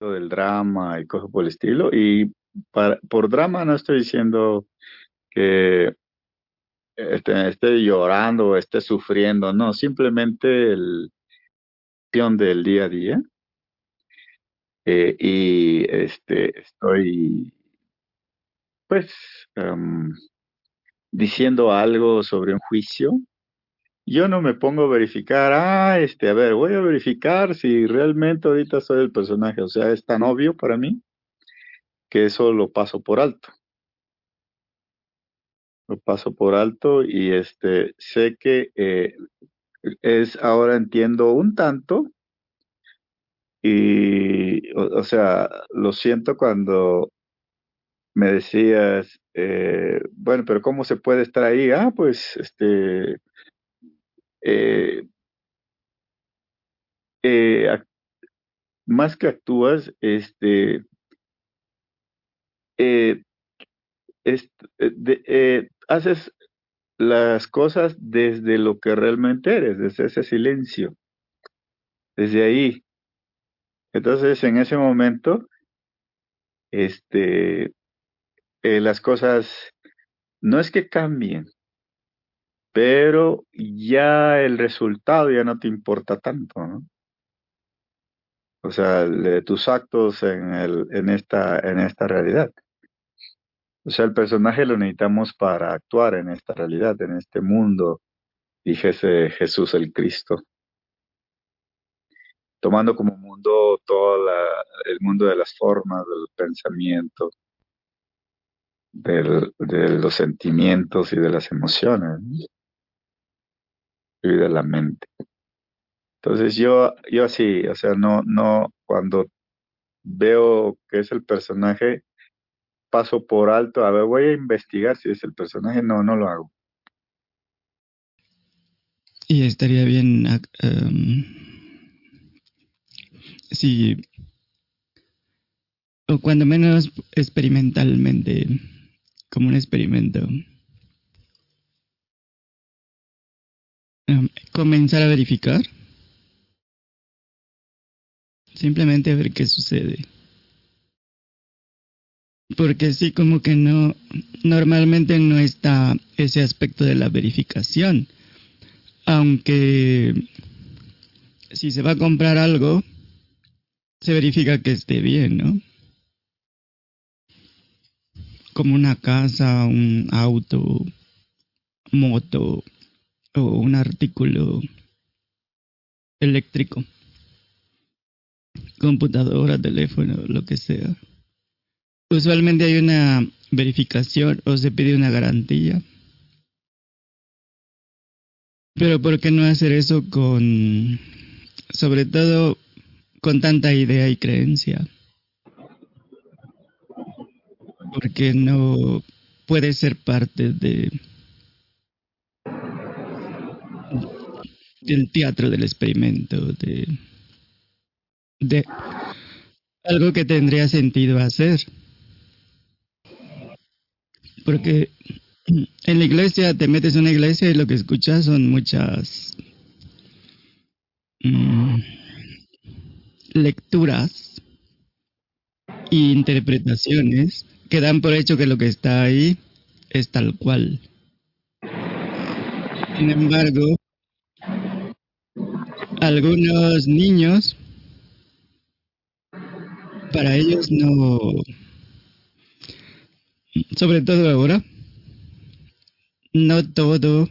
del drama y cosas por el estilo. Y para, por drama no estoy diciendo que esté, esté llorando o esté sufriendo, no, simplemente el del día a día. Eh, y este estoy pues em, diciendo algo sobre un juicio yo no me pongo a verificar, ah, este, a ver, voy a verificar si realmente ahorita soy el personaje, o sea, es tan obvio para mí que eso lo paso por alto. Lo paso por alto y este, sé que eh, es, ahora entiendo un tanto y, o, sea, lo siento cuando me decías, eh, bueno, pero ¿cómo se puede estar ahí? Ah, pues, este, eh, eh, más que actúas, este, eh, haces las cosas desde lo que realmente eres, desde ese silencio, desde ahí. Entonces, en ese momento, este, las cosas no es que cambien, pero ya el resultado ya no te importa tanto, ¿no? O sea, tus actos en, esta, realidad. O sea, el personaje lo necesitamos para actuar en esta realidad, en este mundo, dijese Jesús el Cristo. Tomando como mundo todo el mundo de las formas, del pensamiento, de los sentimientos y de las emociones de la mente. Entonces yo, yo así, o sea, no, no, cuando veo que es el personaje, paso por alto, a ver, voy a investigar si es el personaje, no, no lo hago. Y estaría bien um, si, o cuando menos experimentalmente, como un experimento, comenzar a verificar. Simplemente ver qué sucede. Porque sí, como que no, normalmente no está ese aspecto de la verificación. Aunque si se va a comprar algo, se verifica que esté bien, ¿no? Como una casa, un auto, moto, o un artículo eléctrico, computadora, teléfono, lo que sea. Usualmente hay una verificación o se pide una garantía. Pero ¿por qué no hacer eso con, sobre todo, con tanta idea y creencia? Porque no puede ser parte de del teatro del experimento, de, de algo que tendría sentido hacer. Porque en la iglesia te metes en una iglesia y lo que escuchas son muchas mm, lecturas e interpretaciones que dan por hecho que lo que está ahí es tal cual. Sin embargo, algunos niños, para ellos no, sobre todo ahora, no todo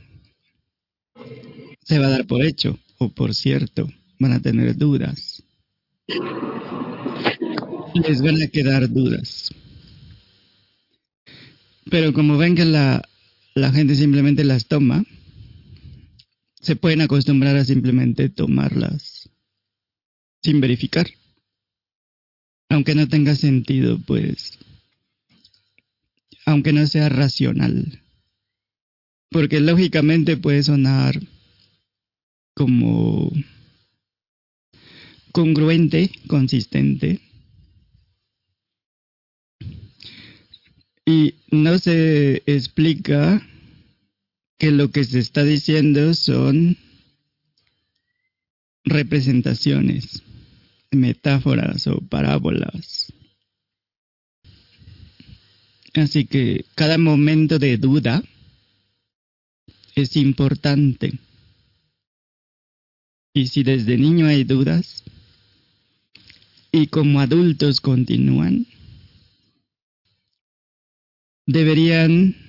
se va a dar por hecho o por cierto, van a tener dudas. Les van a quedar dudas. Pero como ven que la, la gente simplemente las toma, se pueden acostumbrar a simplemente tomarlas sin verificar. Aunque no tenga sentido, pues, aunque no sea racional. Porque lógicamente puede sonar como congruente, consistente. Y no se explica que lo que se está diciendo son representaciones metáforas o parábolas. Así que cada momento de duda es importante. Y si desde niño hay dudas y como adultos continúan, deberían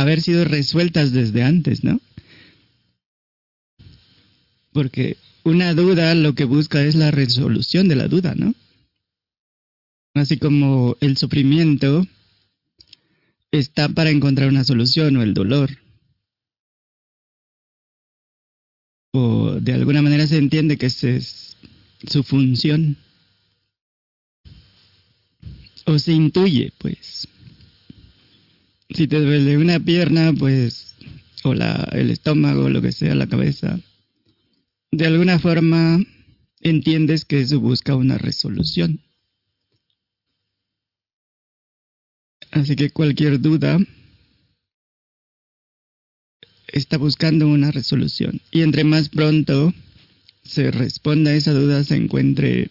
haber sido resueltas desde antes, ¿no? Porque una duda lo que busca es la resolución de la duda, ¿no? Así como el sufrimiento está para encontrar una solución o el dolor. O de alguna manera se entiende que esa es su función. O se intuye, pues. Si te duele una pierna, pues, o la, el estómago, lo que sea, la cabeza, de alguna forma entiendes que eso busca una resolución. Así que cualquier duda está buscando una resolución. Y entre más pronto se responda a esa duda, se encuentre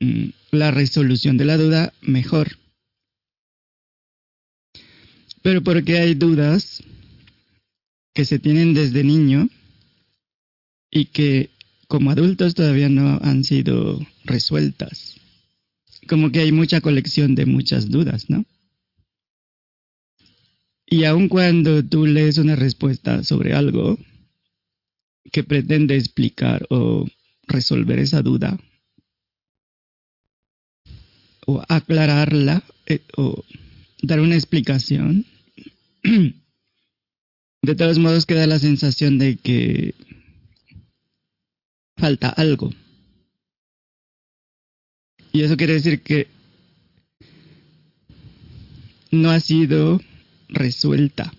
mm, la resolución de la duda, mejor. Pero porque hay dudas que se tienen desde niño y que como adultos todavía no han sido resueltas como que hay mucha colección de muchas dudas, ¿no? Y aun cuando tú lees una respuesta sobre algo que pretende explicar o resolver esa duda, o aclararla, eh, o dar una explicación, de todos modos queda la sensación de que falta algo. Y eso quiere decir que no ha sido resuelta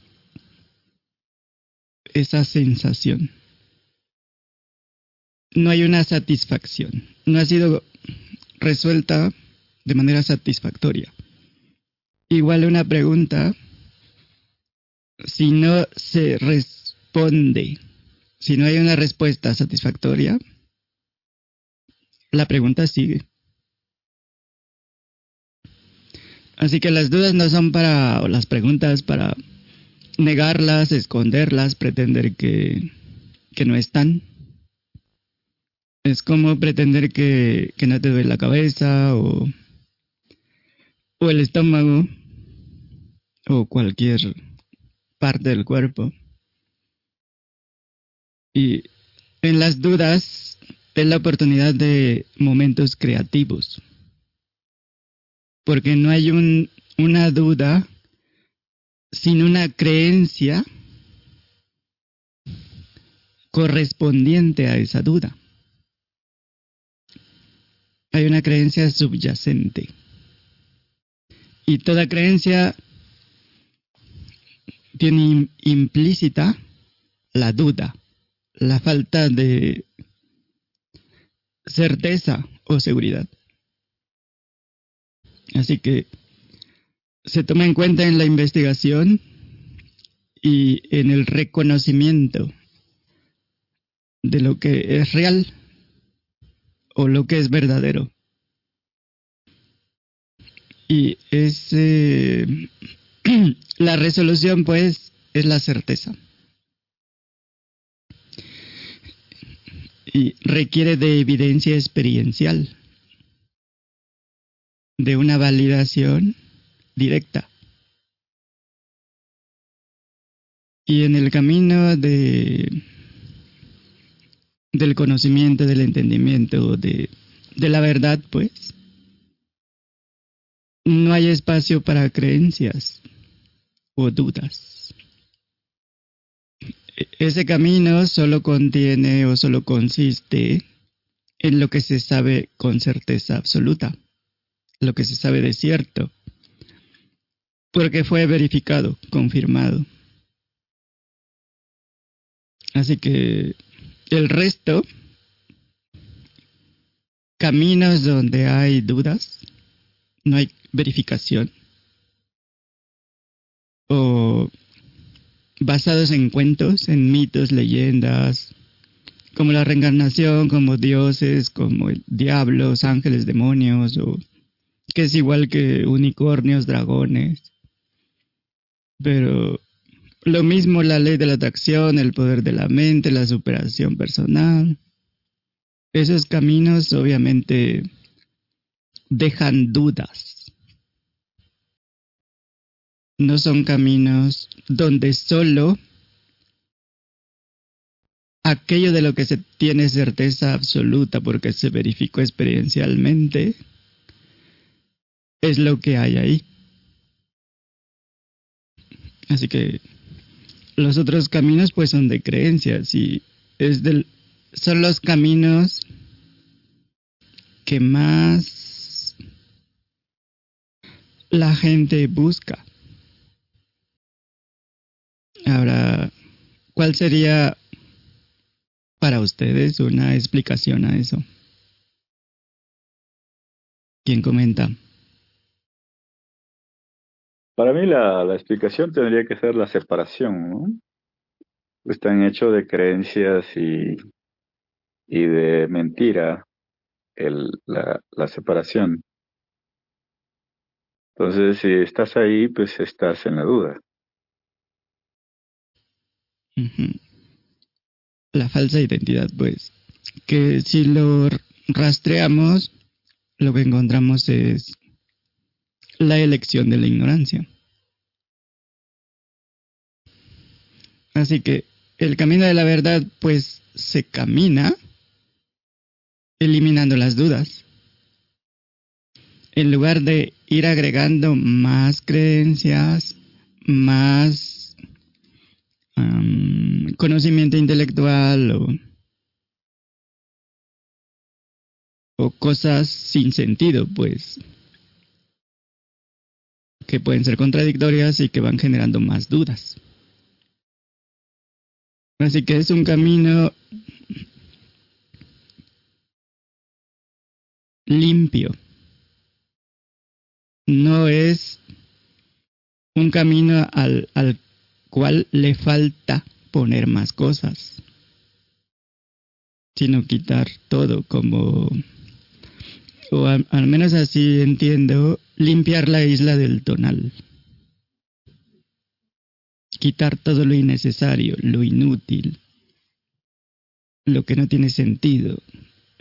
esa sensación. No hay una satisfacción. No ha sido resuelta de manera satisfactoria. Igual una pregunta, si no se responde, si no hay una respuesta satisfactoria, la pregunta sigue. Así que las dudas no son para, o las preguntas para negarlas, esconderlas, pretender que, que no están. Es como pretender que, que no te duele la cabeza o, o el estómago o cualquier parte del cuerpo. Y en las dudas es la oportunidad de momentos creativos porque no hay un, una duda sin una creencia correspondiente a esa duda. Hay una creencia subyacente. Y toda creencia tiene implícita la duda, la falta de certeza o seguridad. Así que se toma en cuenta en la investigación y en el reconocimiento de lo que es real o lo que es verdadero. Y es la resolución pues es la certeza. Y requiere de evidencia experiencial de una validación directa. Y en el camino de del conocimiento, del entendimiento, de, de la verdad, pues, no hay espacio para creencias o dudas. Ese camino solo contiene o solo consiste en lo que se sabe con certeza absoluta lo que se sabe de cierto, porque fue verificado, confirmado. Así que el resto, caminos donde hay dudas, no hay verificación, o basados en cuentos, en mitos, leyendas, como la reencarnación, como dioses, como diablos, ángeles, demonios, o que es igual que unicornios, dragones. Pero lo mismo la ley de la atracción, el poder de la mente, la superación personal. Esos caminos obviamente dejan dudas. No son caminos donde solo aquello de lo que se tiene certeza absoluta porque se verificó experiencialmente es lo que hay ahí. Así que los otros caminos pues son de creencias y es son los caminos que más la gente busca. Ahora, ¿cuál sería para ustedes una explicación a eso? ¿Quién comenta? Para mí la, explicación tendría que ser la separación, ¿no? Están hechos de creencias y, y de mentira el, la, la separación. Entonces, si estás ahí, pues estás en la duda. La falsa identidad, pues, que si lo rastreamos, lo que encontramos es la elección de la ignorancia. Así que el camino de la verdad, pues, se camina eliminando las dudas. En lugar de ir agregando más creencias, más conocimiento intelectual o, o cosas sin sentido, pues que pueden ser contradictorias y que van generando más dudas. Así que es un camino limpio. No es un camino al, al cual le falta poner más cosas, sino quitar todo como, o al menos así entiendo, limpiar la isla del tonal. Quitar todo lo innecesario, lo inútil, lo que no tiene sentido,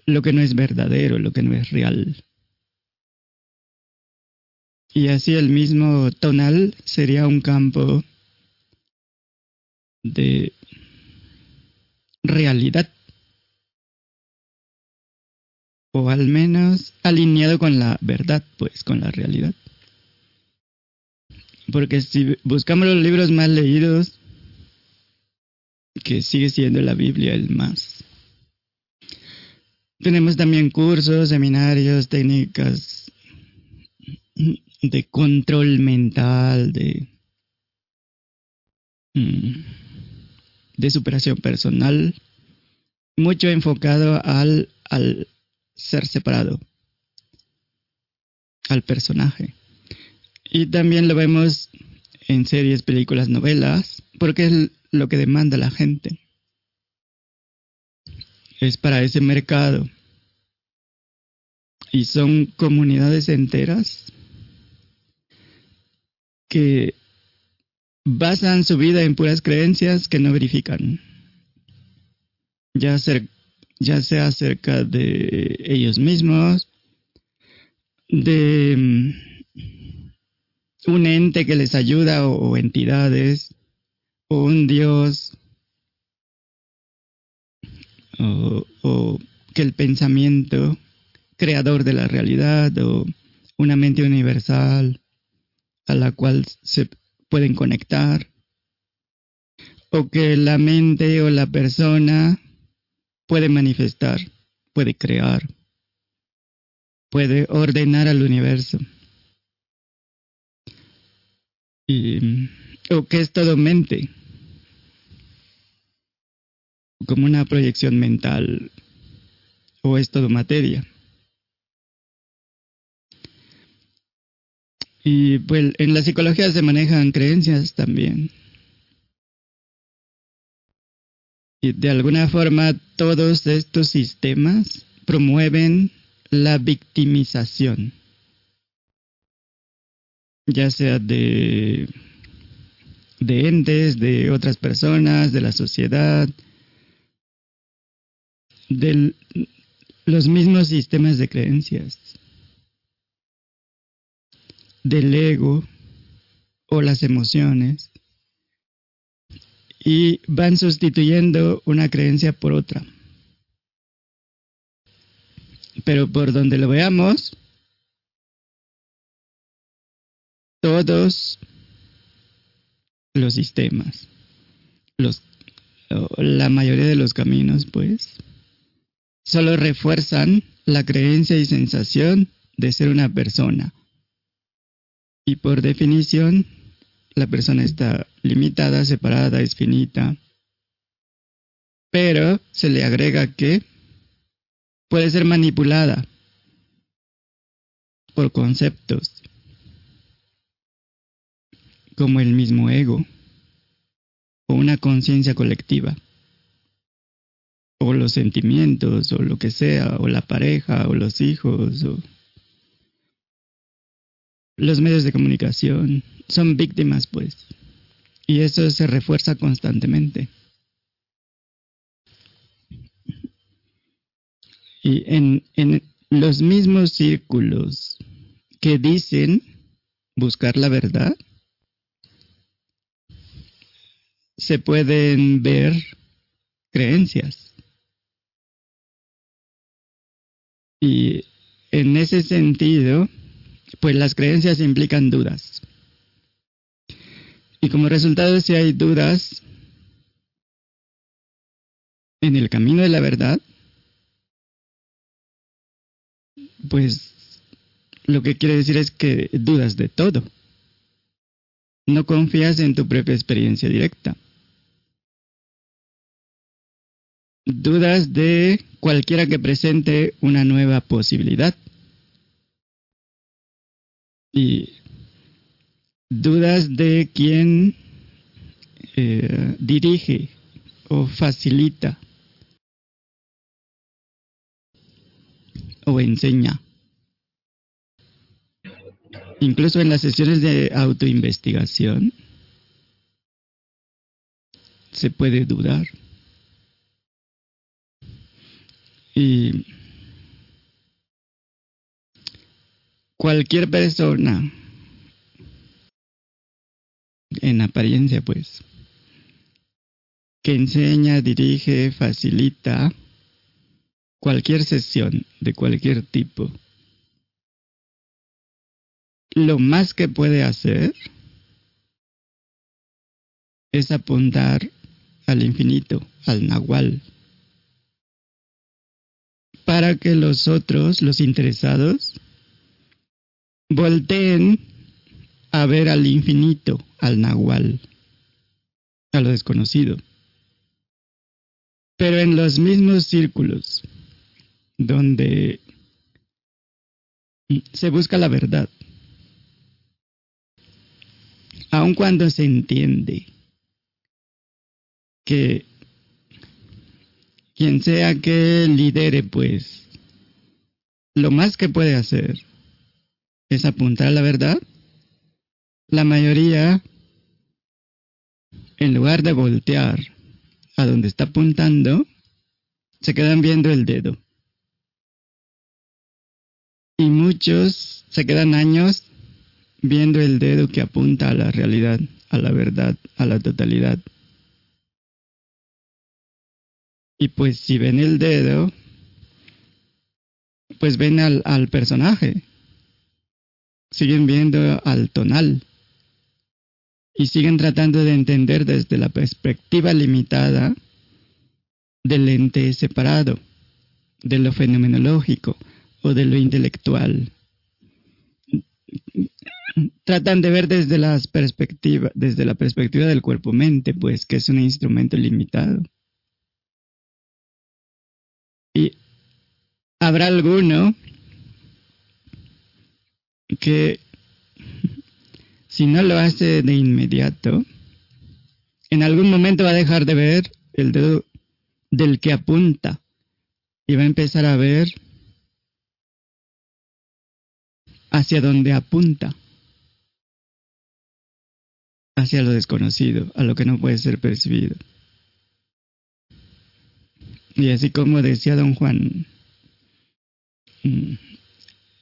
lo que no es verdadero, lo que no es real. Y así el mismo tonal sería un campo de realidad. O al menos alineado con la verdad, pues con la realidad. Porque si buscamos los libros más leídos, que sigue siendo la Biblia el más. Tenemos también cursos, seminarios, técnicas de control mental, de, mm, de superación personal, mucho enfocado al, al ser separado, al personaje. Y también lo vemos en series, películas, novelas, porque es lo que demanda la gente. Es para ese mercado. Y son comunidades enteras que basan su vida en puras creencias que no verifican. Ya, sea acerca de ellos mismos, de mm, un ente que les ayuda o, entidades, o un dios, o, o que el pensamiento creador de la realidad o una mente universal a la cual se pueden conectar o que la mente o la persona puede manifestar, puede crear, puede ordenar al universo. Y, o que es todo mente, como una proyección mental, o es todo materia. Y pues en la psicología se manejan creencias también. Y de alguna forma todos estos sistemas promueven la victimización, ya sea de, de entes, de otras personas, de la sociedad, de los mismos sistemas de creencias, del ego o las emociones y van sustituyendo una creencia por otra. Pero por donde lo veamos, todos los sistemas, los, la mayoría de los caminos, pues, solo refuerzan la creencia y sensación de ser una persona. Y por definición, la persona está limitada, separada, es finita. Pero se le agrega que puede ser manipulada por conceptos como el mismo ego o una conciencia colectiva o los sentimientos o lo que sea o la pareja o los hijos o los medios de comunicación son víctimas pues y eso se refuerza constantemente. Y en, en los mismos círculos que dicen buscar la verdad, se pueden ver creencias. Y en ese sentido, pues las creencias implican dudas. Y como resultado, si hay dudas en el camino de la verdad, pues lo que quiere decir es que dudas de todo. No confías en tu propia experiencia directa. Dudas de cualquiera que presente una nueva posibilidad. Y dudas de quién eh, dirige o facilita o enseña. Incluso en las sesiones de autoinvestigación se puede dudar. Y cualquier persona, en apariencia pues, que enseña, dirige, facilita, cualquier sesión de cualquier tipo, lo más que puede hacer es apuntar al infinito, al nahual, para que los otros, los interesados, volteen a ver al infinito, al nahual, a lo desconocido. Pero en los mismos círculos, donde se busca la verdad. Aun cuando se entiende que quien sea que lidere, pues, lo más que puede hacer es apuntar a la verdad, la mayoría, en lugar de voltear a donde está apuntando, se quedan viendo el dedo. Y muchos se quedan años viendo el dedo que apunta a la realidad, a la verdad, a la totalidad. Y pues si ven el dedo, pues ven al, al personaje. Siguen viendo al tonal. Y siguen tratando de entender desde la perspectiva limitada del ente separado, de lo fenomenológico, o de lo intelectual. Tratan de ver desde las perspectivas, desde la perspectiva del cuerpo-mente, pues que es un instrumento limitado. Y habrá alguno que si no lo hace de inmediato, en algún momento va a dejar de ver el dedo del que apunta y va a empezar a ver hacia donde apunta, hacia lo desconocido, a lo que no puede ser percibido. Y así como decía don Juan, mm,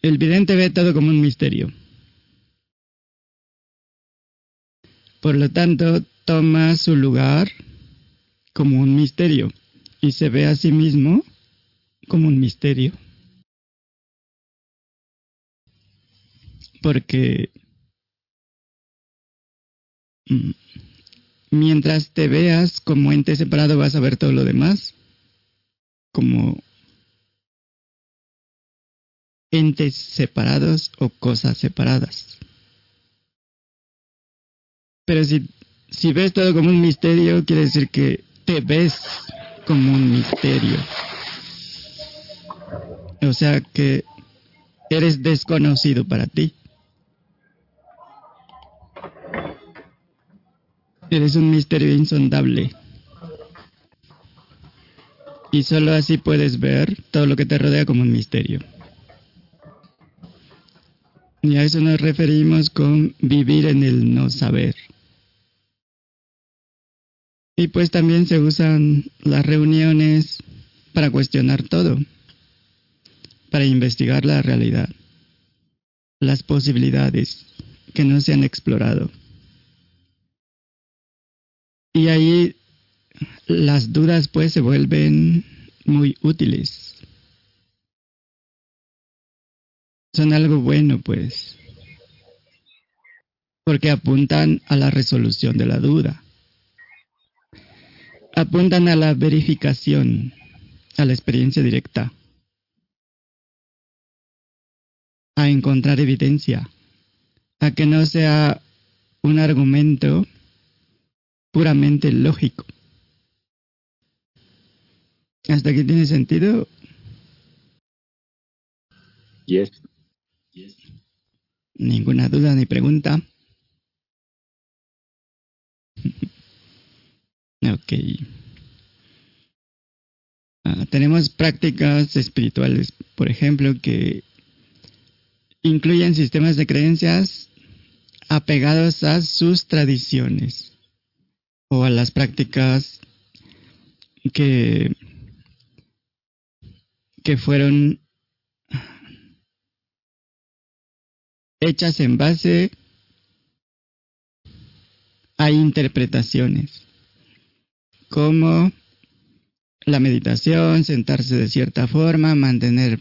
el vidente ve todo como un misterio. Por lo tanto, toma su lugar como un misterio y se ve a sí mismo como un misterio. Porque mm, mientras te veas como ente separado vas a ver todo lo demás como entes separados o cosas separadas. Pero si, ves todo como un misterio, quiere decir que te ves como un misterio. O sea que eres desconocido para ti. Eres un misterio insondable. Y solo así puedes ver todo lo que te rodea como un misterio. Y a eso nos referimos con vivir en el no saber. Y pues también se usan las reuniones para cuestionar todo, para investigar la realidad, las posibilidades que no se han explorado. Y ahí las dudas pues se vuelven muy útiles. Son algo bueno pues, porque apuntan a la resolución de la duda. Apuntan a la verificación, a la experiencia directa, a encontrar evidencia, a que no sea un argumento puramente lógico. ¿Hasta aquí tiene sentido? Yes. Ninguna duda ni pregunta. ok. Ah, tenemos prácticas espirituales, por ejemplo, que incluyen sistemas de creencias apegados a sus tradiciones o a las prácticas que que fueron hechas en base a interpretaciones, como la meditación, sentarse de cierta forma, mantener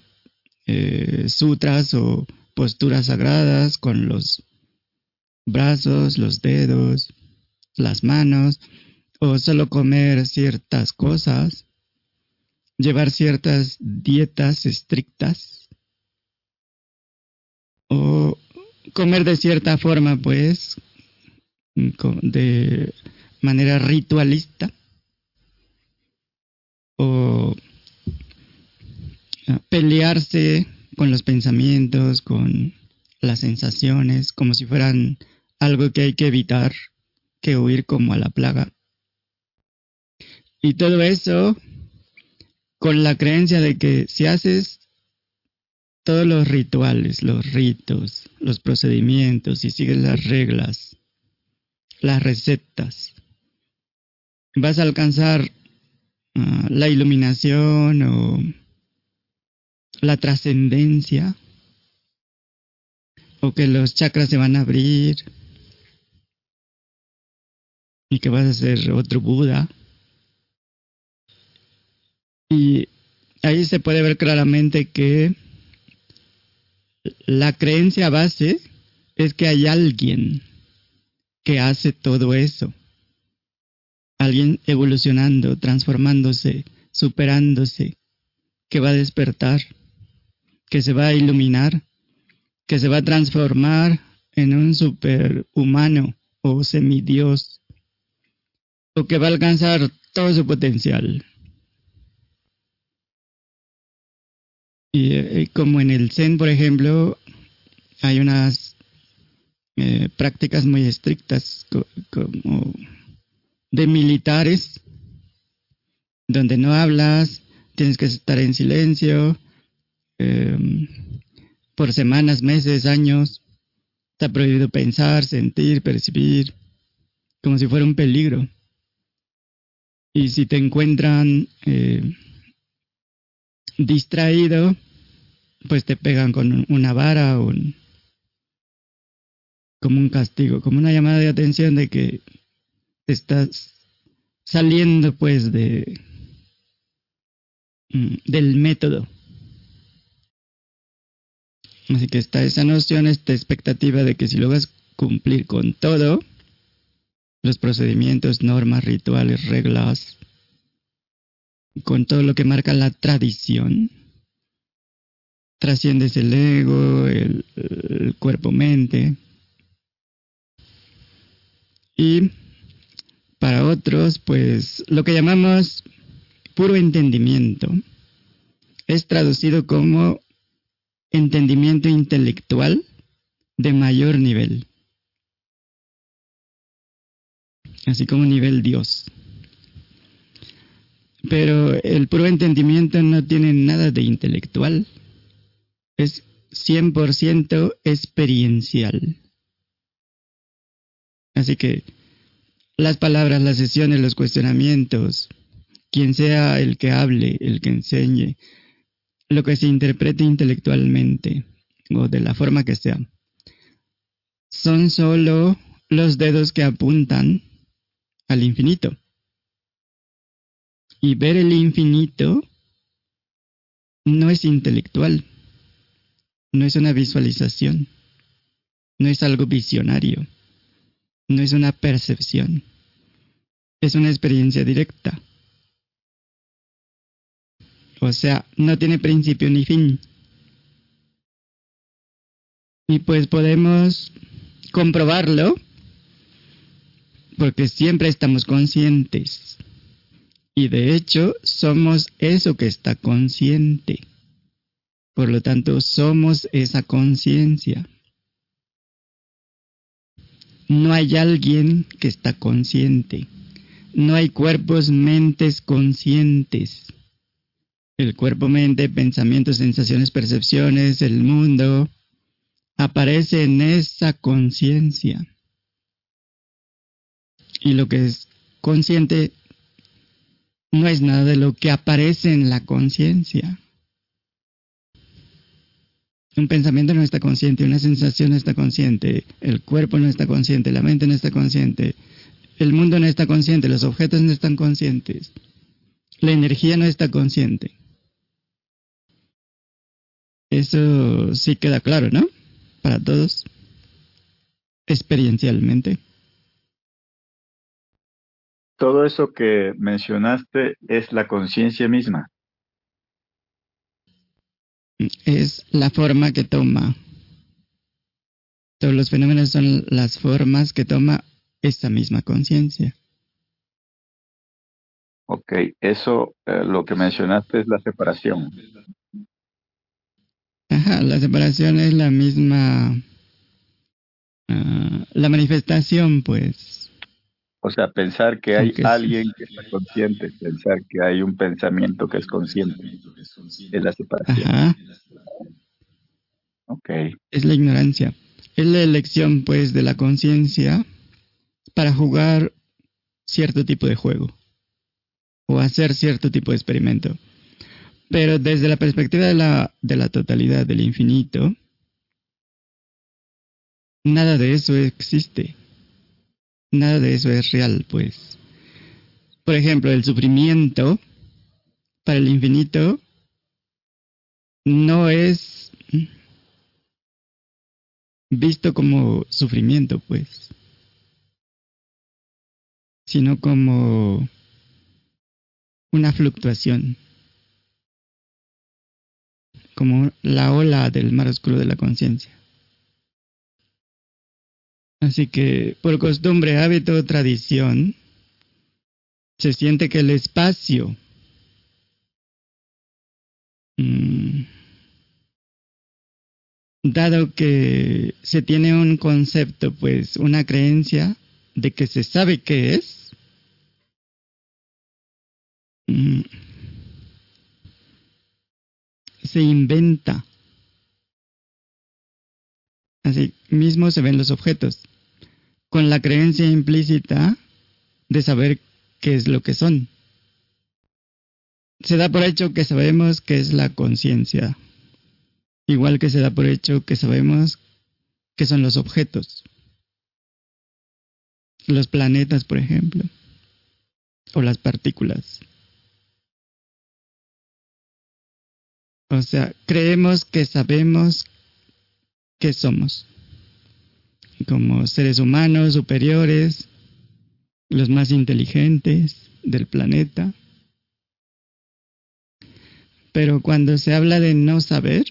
eh, sutras o posturas sagradas con los brazos, los dedos, las manos, o solo comer ciertas cosas llevar ciertas dietas estrictas o comer de cierta forma, pues, de manera ritualista o pelearse con los pensamientos, con las sensaciones, como si fueran algo que hay que evitar, que huir como a la plaga. Y todo eso con la creencia de que si haces todos los rituales, los ritos, los procedimientos y sigues las reglas, las recetas, vas a alcanzar ah, la iluminación o la trascendencia o que los chakras se van a abrir y que vas a ser otro Buda. Y ahí se puede ver claramente que la creencia base es que hay alguien que hace todo eso. Alguien evolucionando, transformándose, superándose, que va a despertar, que se va a iluminar, que se va a transformar en un superhumano o semidios, o que va a alcanzar todo su potencial. Y como en el Zen, por ejemplo, hay unas eh, prácticas muy estrictas como de militares, donde no hablas, tienes que estar en silencio em, por semanas, meses, años. Está prohibido pensar, sentir, percibir, como si fuera un peligro. Y si te encuentran eh, distraído, pues te pegan con una vara o un, como un castigo, como una llamada de atención de que estás saliendo pues de mm, del método. Así que está esa noción, esta expectativa de que si logras cumplir con todo, los procedimientos, normas, rituales, reglas, con todo lo que marca la tradición, trasciendes el ego, el, el cuerpo-mente. Y para otros, pues lo que llamamos puro entendimiento es traducido como entendimiento intelectual de mayor nivel, así como nivel Dios. Pero el puro entendimiento no tiene nada de intelectual, es 100% experiencial. Así que las palabras, las sesiones, los cuestionamientos, quien sea el que hable, el que enseñe, lo que se interprete intelectualmente o de la forma que sea, son solo los dedos que apuntan al infinito. Y ver el infinito no es intelectual, no es una visualización, no es algo visionario no es una percepción, es una experiencia directa. O sea, no tiene principio ni fin. Y pues podemos comprobarlo porque siempre estamos conscientes. Y de hecho somos eso que está consciente. Por lo tanto, somos esa conciencia. No hay alguien que está consciente. No hay cuerpos, mentes conscientes. El cuerpo, mente, pensamientos, sensaciones, percepciones, el mundo, aparece en esa conciencia. Y lo que es consciente no es nada de lo que aparece en la conciencia. Un pensamiento no está consciente, una sensación no está consciente, el cuerpo no está consciente, la mente no está consciente, el mundo no está consciente, los objetos no están conscientes, la energía no está consciente. Eso sí queda claro, ¿no? Para todos, experiencialmente. Todo eso que mencionaste es la conciencia misma es la forma que toma. Todos los fenómenos son las formas que toma esta misma conciencia. Ok, eso eh, lo que mencionaste es la separación. Ajá, la separación es la misma, ah, la manifestación, pues. O sea, pensar que hay alguien que está consciente, pensar que hay un pensamiento que es consciente, es la separación. Ajá. Ok. Es la ignorancia. Es la elección, pues, de la conciencia para jugar cierto tipo de juego o hacer cierto tipo de experimento. Pero desde la perspectiva de la, de la totalidad, del infinito, nada de eso existe. Nada de eso es real, pues. Por ejemplo, el sufrimiento para el infinito no es visto como sufrimiento, pues, sino como una fluctuación, como la ola del mar oscuro de la conciencia. Así que por costumbre, hábito, tradición, se siente que el espacio mm, dado que se tiene un concepto, pues una creencia de que se sabe qué es, mm, se inventa. Así mismo se ven los objetos, con la creencia implícita de saber qué es lo que son. Se da por hecho que sabemos qué es la conciencia, igual que se da por hecho que sabemos qué son los objetos. Los planetas, por ejemplo, o las partículas. O sea, creemos que sabemos qué somos. Como seres humanos superiores, los más inteligentes del planeta. Pero cuando se habla de no saber,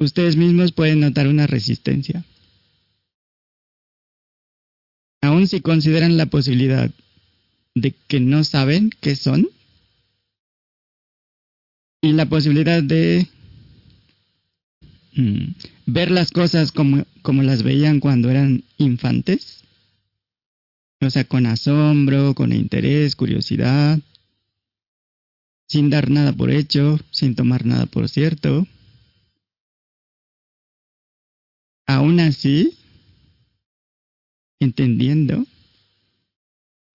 ustedes mismos pueden notar una resistencia. Aun si consideran la posibilidad de que no saben qué son, y la posibilidad de mm, ver las cosas como, como las veían cuando eran infantes. O sea, con asombro, con interés, curiosidad, sin dar nada por hecho, sin tomar nada por cierto. Aún así, entendiendo,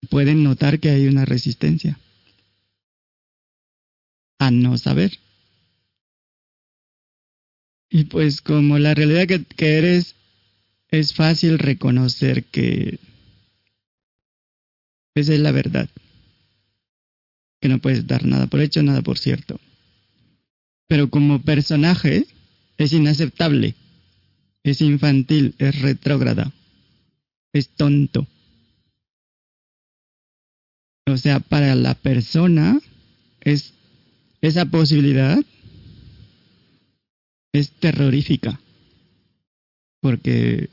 pueden notar que hay una resistencia a no saber. Y pues como la realidad que, eres es fácil reconocer que esa es la verdad. Que no puedes dar nada por hecho, nada por cierto. Pero como personaje es inaceptable, es infantil, es retrógrada, es tonto. O sea, para la persona es esa posibilidad es terrorífica, porque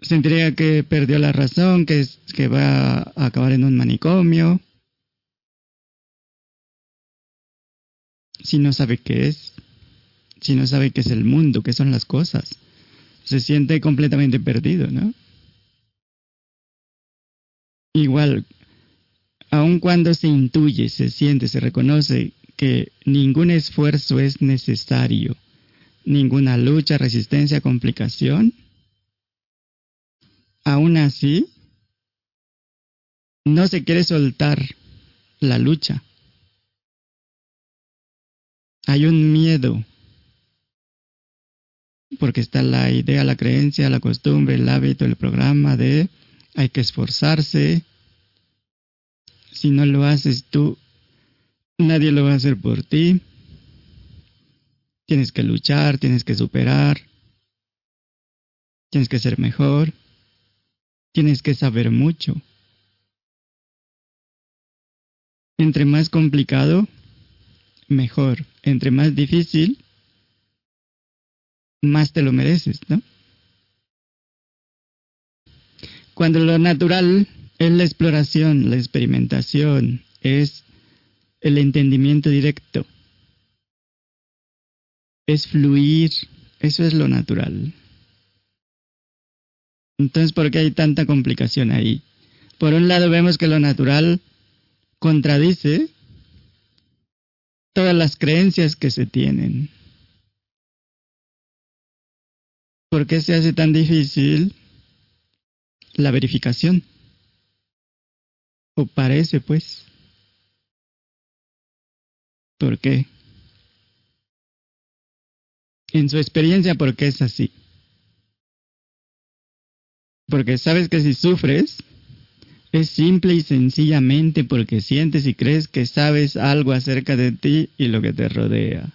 sentiría que perdió la razón, que, es, que va a acabar en un manicomio, si no sabe qué es, si no sabe qué es el mundo, qué son las cosas, se siente completamente perdido, ¿no? Igual, aun cuando se intuye, se siente, se reconoce que ningún esfuerzo es necesario, ninguna lucha, resistencia, complicación, aún así, no se quiere soltar la lucha. Hay un miedo, porque está la idea, la creencia, la costumbre, el hábito, el programa de hay que esforzarse. Si no lo haces tú, Nadie lo va a hacer por ti. Tienes que luchar, tienes que superar. Tienes que ser mejor. Tienes que saber mucho. Entre más complicado, mejor. Entre más difícil, más te lo mereces, ¿no? Cuando lo natural es la exploración, la experimentación, es el entendimiento directo. Es fluir, eso es lo natural. Entonces, ¿por qué hay tanta complicación ahí? Por un lado vemos que lo natural contradice todas las creencias que se tienen. ¿Por qué se hace tan difícil la verificación? O parece, pues. ¿Por qué? En su experiencia, ¿por qué es así? Porque sabes que si sufres, es simple y sencillamente porque sientes y crees que sabes algo acerca de ti y lo que te rodea.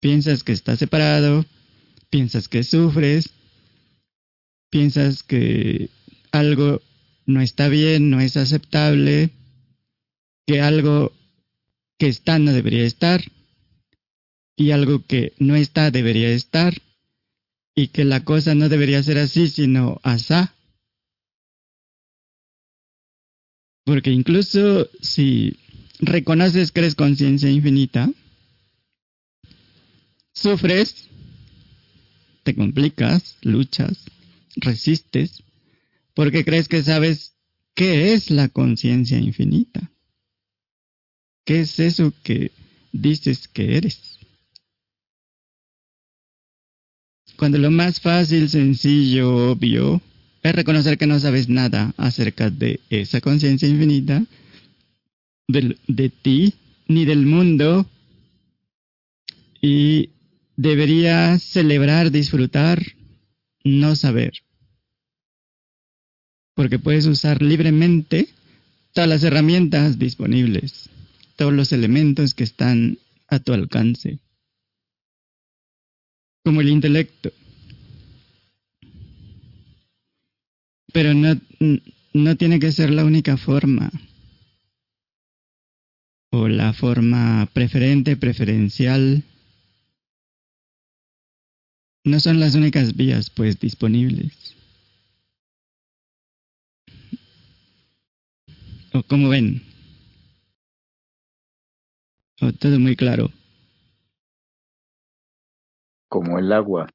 Piensas que estás separado, piensas que sufres, piensas que algo no está bien, no es aceptable, que algo que está no debería estar y algo que no está debería estar y que la cosa no debería ser así sino asá. Porque incluso si reconoces que eres conciencia infinita, sufres, te complicas, luchas, resistes, porque crees que sabes ¿qué es la conciencia infinita? ¿Qué es eso que dices que eres? Cuando lo más fácil, sencillo, obvio, es reconocer que no sabes nada acerca de esa conciencia infinita, de, ti, ni del mundo, y deberías celebrar, disfrutar, no saber. Porque puedes usar libremente todas las herramientas disponibles, todos los elementos que están a tu alcance, como el intelecto. Pero no, no tiene que ser la única forma o la forma preferente, preferencial no son las únicas vías, pues, disponibles. ¿O cómo ven? ¿O todo muy claro? Como el agua.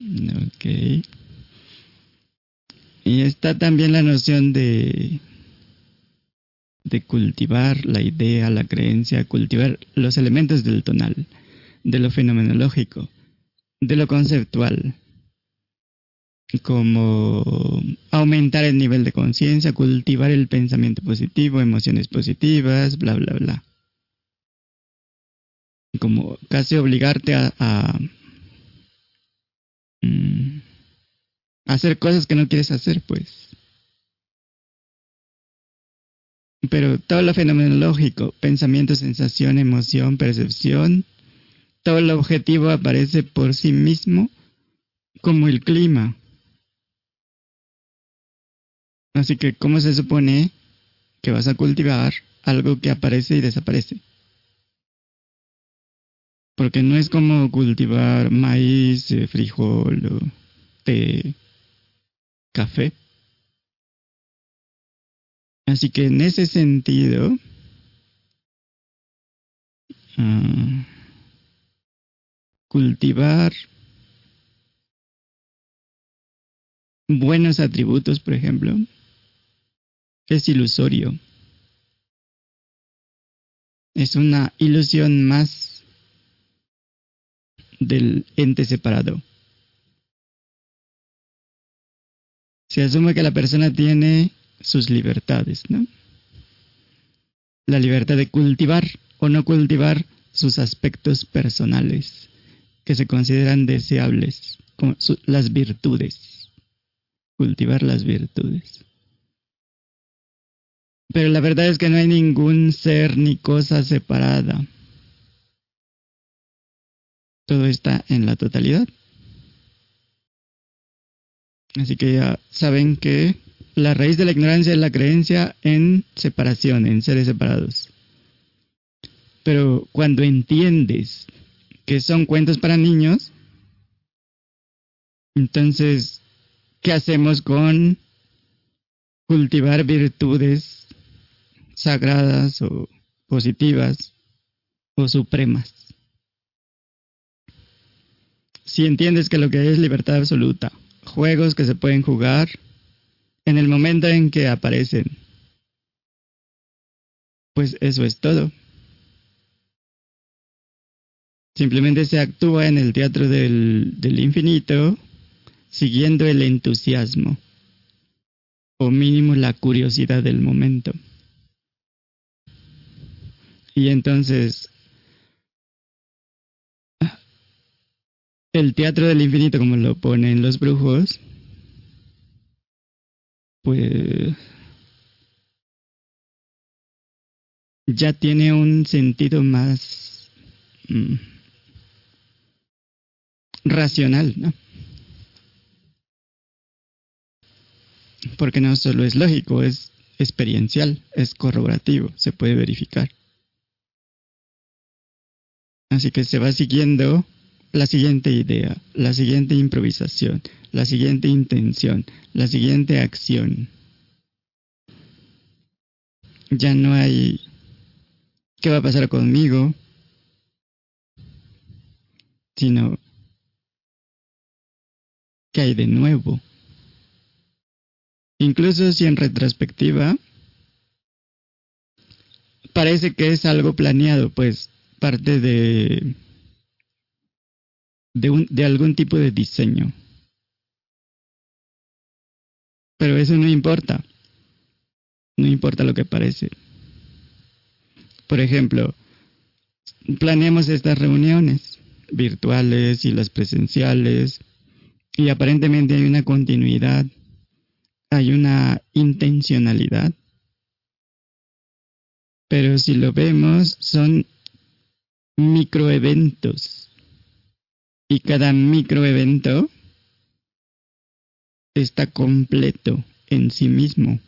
Ok. Y está también la noción de de cultivar la idea, la creencia, cultivar los elementos del tonal de lo fenomenológico, de lo conceptual, como aumentar el nivel de conciencia, cultivar el pensamiento positivo, emociones positivas, bla, bla, bla. Como casi obligarte a, a mm, hacer cosas que no quieres hacer, pues. Pero todo lo fenomenológico, pensamiento, sensación, emoción, percepción, todo el objetivo aparece por sí mismo como el clima. Así que, ¿cómo se supone que vas a cultivar algo que aparece y desaparece? Porque no es como cultivar maíz, eh, frijol, té, café. Así que en ese sentido, ah, cultivar buenos atributos, por ejemplo, es ilusorio. Es una ilusión más del ente separado. Se asume que la persona tiene sus libertades, ¿no? La libertad de cultivar o no cultivar sus aspectos personales que se consideran deseables, como las virtudes, cultivar las virtudes. Pero la verdad es que no hay ningún ser ni cosa separada. Todo está en la totalidad. Así que ya saben que la raíz de la ignorancia es la creencia en separación, en seres separados. Pero cuando entiendes que son cuentos para niños. Entonces, ¿qué hacemos con cultivar virtudes sagradas o positivas o supremas? Si entiendes que lo que es libertad absoluta, juegos que se pueden jugar en el momento en que aparecen, pues eso es todo. Simplemente se actúa en el teatro del, infinito siguiendo el entusiasmo o mínimo la curiosidad del momento. Y entonces, el teatro del infinito, como lo ponen los brujos, pues ya tiene un sentido más... Mm, racional, ¿no? Porque no solo es lógico, es experiencial, es corroborativo, se puede verificar. Así que se va siguiendo la siguiente idea, la siguiente improvisación, la siguiente intención, la siguiente acción. Ya no hay qué va a pasar conmigo, sino ¿Qué hay de nuevo? Incluso si en retrospectiva parece que es algo planeado, pues parte de de, un, de algún tipo de diseño. Pero eso no importa. No importa lo que parece. Por ejemplo, planeamos estas reuniones virtuales y las presenciales y aparentemente hay una continuidad, hay una intencionalidad. Pero si lo vemos, son microeventos. Y cada microevento está completo en sí mismo.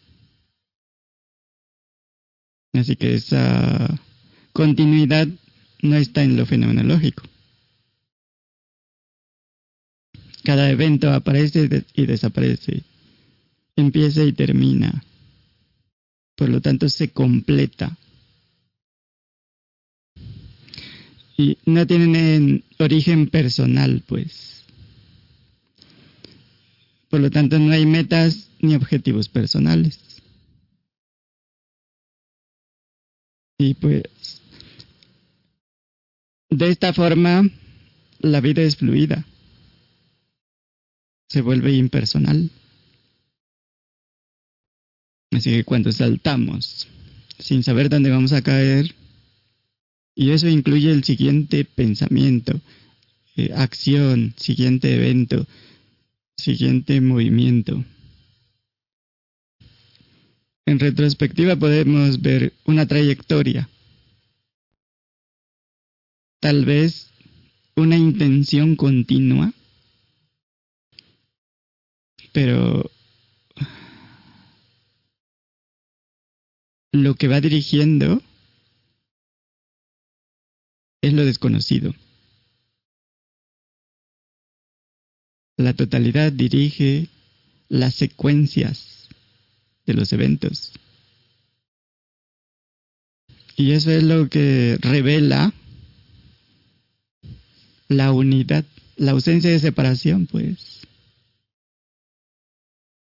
Así que esa continuidad no está en lo fenomenológico. Cada evento aparece y desaparece, empieza y termina. Por lo tanto, se completa. Y no tienen origen personal, pues. Por lo tanto, no hay metas ni objetivos personales. Y pues, de esta forma, la vida es fluida. Se vuelve impersonal. Así que cuando saltamos, sin saber dónde vamos a caer, y eso incluye el siguiente pensamiento, eh, acción, siguiente evento, siguiente movimiento. En retrospectiva podemos ver una trayectoria, tal vez una intención continua, pero lo que va dirigiendo es lo desconocido. La totalidad dirige las secuencias de los eventos. Y eso es lo que revela la unidad, la ausencia de separación, pues.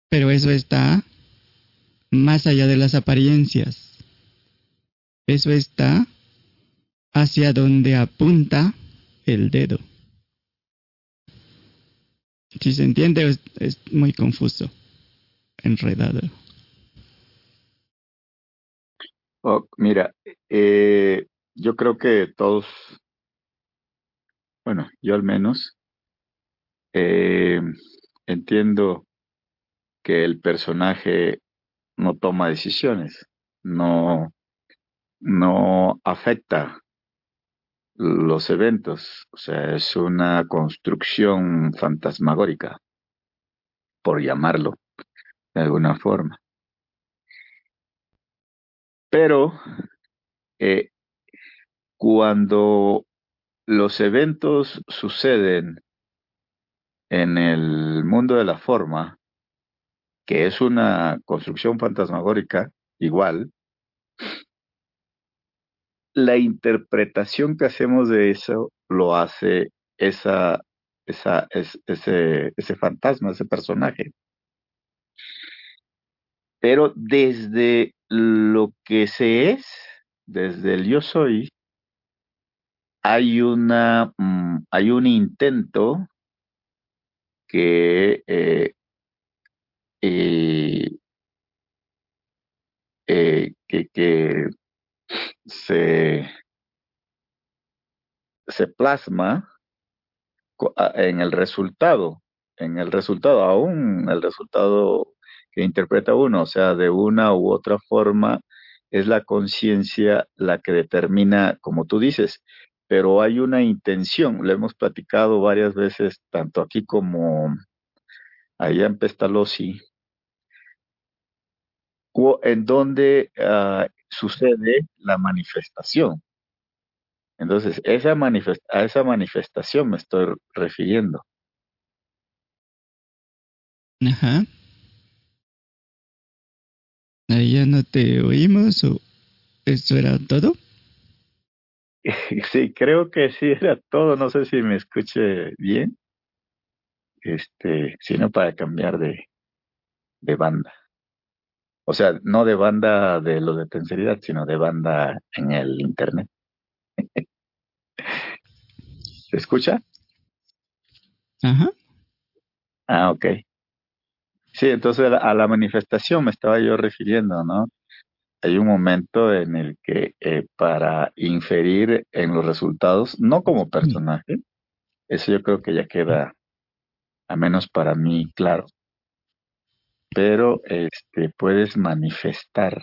Pero eso está más allá de las apariencias. Eso está hacia donde apunta el dedo. Si se entiende, es, muy confuso, enredado. Oh, mira, eh, yo creo que todos, bueno, yo al menos, eh, entiendo que el personaje no toma decisiones, no, no afecta los eventos, o sea, es una construcción fantasmagórica, por llamarlo de alguna forma. Pero eh, cuando los eventos suceden en el mundo de la forma, que es una construcción fantasmagórica igual, la interpretación que hacemos de eso lo hace esa, esa, ese, ese fantasma, ese personaje. Pero desde lo que se es, desde el yo soy, hay una mm, hay un intento que eh, eh, eh, que, que se, se plasma en el resultado, en el resultado, aún el resultado que interpreta uno, o sea, de una u otra forma, es la conciencia la que determina, como tú dices, pero hay una intención, lo hemos platicado varias veces, tanto aquí como allá en Pestalozzi, en donde uh, sucede la manifestación. Entonces, esa a esa manifestación me estoy refiriendo. Ajá. Ahí ya no te oímos o eso era todo. Sí, creo que sí era todo. No sé si me escuche bien. Este, sino para cambiar de, de banda. O sea, no de banda de lo de tenseridad, sino de banda en el internet. ¿Se escucha? Ajá. Ah, ok. Sí, entonces a la manifestación me estaba yo refiriendo, ¿no? Hay un momento en el que eh, para inferir en los resultados, no como personaje, eso yo creo que ya queda, a menos para mí, claro, pero este, puedes manifestar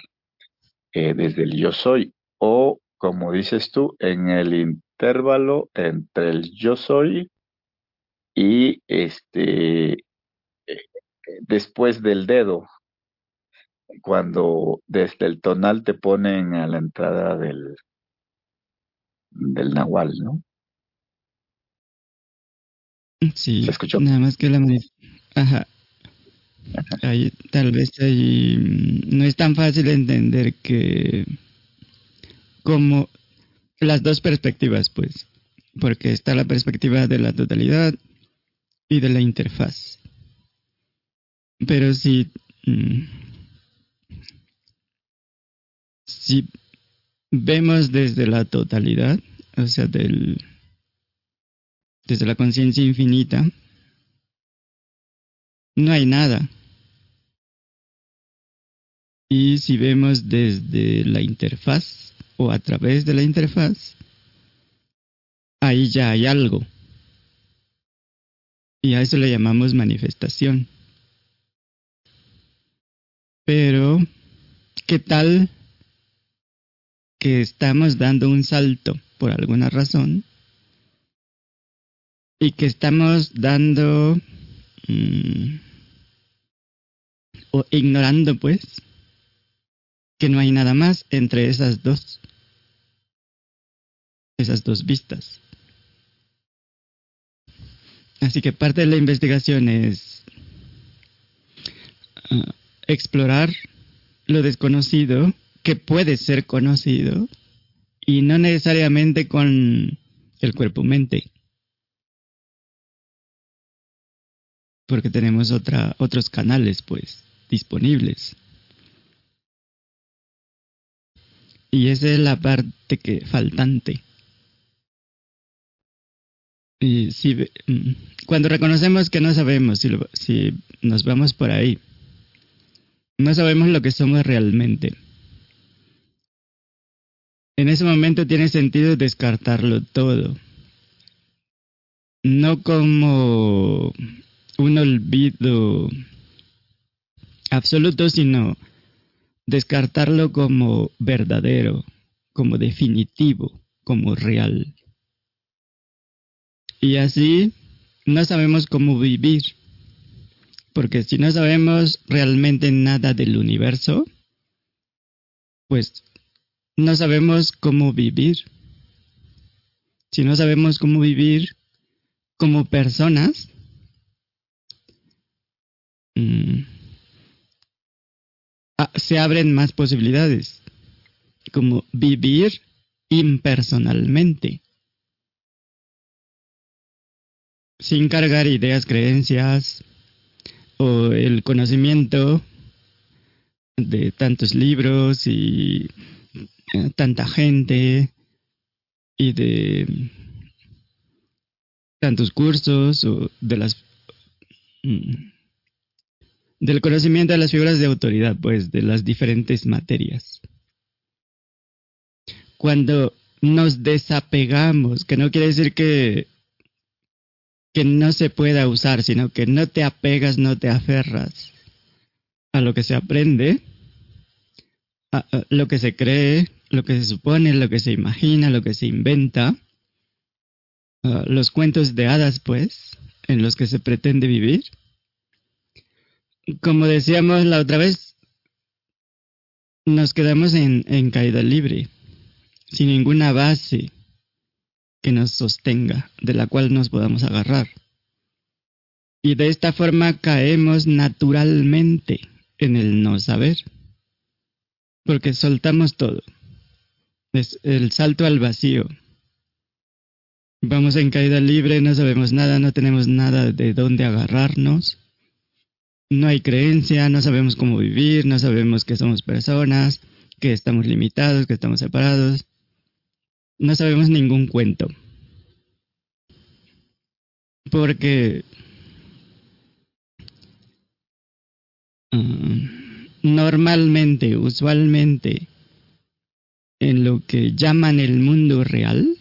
eh, desde el yo soy o, como dices tú, en el intervalo entre el yo soy y este eh, después del dedo, cuando desde el tonal te ponen a la entrada del, del nahual, ¿no? Sí. ¿Se escuchó? Nada más que la Ajá. Ahí, tal vez ahí mm, no es tan fácil entender que como las dos perspectivas, pues, porque está la perspectiva de la totalidad y de la interfaz. Pero si, mm, si vemos desde la totalidad, o sea, del, desde la conciencia infinita, no hay nada. Y si vemos desde la interfaz o a través de la interfaz, ahí ya hay algo. Y a eso le llamamos manifestación. Pero, ¿qué tal que estamos dando un salto por alguna razón? Y que estamos dando Mm. o ignorando pues que no hay nada más entre esas dos esas dos vistas así que parte de la investigación es ah, explorar lo desconocido que puede ser conocido y no necesariamente con el cuerpo porque tenemos otra, otros canales pues disponibles. Y esa es la parte que faltante. Y si, mm, cuando reconocemos que no sabemos, si, si nos vamos por ahí, no sabemos lo que somos realmente. En ese momento tiene sentido descartarlo todo. No como un olvido absoluto, sino descartarlo como verdadero, como definitivo, como real. Y así no sabemos cómo vivir, porque si no sabemos realmente nada del universo, pues no sabemos cómo vivir. Si no sabemos cómo vivir como personas, Mm. Ah, se abren más posibilidades, como vivir impersonalmente, sin cargar ideas, creencias o el conocimiento de tantos libros y eh, tanta gente y de tantos cursos o de las mm, del conocimiento de las figuras de autoridad, pues, de las diferentes materias. Cuando nos desapegamos, que no quiere decir que, que no se pueda usar, sino que no te apegas, no te aferras a lo que se aprende, a, lo que se cree, lo que se supone, lo que se imagina, lo que se inventa, los cuentos de hadas, pues, en los que se pretende vivir como decíamos la otra vez, nos quedamos en, en caída libre, sin ninguna base que nos sostenga, de la cual nos podamos agarrar. Y de esta forma caemos naturalmente en el no saber, porque soltamos todo. Es el salto al vacío. Vamos en caída libre, no sabemos nada, no tenemos nada de dónde agarrarnos no hay creencia, no sabemos cómo vivir, no sabemos que somos personas, que estamos limitados, que estamos separados. No sabemos ningún cuento. Porque mm, normalmente, usualmente, en lo que llaman el mundo real,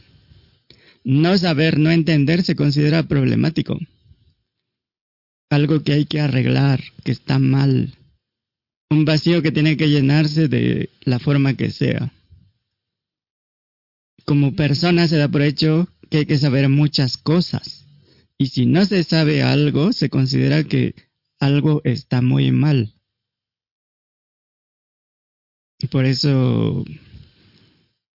no saber, no entender se considera problemático. Algo que hay que arreglar, que está mal. Un vacío que tiene que llenarse de la forma que sea. Como persona se da por hecho que hay que saber muchas cosas. Y si no se sabe algo, se considera que algo está muy mal. Y por eso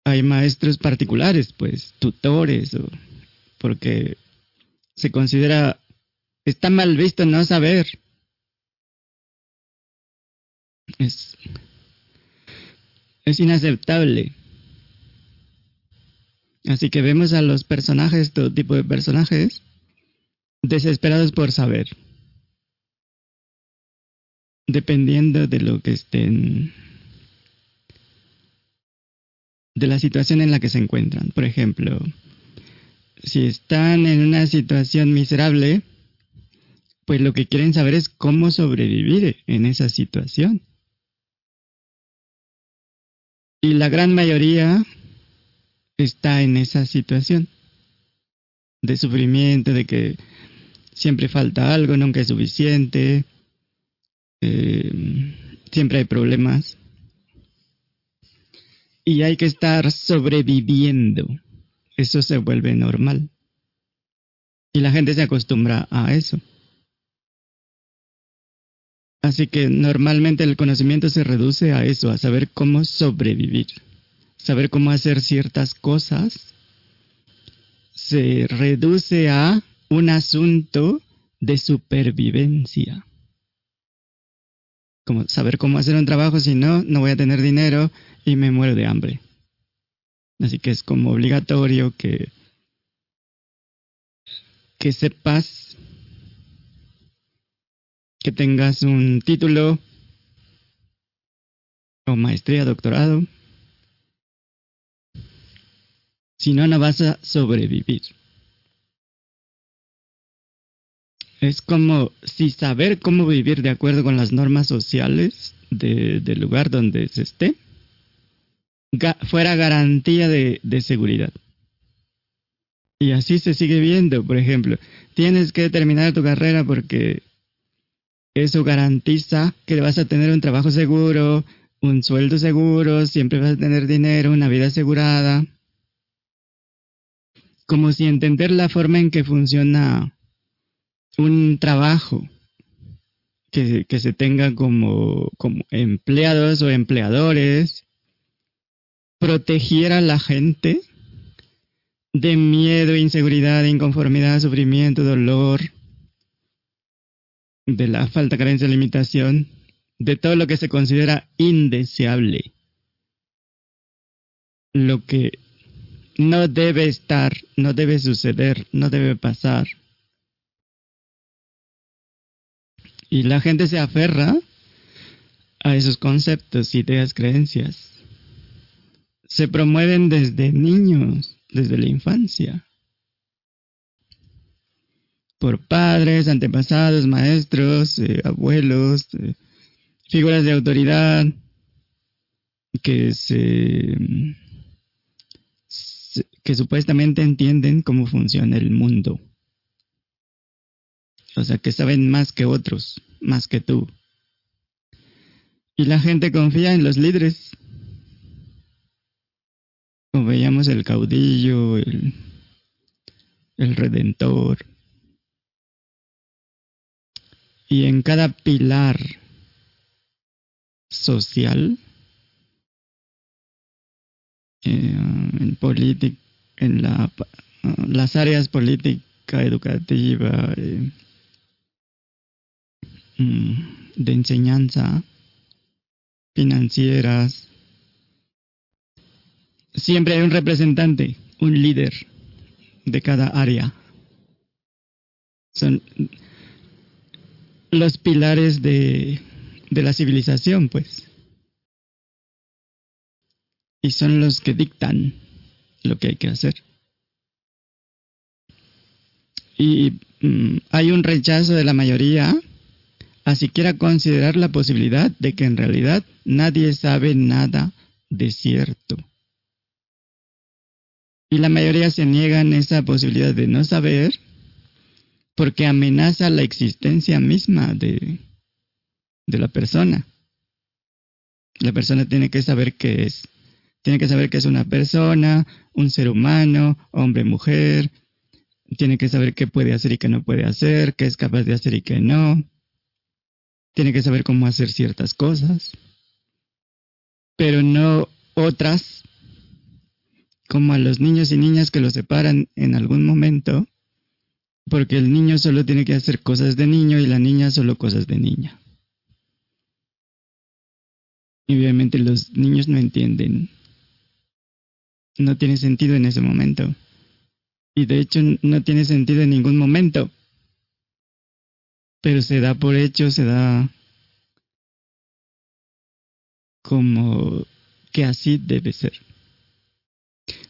hay maestros particulares, pues, tutores, porque se considera, está mal visto no saber. Es, es inaceptable. Así que vemos a los personajes, todo tipo de personajes, desesperados por saber. Dependiendo de lo que estén de la situación en la que se encuentran. Por ejemplo, si están en una situación miserable, pues lo que quieren saber es cómo sobrevivir en esa situación. Y la gran mayoría está en esa situación de sufrimiento, de que siempre falta algo, nunca es suficiente, eh, siempre hay problemas y hay que estar sobreviviendo. Eso se vuelve normal. Y la gente se acostumbra a eso. Así que normalmente el conocimiento se reduce a eso, a saber cómo sobrevivir, saber cómo hacer ciertas cosas. Se reduce a un asunto de supervivencia. Como saber cómo hacer un trabajo, si no, no voy a tener dinero, y me muero de hambre. Así que es como obligatorio que, que sepas que tengas un título o maestría, doctorado. Si no, no vas a sobrevivir. Es como si saber cómo vivir de acuerdo con las normas sociales del lugar donde se esté fuera garantía de, de seguridad. Y así se sigue viendo, por ejemplo, tienes que terminar tu carrera porque eso garantiza que vas a tener un trabajo seguro, un sueldo seguro, siempre vas a tener dinero, una vida asegurada. Como si entender la forma en que funciona un trabajo que, se tenga como, como empleados o empleadores protegiera a la gente de miedo, inseguridad, inconformidad, sufrimiento, dolor, de la falta, carencia, limitación, de todo lo que se considera indeseable, lo que no debe estar, no debe suceder, no debe pasar. Y la gente se aferra a esos conceptos, ideas, creencias. Se promueven desde niños, desde la infancia, por padres, antepasados, maestros, eh, abuelos, eh, figuras de autoridad que se, que supuestamente entienden cómo funciona el mundo. O sea, que saben más que otros, más que tú. Y la gente confía en los líderes como veíamos el caudillo, el, el redentor. Y en cada pilar social, eh, en política, en la, las áreas política, educativa, eh, mm, de enseñanza, financieras, siempre hay un representante, un líder de cada área. Son los pilares de, de la civilización, pues. Y son los que dictan lo que hay que hacer. Y mm, hay un rechazo de la mayoría a siquiera considerar la posibilidad de que en realidad nadie sabe nada de cierto. Y la mayoría se niegan esa posibilidad de no saber porque amenaza la existencia misma de, de la persona. La persona tiene que saber qué es. Tiene que saber que es una persona, un ser humano, hombre, mujer. Tiene que saber qué puede hacer y qué no puede hacer, qué es capaz de hacer y qué no. Tiene que saber cómo hacer ciertas cosas. Pero no otras, como a los niños y niñas que los separan en algún momento, porque el niño solo tiene que hacer cosas de niño y la niña solo cosas de niña. Y obviamente los niños no entienden. No tiene sentido en ese momento. Y de hecho no tiene sentido en ningún momento. Pero se da por hecho, se da como que así debe ser.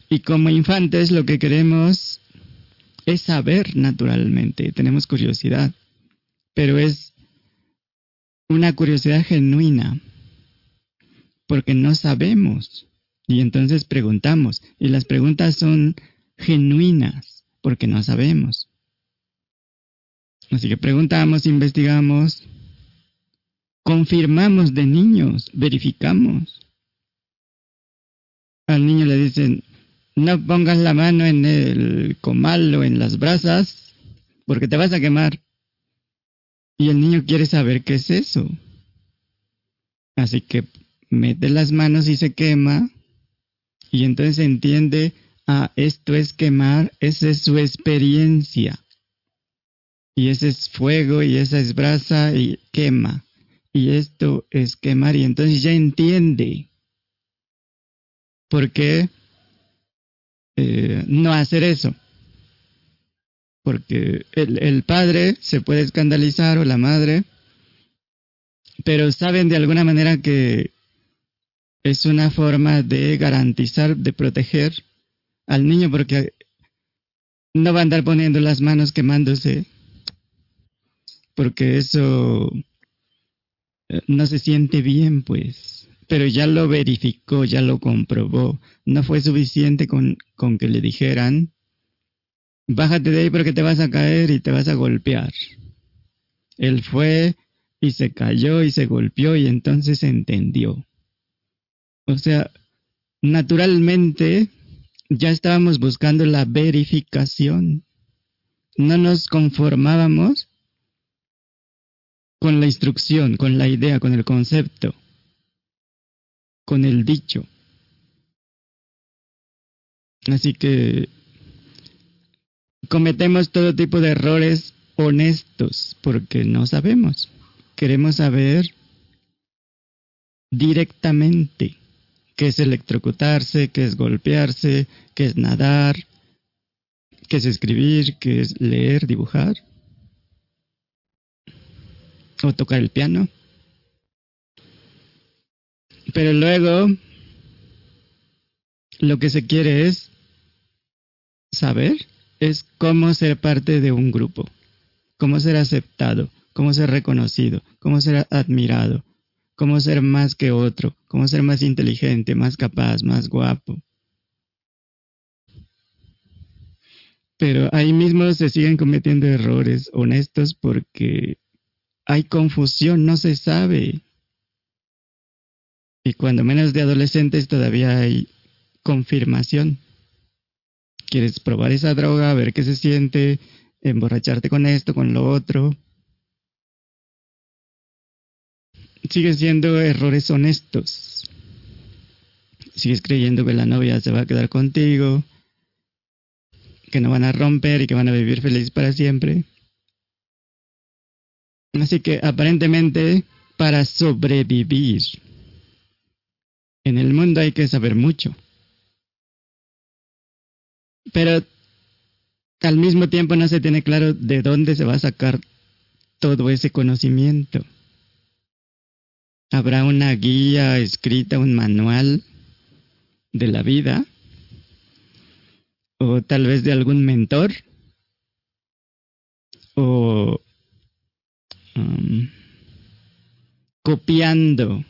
Y como infantes lo que queremos es saber naturalmente, tenemos curiosidad, pero es una curiosidad genuina, porque no sabemos. Y entonces preguntamos, y las preguntas son genuinas, porque no sabemos. Así que preguntamos, investigamos, confirmamos de niños, verificamos. Al niño le dicen, no pongas la mano en el comal o en las brasas, porque te vas a quemar. Y el niño quiere saber qué es eso. Así que mete las manos y se quema. Y entonces entiende, ah, esto es quemar, esa es su experiencia. Y ese es fuego y esa es brasa y quema. Y esto es quemar y entonces ya entiende. ¿Por qué? Eh, no hacer eso. Porque el, el padre se puede escandalizar o la madre, pero saben de alguna manera que es una forma de garantizar, de proteger al niño porque no va a andar poniendo las manos quemándose, porque eso eh, no se siente bien, pues pero ya lo verificó, ya lo comprobó. No fue suficiente con, que le dijeran, bájate de ahí porque te vas a caer y te vas a golpear. Él fue y se cayó y se golpeó y entonces entendió. O sea, naturalmente ya estábamos buscando la verificación. No nos conformábamos con la instrucción, con la idea, con el concepto con el dicho. Así que cometemos todo tipo de errores honestos porque no sabemos. Queremos saber directamente qué es electrocutarse, qué es golpearse, qué es nadar, qué es escribir, qué es leer, dibujar o tocar el piano. Pero luego lo que se quiere es saber, es cómo ser parte de un grupo, cómo ser aceptado, cómo ser reconocido, cómo ser admirado, cómo ser más que otro, cómo ser más inteligente, más capaz, más guapo. Pero ahí mismo se siguen cometiendo errores honestos porque hay confusión, no se sabe. Y cuando menos de adolescentes todavía hay confirmación. Quieres probar esa droga, ver qué se siente, emborracharte con esto, con lo otro. Siguen siendo errores honestos. Sigues creyendo que la novia se va a quedar contigo, que no van a romper y que van a vivir felices para siempre. Así que aparentemente para sobrevivir en el mundo hay que saber mucho. Pero al mismo tiempo no se tiene claro de dónde se va a sacar todo ese conocimiento? ¿Habrá una guía escrita, un manual de la vida? ¿O tal vez de algún mentor? ¿O um, copiando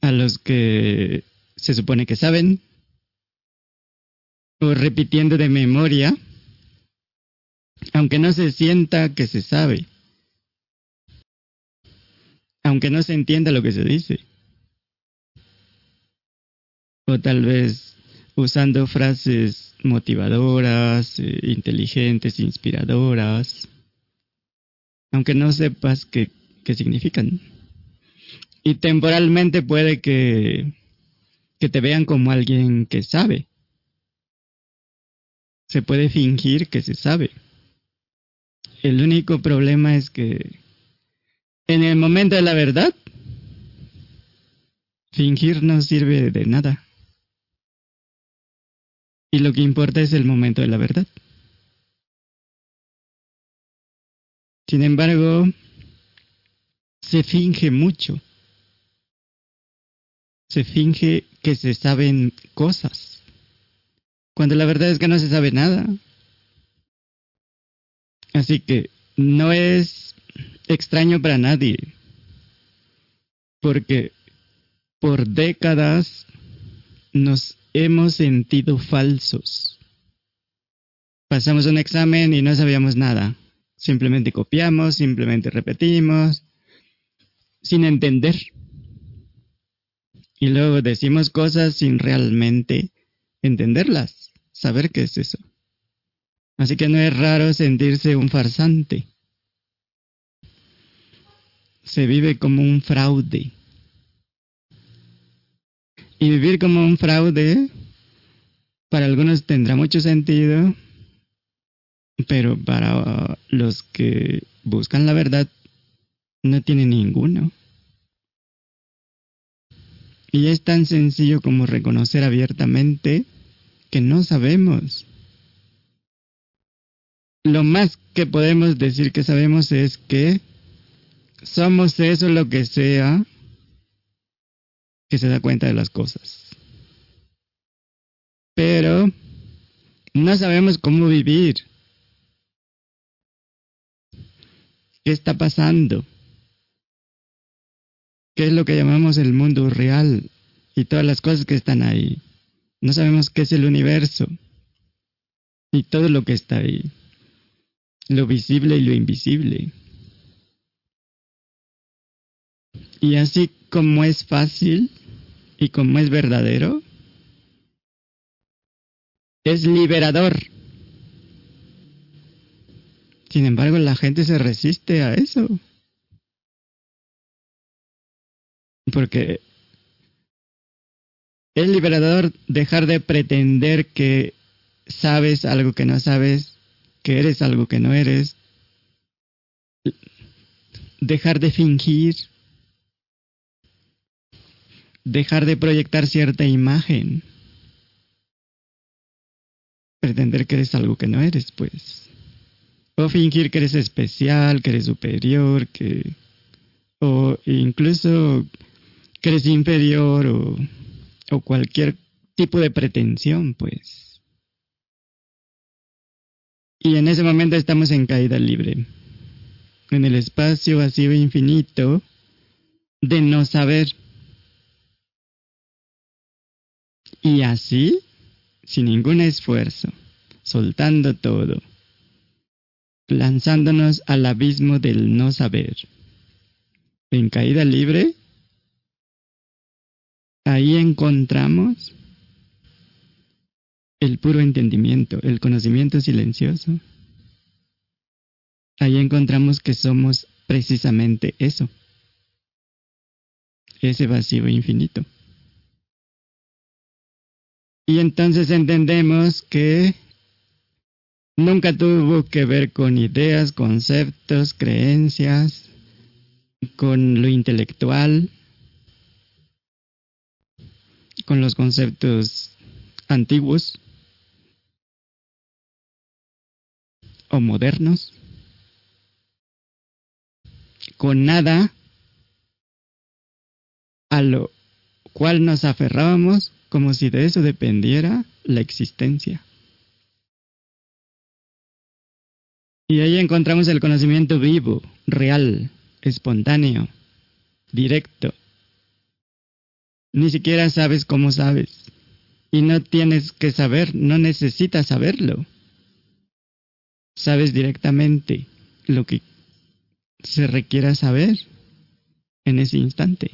a los que se supone que saben? ¿O repitiendo de memoria? Aunque no se sienta que se sabe aunque no se entienda lo que se dice. O tal vez usando frases motivadoras, eh, inteligentes, inspiradoras, aunque no sepas qué significan. Y temporalmente puede que, que te vean como alguien que sabe. Se puede fingir que se sabe. El único problema es que en el momento de la verdad, fingir no sirve de nada. Y lo que importa es el momento de la verdad. Sin embargo, se finge mucho. Se finge que se saben cosas, cuando la verdad es que no se sabe nada. Así que no es extraño para nadie, porque por décadas nos hemos sentido falsos. Pasamos un examen y no sabíamos nada. Simplemente copiamos, simplemente repetimos, sin entender. Y luego decimos cosas sin realmente entenderlas, saber qué es eso. Así que no es raro sentirse un farsante se vive como un fraude. Y vivir como un fraude para algunos tendrá mucho sentido, pero para los que buscan la verdad no tiene ninguno. Y es tan sencillo como reconocer abiertamente que no sabemos. Lo más que podemos decir que sabemos es que somos eso lo que sea que se da cuenta de las cosas. Pero no sabemos cómo vivir. ¿Qué está pasando? ¿Qué es lo que llamamos el mundo real y todas las cosas que están ahí? No sabemos qué es el universo y todo lo que está ahí, lo visible y lo invisible. Y así como es fácil y como es verdadero, es liberador. Sin embargo, la gente se resiste a eso. Porque es liberador dejar de pretender que sabes algo que no sabes, que eres algo que no eres, dejar de fingir, dejar de proyectar cierta imagen. Pretender que eres algo que no eres, pues. O fingir que eres especial, que eres superior, que... O incluso eres inferior o, o cualquier tipo de pretensión, pues. Y en ese momento estamos en caída libre, en el espacio vacío infinito de no saber Y así, sin ningún esfuerzo, soltando todo, lanzándonos al abismo del no saber. En caída libre, ahí encontramos el puro entendimiento, el conocimiento silencioso. Ahí encontramos que somos precisamente eso, ese vacío infinito. Y entonces entendemos que nunca tuvo que ver con ideas, conceptos, creencias, con lo intelectual, con los conceptos antiguos o modernos. con nada a lo cual nos aferrábamos como si de eso dependiera la existencia. Y ahí encontramos el conocimiento vivo, real, espontáneo, directo. Ni siquiera sabes cómo sabes. Y no tienes que saber, no necesitas saberlo. Sabes directamente lo que se requiera saber en ese instante.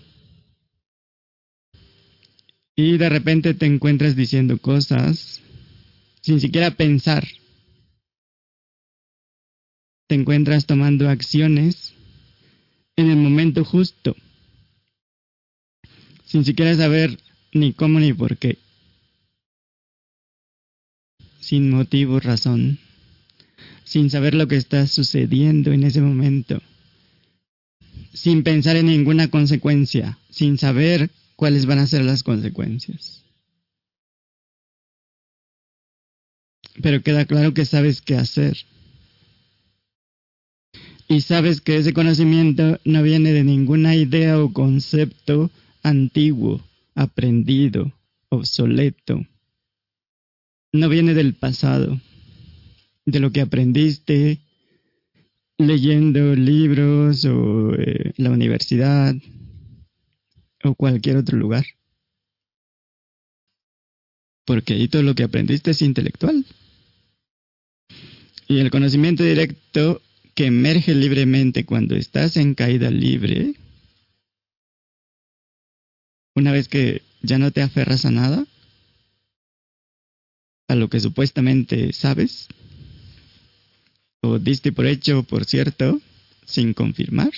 Y de repente te encuentras diciendo cosas sin siquiera pensar. Te encuentras tomando acciones en el momento justo, sin siquiera saber ni cómo ni por qué, sin motivo, razón, sin saber lo que está sucediendo en ese momento, sin pensar en ninguna consecuencia, sin saber cuáles van a ser las consecuencias. Pero queda claro que sabes qué hacer. Y sabes que ese conocimiento no viene de ninguna idea o concepto antiguo, aprendido, obsoleto. No viene del pasado, de lo que aprendiste leyendo libros o eh, la universidad, o cualquier otro lugar. Porque ahí todo lo que aprendiste es intelectual. Y el conocimiento directo que emerge libremente cuando estás en caída libre, una vez que ya no te aferras a nada, a lo que supuestamente sabes, o diste por hecho, por cierto, sin confirmar,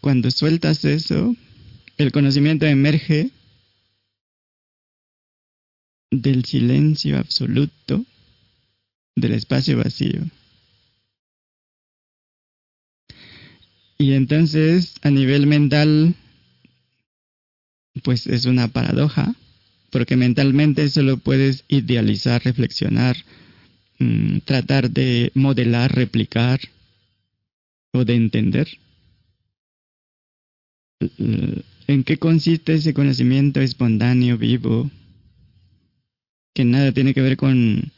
cuando sueltas eso, el conocimiento emerge del silencio absoluto, del espacio vacío. Y entonces, a nivel mental, pues es una paradoja, porque mentalmente solo puedes idealizar, reflexionar, mm, tratar de modelar, replicar o de entender. ¿En qué consiste ese conocimiento espontáneo, vivo, que nada tiene que ver con,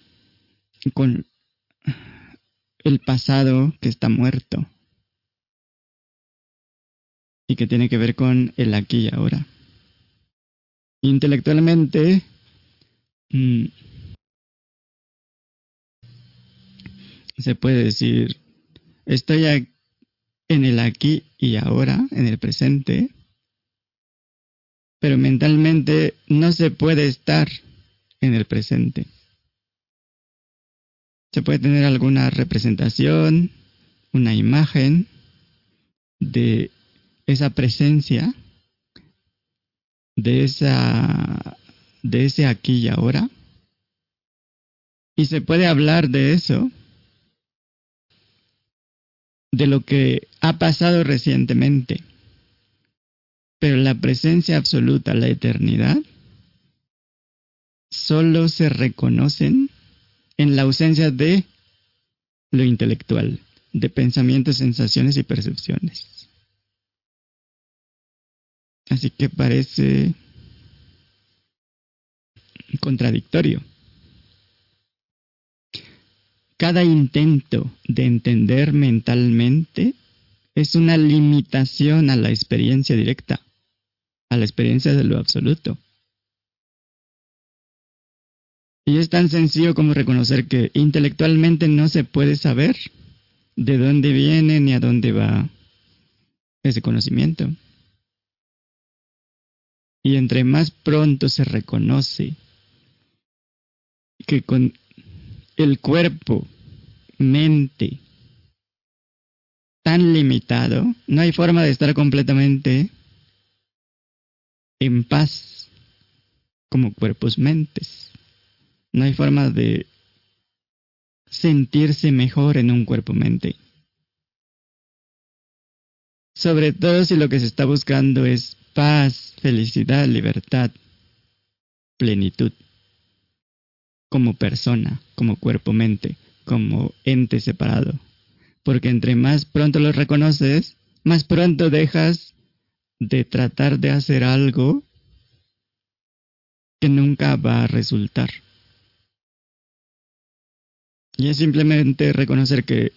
con el pasado que está muerto y que tiene que ver con el aquí y ahora? Intelectualmente, mm, se puede decir, estoy en el aquí y ahora, en el presente, pero mentalmente no se puede estar en el presente. Se puede tener alguna representación, una imagen de esa presencia, de esa de ese aquí y ahora. Y se puede hablar de eso de lo que ha pasado recientemente. Pero la presencia absoluta, la eternidad, solo se reconocen en la ausencia de lo intelectual, de pensamientos, sensaciones y percepciones. Así que parece contradictorio cada intento de entender mentalmente es una limitación a la experiencia directa, a la experiencia de lo absoluto. Y es tan sencillo como reconocer que intelectualmente no se puede saber de dónde viene ni a dónde va ese conocimiento. Y entre más pronto se reconoce que con el cuerpo, mente, tan limitado, no hay forma de estar completamente en paz como cuerpos mentes. No hay forma de sentirse mejor en un cuerpo mente. Sobre todo si lo que se está buscando es paz, felicidad, libertad, plenitud como persona, como cuerpo-mente, como ente separado, porque entre más pronto los reconoces, más pronto dejas de tratar de hacer algo que nunca va a resultar. Y es simplemente reconocer que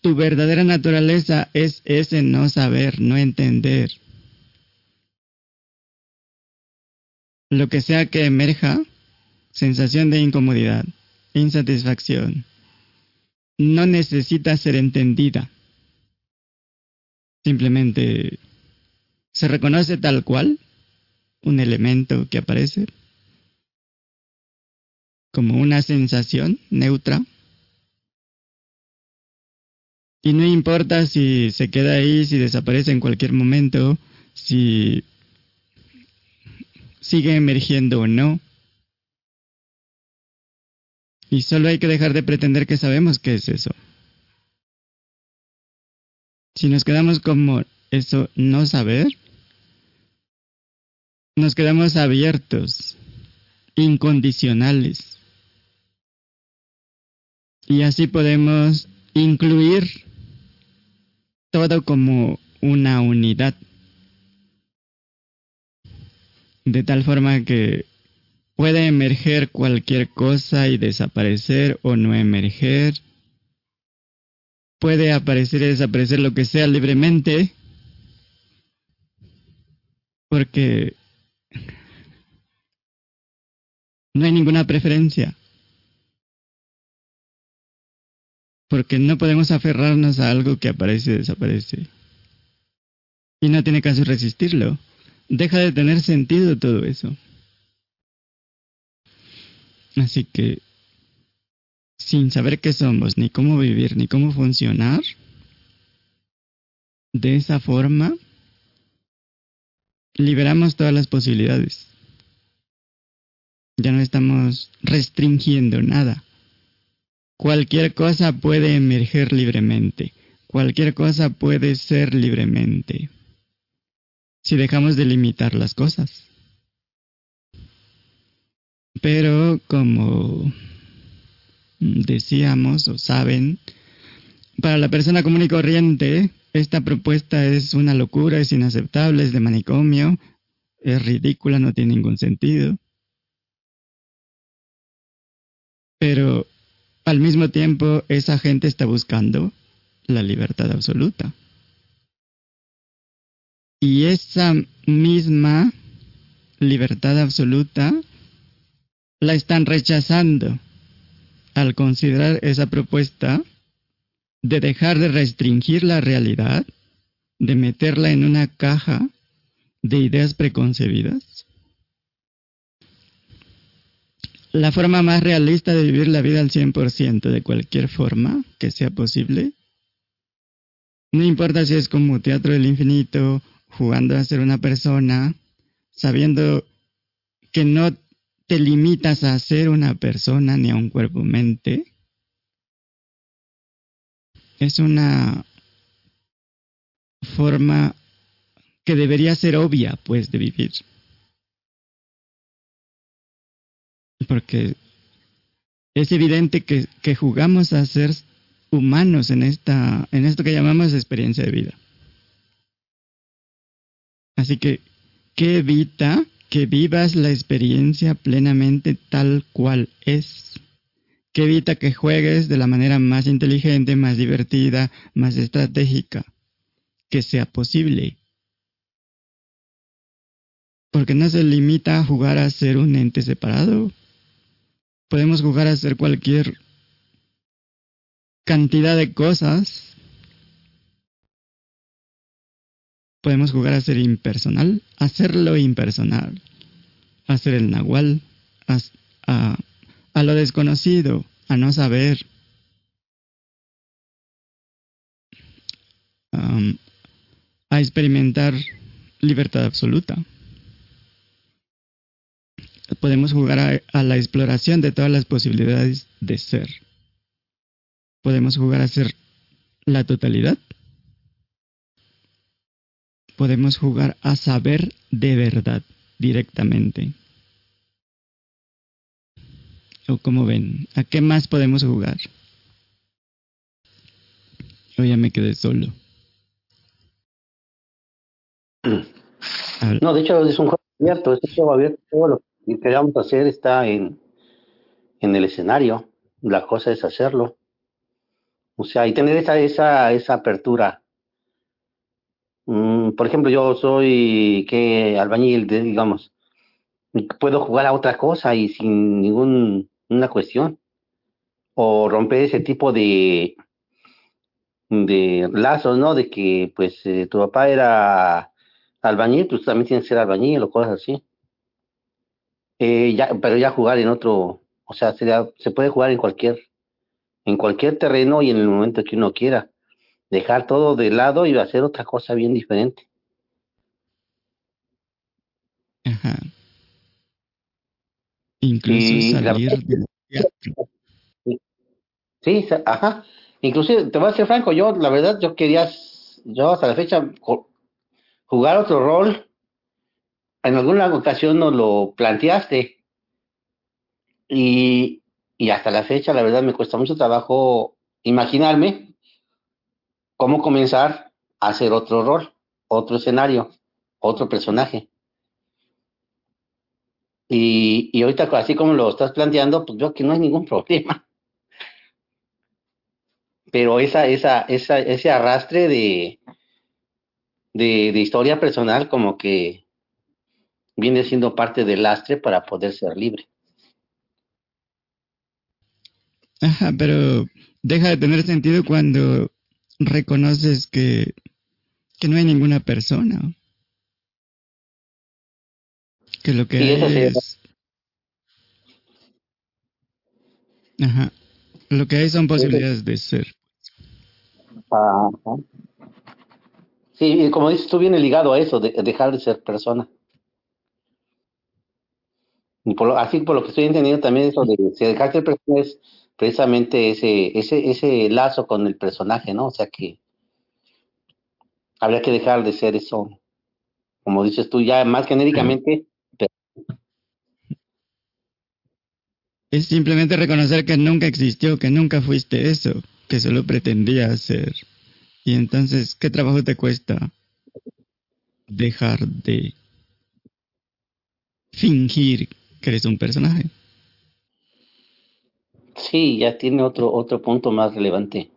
tu verdadera naturaleza es ese no saber, no entender. Lo que sea que emerja, sensación de incomodidad, insatisfacción, no necesita ser entendida. Simplemente se reconoce tal cual un elemento que aparece como una sensación neutra. Y no importa si se queda ahí, si desaparece en cualquier momento, si sigue emergiendo o no. Y solo hay que dejar de pretender que sabemos qué es eso. Si nos quedamos como eso no saber, nos quedamos abiertos, incondicionales. Y así podemos incluir todo como una unidad. De tal forma que puede emerger cualquier cosa y desaparecer o no emerger. Puede aparecer y desaparecer lo que sea libremente. Porque no hay ninguna preferencia. porque no podemos aferrarnos a algo que aparece y desaparece. Y no tiene caso resistirlo. Deja de tener sentido todo eso. Así que, sin saber qué somos, ni cómo vivir, ni cómo funcionar, de esa forma, liberamos todas las posibilidades. Ya no estamos restringiendo nada. Cualquier cosa puede emerger libremente. Cualquier cosa puede ser libremente. Si dejamos de limitar las cosas. Pero como decíamos o saben, para la persona común y corriente, esta propuesta es una locura, es inaceptable, es de manicomio, es ridícula, no tiene ningún sentido. Pero al mismo tiempo, esa gente está buscando la libertad absoluta. Y esa misma libertad absoluta la están rechazando al considerar esa propuesta de dejar de restringir la realidad, de meterla en una caja de ideas preconcebidas la forma más realista de vivir la vida al 100% de cualquier forma que sea posible. No importa si es como teatro del infinito, jugando a ser una persona, sabiendo que no te limitas a ser una persona ni a un cuerpo-mente. Es una forma que debería ser obvia, pues, de vivir. porque es evidente que, jugamos a ser humanos en, esta, en esto que llamamos experiencia de vida. Así que, ¿qué evita que vivas la experiencia plenamente tal cual es? ¿Qué evita que juegues de la manera más inteligente, más divertida, más estratégica que sea posible? Porque no se limita a jugar a ser un ente separado podemos jugar a hacer cualquier cantidad de cosas. Podemos jugar a ser impersonal, hacerlo impersonal, hacer el nahual, a, a lo desconocido, a no saber. a experimentar libertad absoluta podemos jugar a, la exploración de todas las posibilidades de ser. Podemos jugar a ser la totalidad. Podemos jugar a saber de verdad directamente. ¿O como ven? ¿A qué más podemos jugar? O ya me quedé solo. No, de hecho es un juego abierto, es un juego abierto. Todo lo que queramos hacer está en, en el escenario. La cosa es hacerlo. O sea, y tener esa, esa, esa apertura. Mm, por ejemplo, yo soy que albañil, digamos. Puedo jugar a otra cosa y sin ninguna cuestión. O romper ese tipo de, de lazos, ¿no? De que, pues, eh, tu papá era albañil, pues también tienes que ser albañil o cosas así. Eh, ya, pero ya jugar en otro, o sea, se puede jugar en cualquier, en cualquier terreno y en el momento que uno quiera. Dejar todo de lado y hacer otra cosa bien diferente. Ajá. Incluso salir del teatro. Sí, ajá. Inclusive, te voy a ser franco, yo, la verdad, yo quería, yo hasta la fecha, jugar otro rol. En alguna ocasión nos lo planteaste. Y, y hasta la fecha, la verdad, me cuesta mucho trabajo imaginarme cómo comenzar a hacer otro rol, otro escenario, otro personaje. Y, y ahorita, así como lo estás planteando, pues veo que no hay ningún problema. Pero esa, esa, esa, ese arrastre de, de, de historia personal como que viene siendo parte del lastre para poder ser libre. Ajá, pero deja de tener sentido cuando reconoces que, que no hay ninguna persona. Que lo que hay es... Ajá. Lo que hay son posibilidades de ser. Ajá. Sí, como dices tú, viene ligado a eso, de dejar de ser persona. Y por lo, así por lo que estoy entendiendo también eso de dejar de ser persona es precisamente ese, ese, ese lazo con el personaje, ¿no? O sea que habría que dejar de ser eso, como dices tú, ya más genéricamente. Es simplemente reconocer que nunca existió, que nunca fuiste eso, que solo pretendías ser. Y entonces, ¿qué trabajo te cuesta dejar de fingir que eres un personaje? Sí, ya tiene otro otro punto más relevante.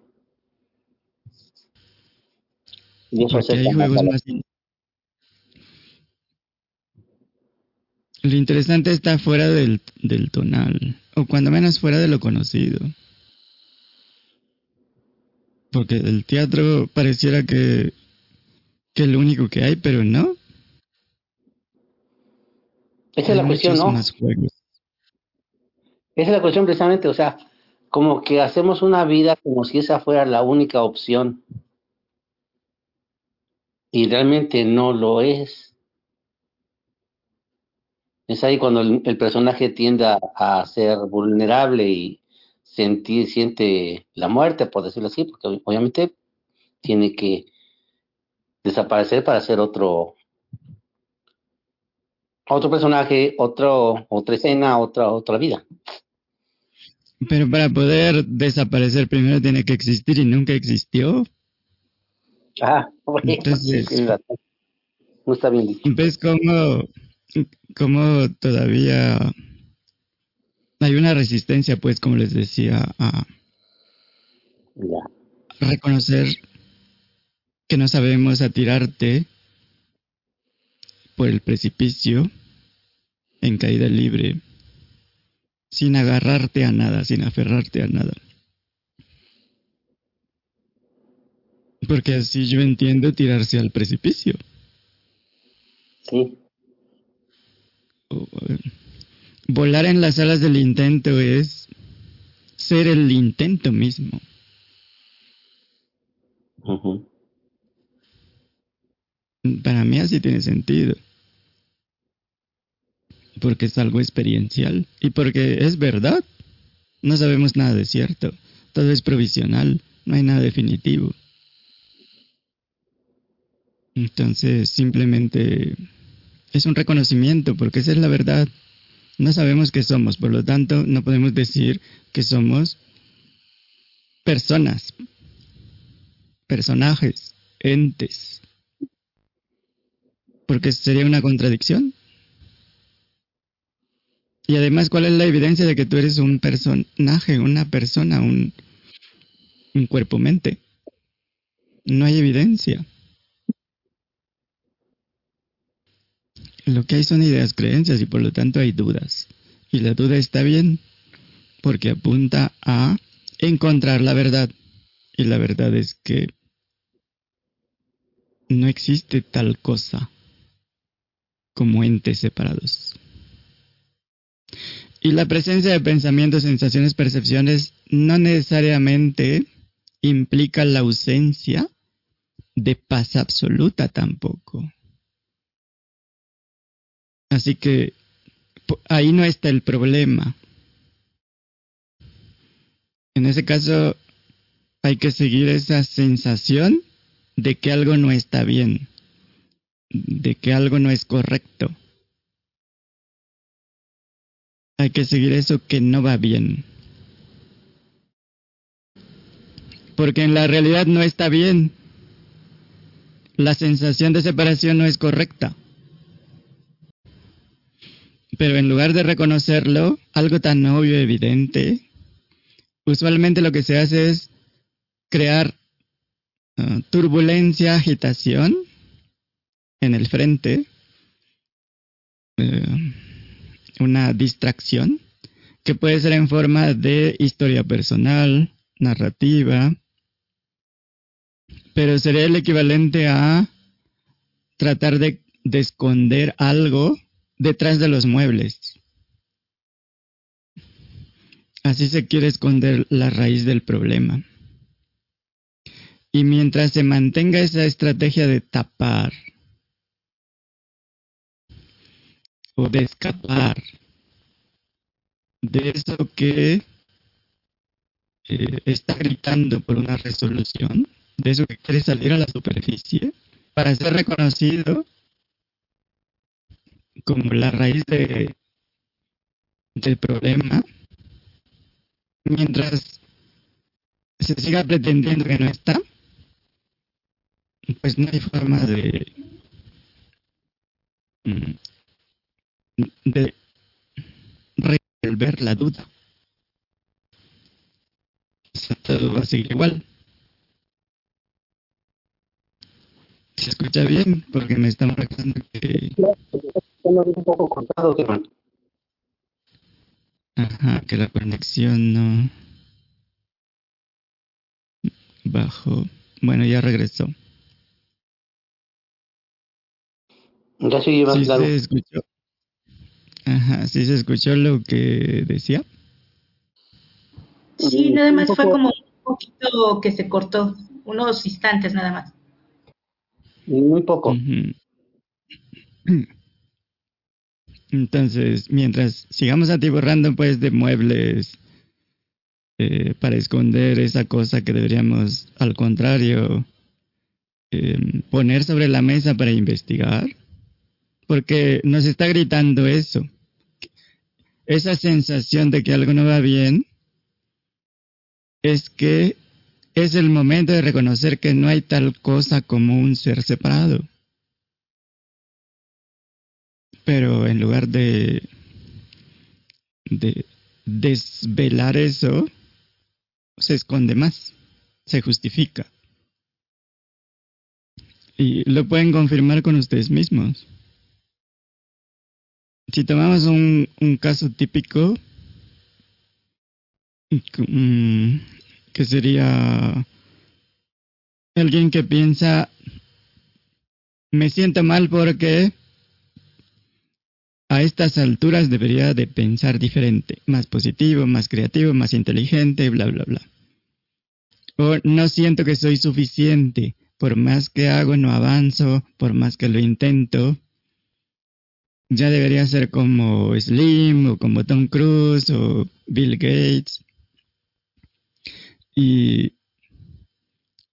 Y eso hay juegos más... Lo interesante está fuera del, del tonal, o cuando menos fuera de lo conocido. Porque el teatro pareciera que, que es lo único que hay, pero no. Esa es la cuestión, ¿no? Más juegos. Esa es la cuestión precisamente, o sea, como que hacemos una vida como si esa fuera la única opción. Y realmente no lo es. Es ahí cuando el, personaje tiende a, ser vulnerable y sentir, siente la muerte, por decirlo así, porque obviamente tiene que desaparecer para ser otro otro personaje, otro, otra escena, otra, otra vida. Pero para poder desaparecer primero tiene que existir y nunca existió. Ah, bueno, Entonces, no está bien dicho. ¿Ves cómo, cómo todavía hay una resistencia, pues, como les decía, a reconocer que no sabemos a tirarte por el precipicio en caída libre sin agarrarte a nada, sin aferrarte a nada. Porque así yo entiendo tirarse al precipicio. Sí. Volar en las alas del intento es ser el intento mismo. Para mí así tiene sentido porque es algo experiencial y porque es verdad. No sabemos nada de cierto. Todo es provisional, no hay nada definitivo. Entonces, simplemente es un reconocimiento, porque esa es la verdad. No sabemos qué somos, por lo tanto, no podemos decir que somos personas. personajes, entes. Porque sería una contradicción. Y además, ¿cuál es la evidencia de que tú eres un personaje, una persona, un, cuerpo-mente? No hay evidencia. Lo que hay son ideas, creencias y por lo tanto hay dudas. Y la duda está bien porque apunta a encontrar la verdad. Y la verdad es que no existe tal cosa como entes separados. Y la presencia de pensamientos, sensaciones, percepciones no necesariamente implica la ausencia de paz absoluta tampoco. Así que ahí no está el problema. En ese caso hay que seguir esa sensación de que algo no está bien, de que algo no es correcto. Hay que seguir eso que no va bien. Porque en la realidad no está bien. La sensación de separación no es correcta. Pero en lugar de reconocerlo, algo tan obvio y evidente, usualmente lo que se hace es crear ah, turbulencia, agitación en el frente, eh, una distracción, que puede ser en forma de historia personal, narrativa, pero sería el equivalente a tratar de esconder algo detrás de los muebles. Así se quiere esconder la raíz del problema. Y mientras se mantenga esa estrategia de tapar o de escapar de eso que eh, está gritando por una resolución, de eso que quiere salir a la superficie, para ser reconocido como la raíz de, del problema, mientras se siga pretendiendo que no está, pues no hay forma de, mm, de resolver la duda. todo va a seguir igual. Se escucha bien porque me están marcando que un poco cortado, Ajá, que la conexión no bajo. Bueno, ya regresó. Ya ¿Sí se escuchó? Ajá, ¿sí se escuchó lo que decía? Sí, nada más fue como un poquito que se cortó, unos instantes nada más. Muy poco. Entonces, mientras sigamos atiborrando pues de muebles eh, para esconder esa cosa que deberíamos, al contrario, em, poner sobre la mesa para investigar, porque nos está gritando eso, esa sensación de que algo no va bien, es que es el momento de reconocer que no hay tal cosa como un ser separado. Pero en lugar de, de desvelar eso, se esconde más, se justifica. Y lo pueden confirmar con ustedes mismos. Si tomamos un, un caso típico, mm, que sería alguien que piensa, me siento mal porque a estas alturas debería de pensar diferente, más positivo, más creativo, más inteligente, bla, bla, bla. O no siento que soy suficiente, por más que hago no avanzo, por más que lo intento. Ya debería ser como Slim o como Tom Cruise o Bill Gates. Y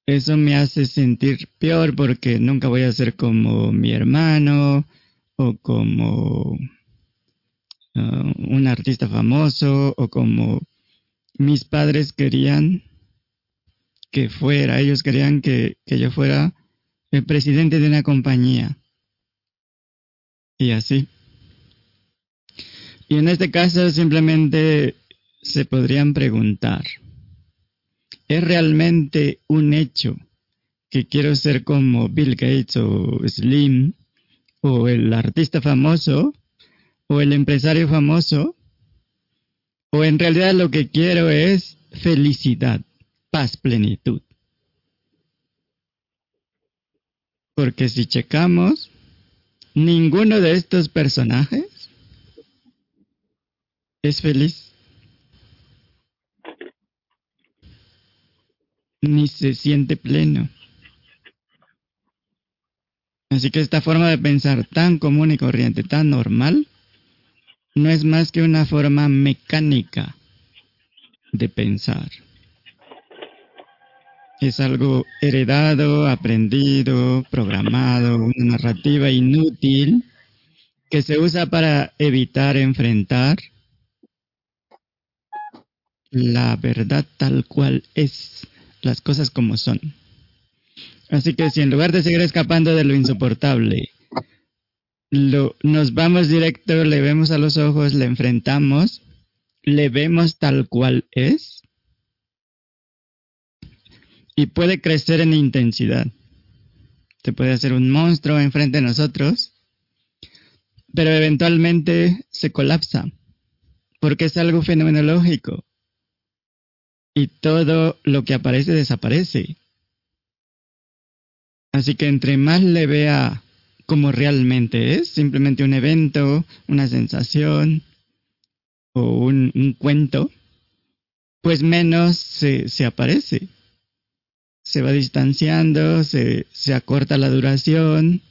eso me hace sentir peor porque nunca voy a ser como mi hermano, o como uh, un artista famoso o como mis padres querían que fuera. Ellos querían que, que yo fuera el presidente de una compañía. Y así. Y en este caso simplemente se podrían preguntar, ¿es realmente un hecho que quiero ser como Bill Gates o Slim o el artista famoso o el empresario famoso? ¿O en realidad lo que quiero es felicidad, paz, plenitud? Porque si checamos, ninguno de estos personajes es feliz. Ni se siente pleno. Así que esta forma de pensar tan común y corriente, tan normal, no es más que una forma mecánica de pensar. Es algo heredado, aprendido, programado, una narrativa inútil que se usa para evitar enfrentar la verdad tal cual es, las cosas como son. Así que si en lugar de seguir escapando de lo insoportable, lo, nos vamos directo, le vemos a los ojos, le enfrentamos, le vemos tal cual es, y puede crecer en intensidad. Se puede hacer un monstruo enfrente de nosotros, pero eventualmente se colapsa, porque es algo fenomenológico. Y todo lo que aparece desaparece. Así que entre más le vea como realmente es, simplemente un evento, una sensación o un, cuento, pues menos se, se aparece. Se va distanciando, se, se acorta la duración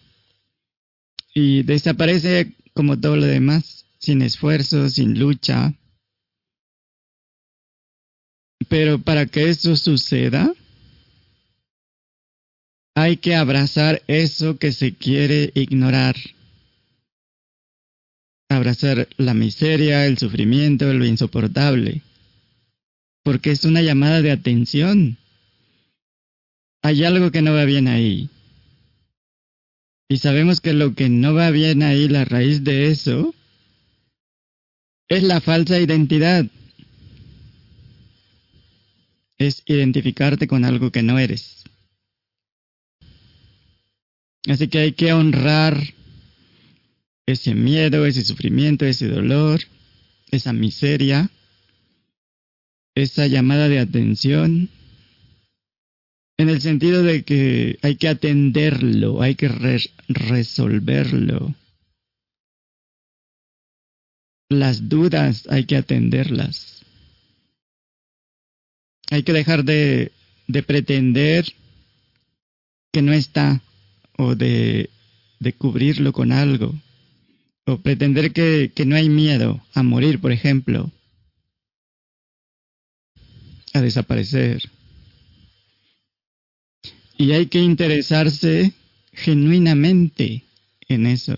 y desaparece como todo lo demás, sin esfuerzo, sin lucha. Pero para que eso suceda, hay que abrazar eso que se quiere ignorar. Abrazar la miseria, el sufrimiento, lo insoportable. Porque es una llamada de atención. Hay algo que no va bien ahí. Y sabemos que lo que no va bien ahí, la raíz de eso, es la falsa identidad. Es identificarte con algo que no eres. Así que hay que honrar ese miedo, ese sufrimiento, ese dolor, esa miseria, esa llamada de atención, en el sentido de que hay que atenderlo, hay que resolverlo. Las dudas hay que atenderlas. Hay que dejar de, de pretender que no está o de, de cubrirlo con algo, o pretender que, que no hay miedo a morir, por ejemplo, a desaparecer. Y hay que interesarse genuinamente en eso.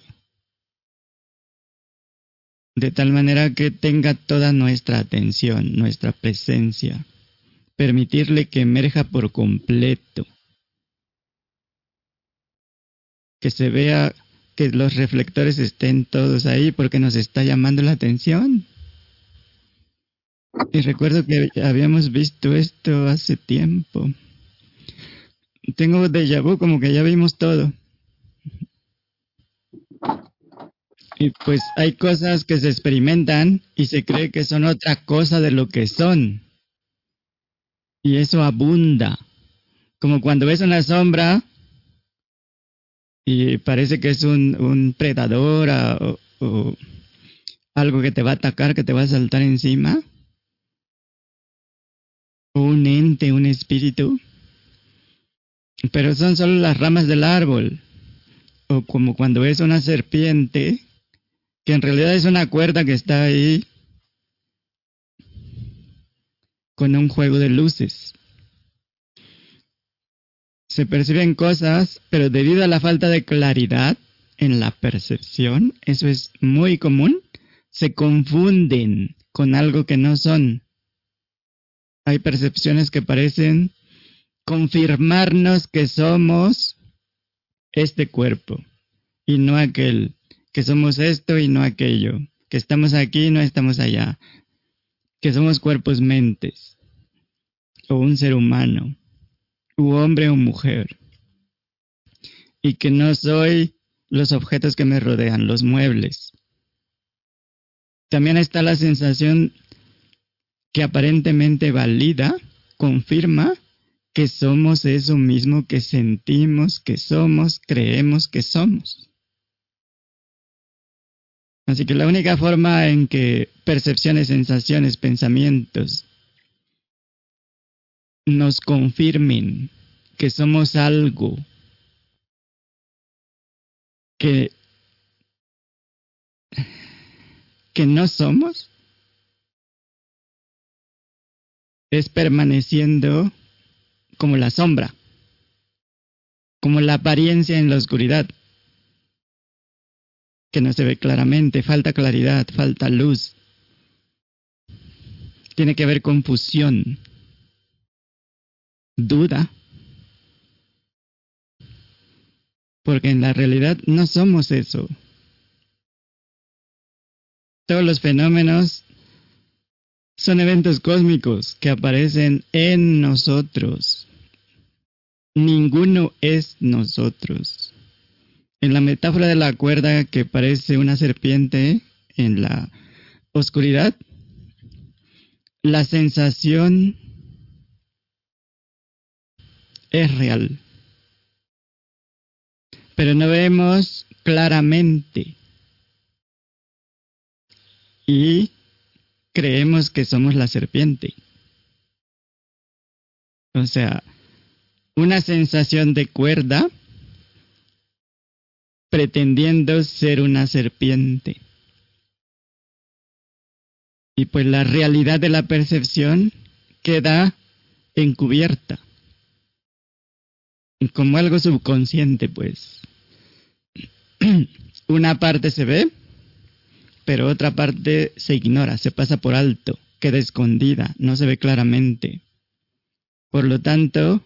De tal manera que tenga toda nuestra atención, nuestra presencia. Permitirle que emerja por completo que se vea que los reflectores estén todos ahí porque nos está llamando la atención. Y recuerdo que habíamos visto esto hace tiempo. Tengo déjà vu como que ya vimos todo. Y pues hay cosas que se experimentan y se cree que son otra cosa de lo que son. Y eso abunda. Como cuando ves una sombra y parece que es un, un predador o, algo que te va a atacar, que te va a saltar encima, o un ente, un espíritu, pero son solo las ramas del árbol, o como cuando es una serpiente, que en realidad es una cuerda que está ahí con un juego de luces se perciben cosas, pero debido a la falta de claridad en la percepción, eso es muy común, se confunden con algo que no son. Hay percepciones que parecen confirmarnos que somos este cuerpo y no aquel, que somos esto y no aquello, que estamos aquí y no estamos allá, que somos cuerpos mentes, o un ser humano, u hombre o mujer, y que no soy los objetos que me rodean, los muebles. También está la sensación que aparentemente valida, confirma que somos eso mismo que sentimos que somos, creemos que somos. Así que la única forma en que percepciones, sensaciones, pensamientos nos confirmen que somos algo que, que no somos es permaneciendo como la sombra, como la apariencia en la oscuridad, que no se ve claramente, falta claridad, falta luz. Tiene que haber confusión, duda, porque en la realidad no somos eso. Todos los fenómenos son eventos cósmicos que aparecen en nosotros ninguno es nosotros. En la metáfora de la cuerda que parece una serpiente en la oscuridad, la sensación es real. Pero no vemos claramente. Y creemos que somos la serpiente. O sea, una sensación de cuerda pretendiendo ser una serpiente. Y pues la realidad de la percepción queda encubierta. Como algo subconsciente, pues. Una parte se ve, pero otra parte se ignora, se pasa por alto, queda escondida, no se ve claramente. Por lo tanto,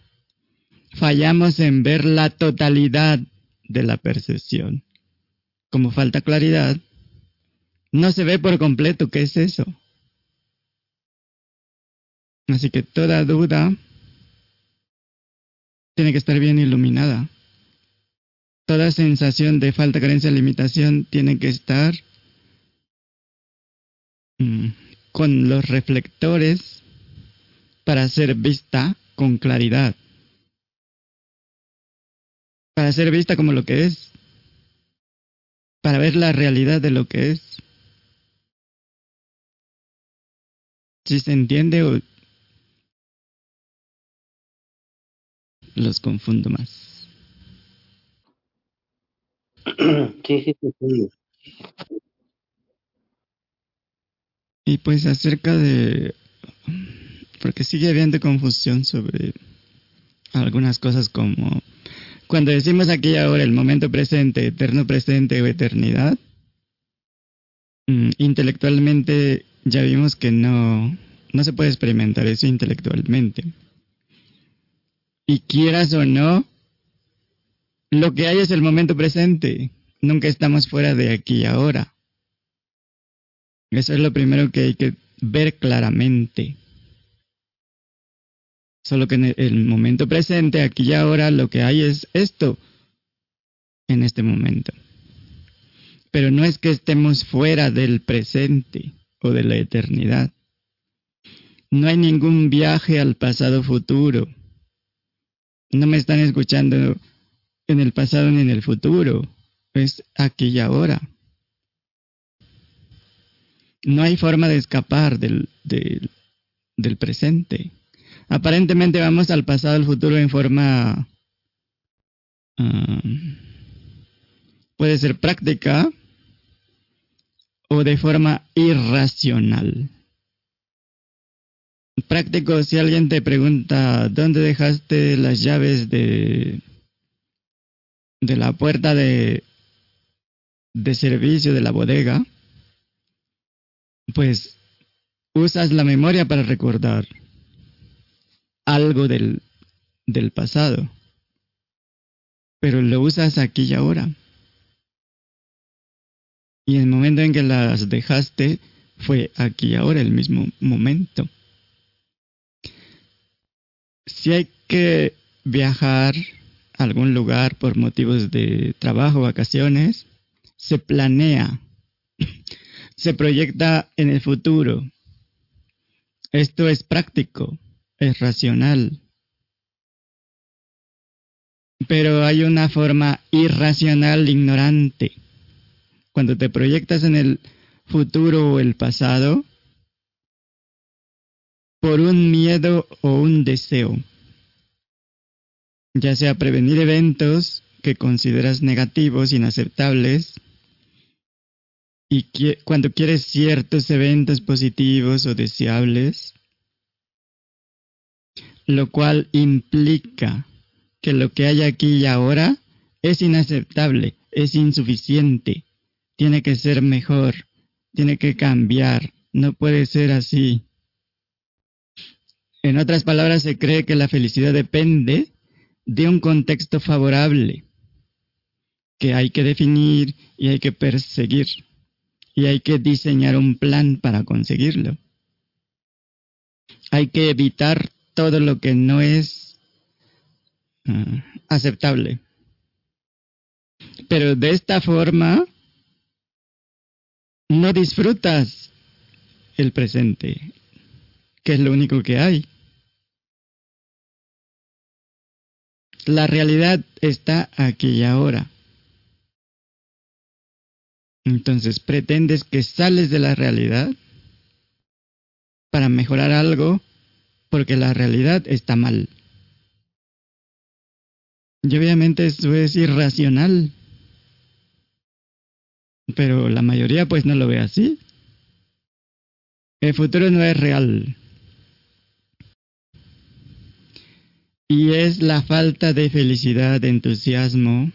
fallamos en ver la totalidad de la percepción. Como falta claridad, no se ve por completo qué es eso. Así que toda duda tiene que estar bien iluminada. Toda sensación de falta, carencia, limitación tiene que estar mm, con los reflectores para ser vista con claridad para ser vista como lo que es, para ver la realidad de lo que es. Si se entiende o los confundo más. Sí, sí, sí. Y pues acerca de... Porque sigue habiendo confusión sobre algunas cosas como cuando decimos aquí y ahora el momento presente, eterno presente o eternidad, mm, intelectualmente ya vimos que no, no se puede experimentar eso intelectualmente. Y quieras o no, lo que hay es el momento presente. Nunca estamos fuera de aquí y ahora. Eso es lo primero que hay que ver claramente. Solo que en el momento presente, aquí y ahora, lo que hay es esto en este momento. Pero no es que estemos fuera del presente o de la eternidad. No hay ningún viaje al pasado futuro. No me están escuchando en el pasado ni en el futuro. Es aquí y ahora. No hay forma de escapar del, del, del presente aparentemente vamos al pasado, al futuro en forma... Ah, puede ser práctica o de forma irracional. Práctico, si alguien te pregunta dónde dejaste las llaves de, de la puerta de, de servicio de la bodega, pues usas la memoria para recordar algo del, del pasado, pero lo usas aquí y ahora. Y el momento en que las dejaste fue aquí y ahora, el mismo momento. Si hay que viajar a algún lugar por motivos de trabajo, vacaciones, se planea, se proyecta en el futuro. Esto es práctico, es racional. Pero hay una forma irracional, ignorante. Cuando te proyectas en el futuro o el pasado, por un miedo o un deseo, ya sea prevenir eventos que consideras negativos, inaceptables, y cuando quieres ciertos eventos positivos o deseables, lo cual implica que lo que hay aquí y ahora es inaceptable, es insuficiente, tiene que ser mejor, tiene que cambiar, no puede ser así. En otras palabras, se cree que la felicidad depende de un contexto favorable, que hay que definir y hay que perseguir, y hay que diseñar un plan para conseguirlo. Hay que evitar todo lo que no es uh, aceptable. Pero de esta forma no disfrutas el presente, que es lo único que hay. La realidad está aquí y ahora. Entonces, pretendes que sales de la realidad para mejorar algo porque la realidad está mal. Y obviamente eso es irracional. Pero la mayoría pues no lo ve así. El futuro no es real. Y es la falta de felicidad, de entusiasmo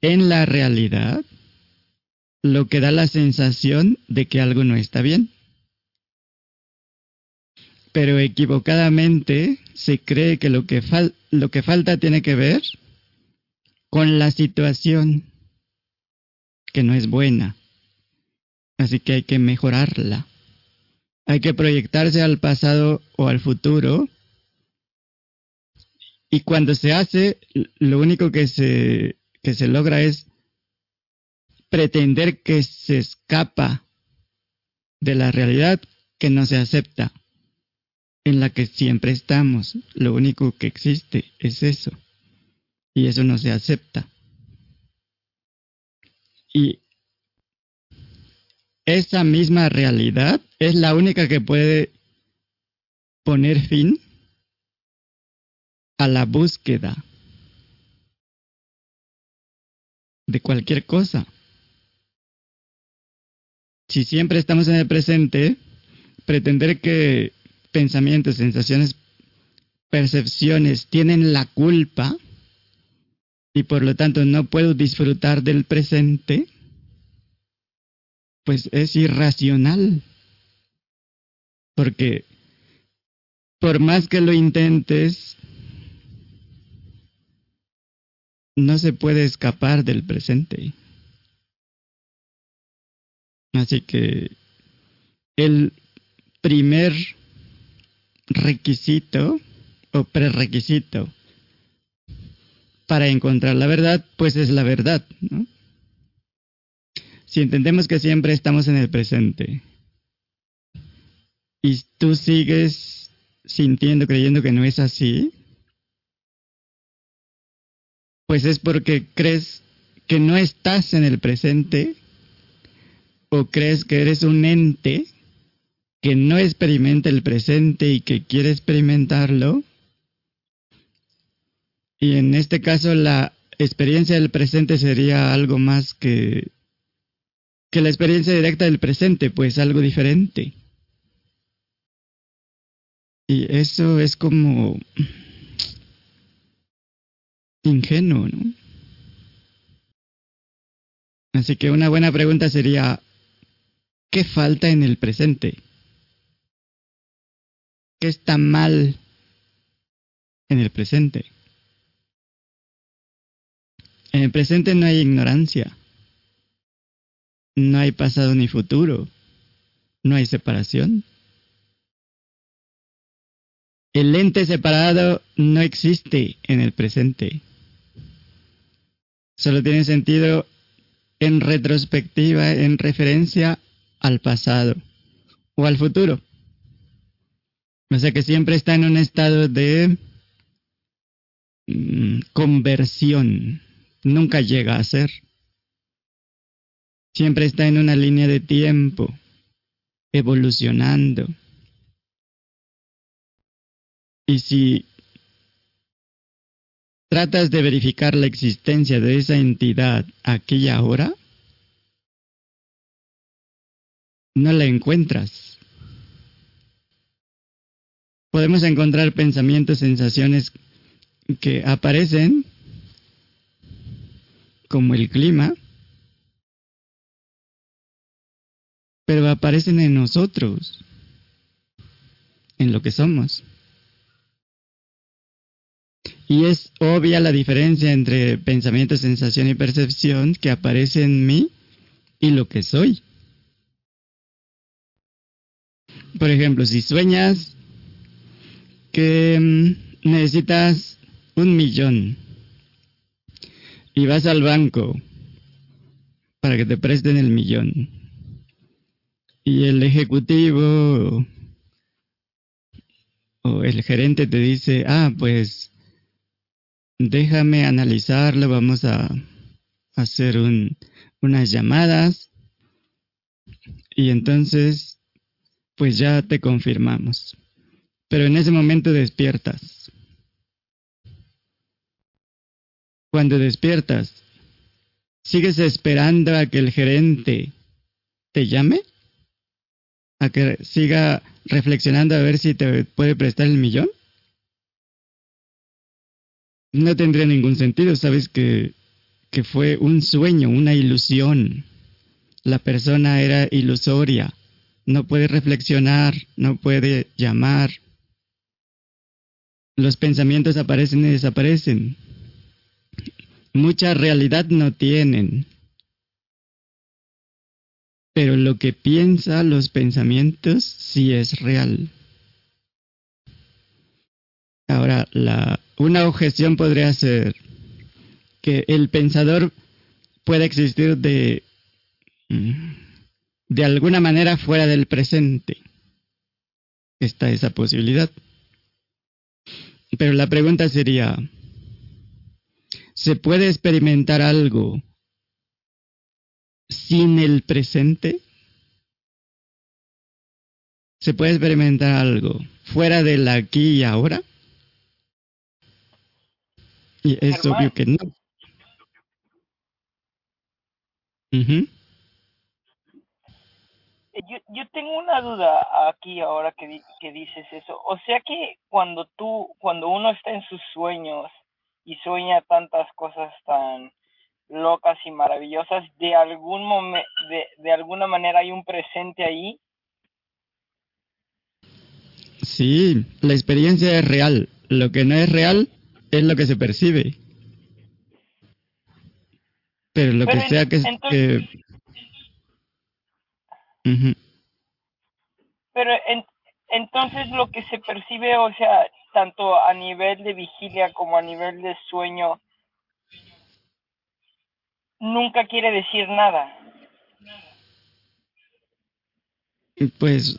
en la realidad lo que da la sensación de que algo no está bien. Pero equivocadamente se cree que lo que, lo que falta tiene que ver con la situación que no es buena. Así que hay que mejorarla. Hay que proyectarse al pasado o al futuro y cuando se hace, lo único que se, que se logra es pretender que se escapa de la realidad que no se acepta, en la que siempre estamos. Lo único que existe es eso. Y eso no se acepta. Y esa misma realidad es la única que puede poner fin a la búsqueda de cualquier cosa. Si siempre estamos en el presente, pretender que pensamientos, sensaciones, percepciones tienen la culpa y por lo tanto no puedo disfrutar del presente, pues es irracional. Porque por más que lo intentes, no se puede escapar del presente. Así que el primer requisito o prerequisito para encontrar la verdad, pues es la verdad. Si entendemos que siempre estamos en el presente y tú sigues sintiendo, creyendo que no es así, pues es porque crees que no estás en el presente o crees que eres un ente que no experimenta el presente y que quiere experimentarlo. Y en este caso la experiencia del presente sería algo más que, que la experiencia directa del presente, pues algo diferente. Y eso es como ingenuo, ¿no? Así que una buena pregunta sería, ¿qué falta en el presente? ¿Qué está mal en el presente. En el presente no hay ignorancia. No hay pasado ni futuro. No hay separación. El ente separado no existe en el presente. Solo tiene sentido en retrospectiva, en referencia al pasado o al futuro. O sea que siempre está en un estado de mm, conversión. Nunca llega a ser. Siempre está en una línea de tiempo, evolucionando. Y si tratas de verificar la existencia de esa entidad aquí y ahora, no la encuentras. Podemos encontrar pensamientos, sensaciones que aparecen como el clima, pero aparecen en nosotros, en lo que somos. Y es obvia la diferencia entre pensamiento, sensación y percepción que aparece en mí y lo que soy. Por ejemplo, si sueñas que mm, necesitas un millón y vas al banco para que te presten el millón y el ejecutivo o el gerente te dice, ah, pues déjame analizarlo, vamos a hacer un, unas llamadas y entonces pues ya te confirmamos. Pero en ese momento despiertas. Cuando despiertas, ¿sigues esperando a que el gerente te llame? ¿A que siga reflexionando a ver si te puede prestar el millón? no tendría ningún sentido, sabes que, que fue un sueño, una ilusión. La persona era ilusoria, no puede reflexionar, no puede llamar. Los pensamientos aparecen y desaparecen. Mucha realidad no tienen. Pero lo que piensa los pensamientos sí es real. Ahora, la, una objeción podría ser que el pensador puede existir de, mm, de alguna manera fuera del presente. Está esa posibilidad. Pero la pregunta sería, ¿se puede experimentar algo sin el presente? ¿Se puede experimentar algo fuera del aquí y ahora? Y es obvio que no. Yo, yo tengo una duda aquí ahora que, que dices eso. O sea que cuando tú, cuando uno está en sus sueños y sueña tantas cosas tan locas y maravillosas, de algún momento, de, de alguna manera hay un presente ahí. Sí, la experiencia es real. Lo que no es real es lo que se percibe. Pero lo que sea que... Entonces, Pero entonces lo que se percibe, o sea, tanto a nivel de vigilia como a nivel de sueño, nunca quiere decir nada. Pues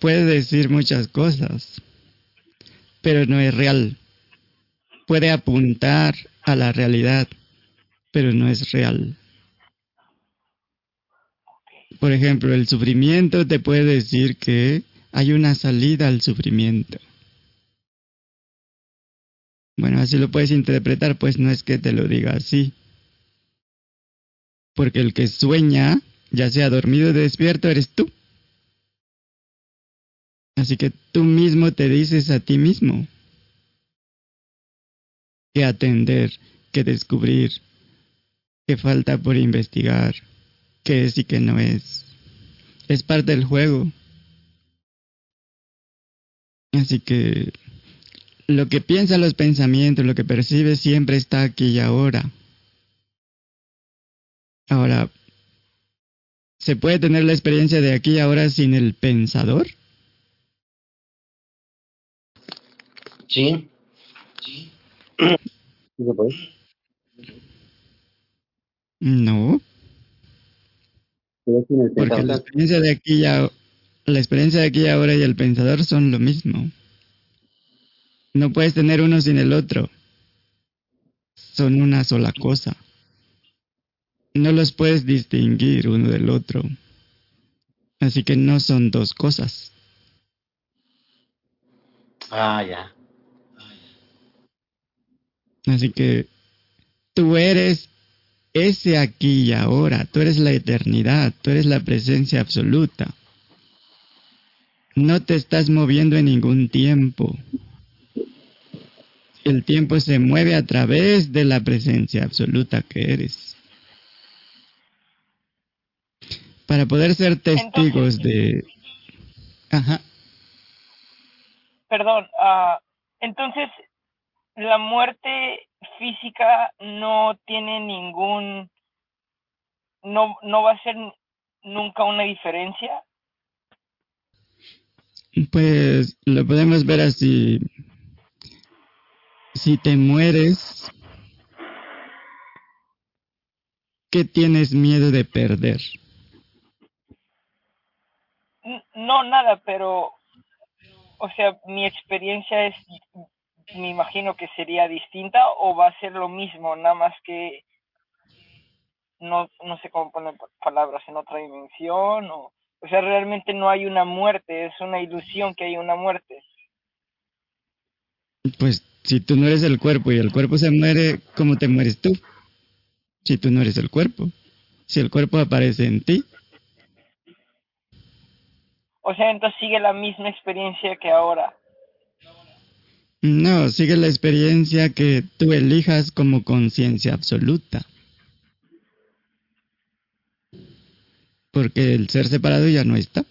puede decir muchas cosas, pero no es real puede apuntar a la realidad, pero no es real. Por ejemplo, el sufrimiento te puede decir que hay una salida al sufrimiento. Bueno, así lo puedes interpretar, pues no es que te lo diga así. Porque el que sueña, ya sea dormido o despierto, eres tú. Así que tú mismo te dices a ti mismo, que atender, que descubrir, que falta por investigar, qué es y qué no es. Es parte del juego. Así que lo que piensan los pensamientos, lo que percibes siempre está aquí y ahora. Ahora, ¿se puede tener la experiencia de aquí y ahora sin el pensador? Sí. Sí. ¿Sí se puede? No, Pero sin el porque la experiencia de aquí y ahora, la experiencia de aquí y ahora y el pensador son lo mismo. No puedes tener uno sin el otro. Son una sola cosa. No los puedes distinguir uno del otro. Así que no son dos cosas. Ah, ya. Así que tú eres ese aquí y ahora, tú eres la eternidad, tú eres la presencia absoluta. No te estás moviendo en ningún tiempo. El tiempo se mueve a través de la presencia absoluta que eres. Para poder ser testigos de... Ajá. Perdón, ah, entonces la muerte física no tiene ningún, no, no va a ser nunca una diferencia. Pues lo podemos ver así. Si te mueres, ¿qué tienes miedo de perder? No, nada, pero, o sea, mi experiencia es, me imagino que sería distinta o va a ser lo mismo, nada más que no, no sé cómo poner pa- palabras en otra dimensión o, o sea, realmente no hay una muerte, es una ilusión que hay una muerte. Pues si tú no eres el cuerpo y el cuerpo se muere, ¿cómo te mueres tú? Si tú no eres el cuerpo. Si el cuerpo aparece en ti, O sea, entonces sigue la misma experiencia que ahora. No, sigue la experiencia que tú elijas como conciencia absoluta. Porque el ser separado ya no está.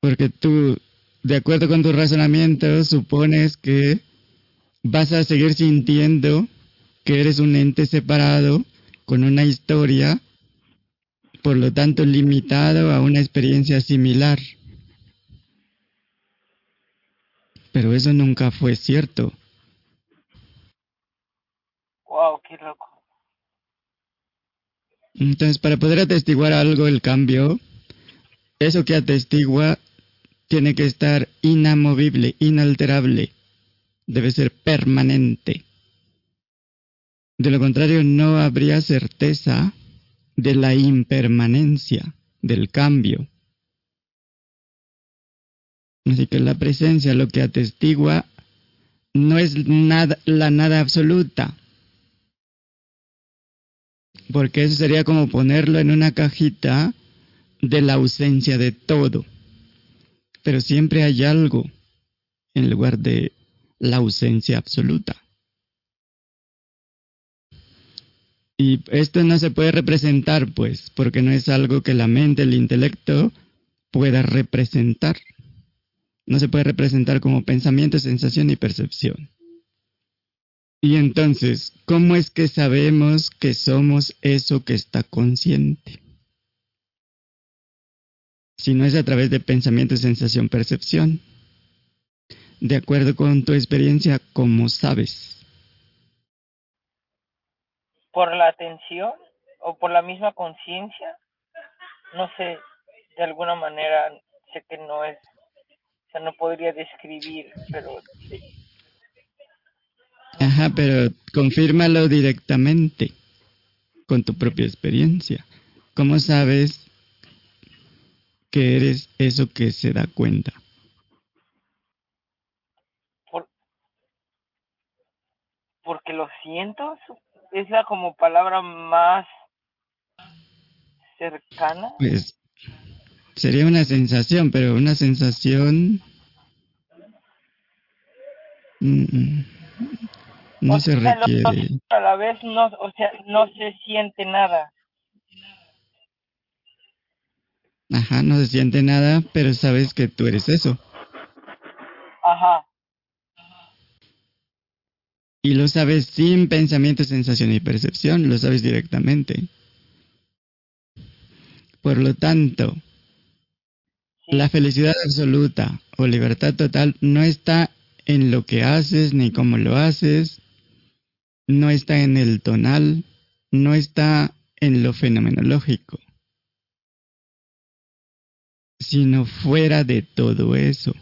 Porque tú, de acuerdo con tu razonamiento, supones que vas a seguir sintiendo que eres un ente separado con una historia, por lo tanto limitado a una experiencia similar. Pero eso nunca fue cierto. Wow, qué loco. Entonces, para poder atestiguar algo, el cambio, eso que atestigua tiene que estar inamovible, inalterable, debe ser permanente. De lo contrario, no habría certeza de la impermanencia, del cambio. Así que la presencia lo que atestigua no es nada, la nada absoluta, porque eso sería como ponerlo en una cajita de la ausencia de todo. Pero siempre hay algo en lugar de la ausencia absoluta. Y esto no se puede representar, pues, porque no es algo que la mente, el intelecto pueda representar. No se puede representar como pensamiento, sensación y percepción. Y entonces, ¿cómo es que sabemos que somos eso que está consciente? Si no es a través de pensamiento, sensación, percepción. De acuerdo con tu experiencia, ¿cómo sabes? ¿Por la atención o por la misma conciencia? No sé, de alguna manera sé que no es, sea, no podría describir, pero sí. Ajá, pero confírmalo directamente con tu propia experiencia. ¿Cómo sabes que eres eso que se da cuenta? Por, porque lo siento, es la como palabra más cercana. Pues sería una sensación, pero una sensación mm, mm, no O se sea, requiere. a la vez no, o sea, no se siente nada. Ajá, no se siente nada, pero sabes que tú eres eso. Ajá. Y lo sabes sin pensamiento, sensación y percepción, lo sabes directamente. Por lo tanto. La felicidad absoluta o libertad total no está en lo que haces ni cómo lo haces, no está en el tonal, no está en lo fenomenológico, sino fuera de todo eso,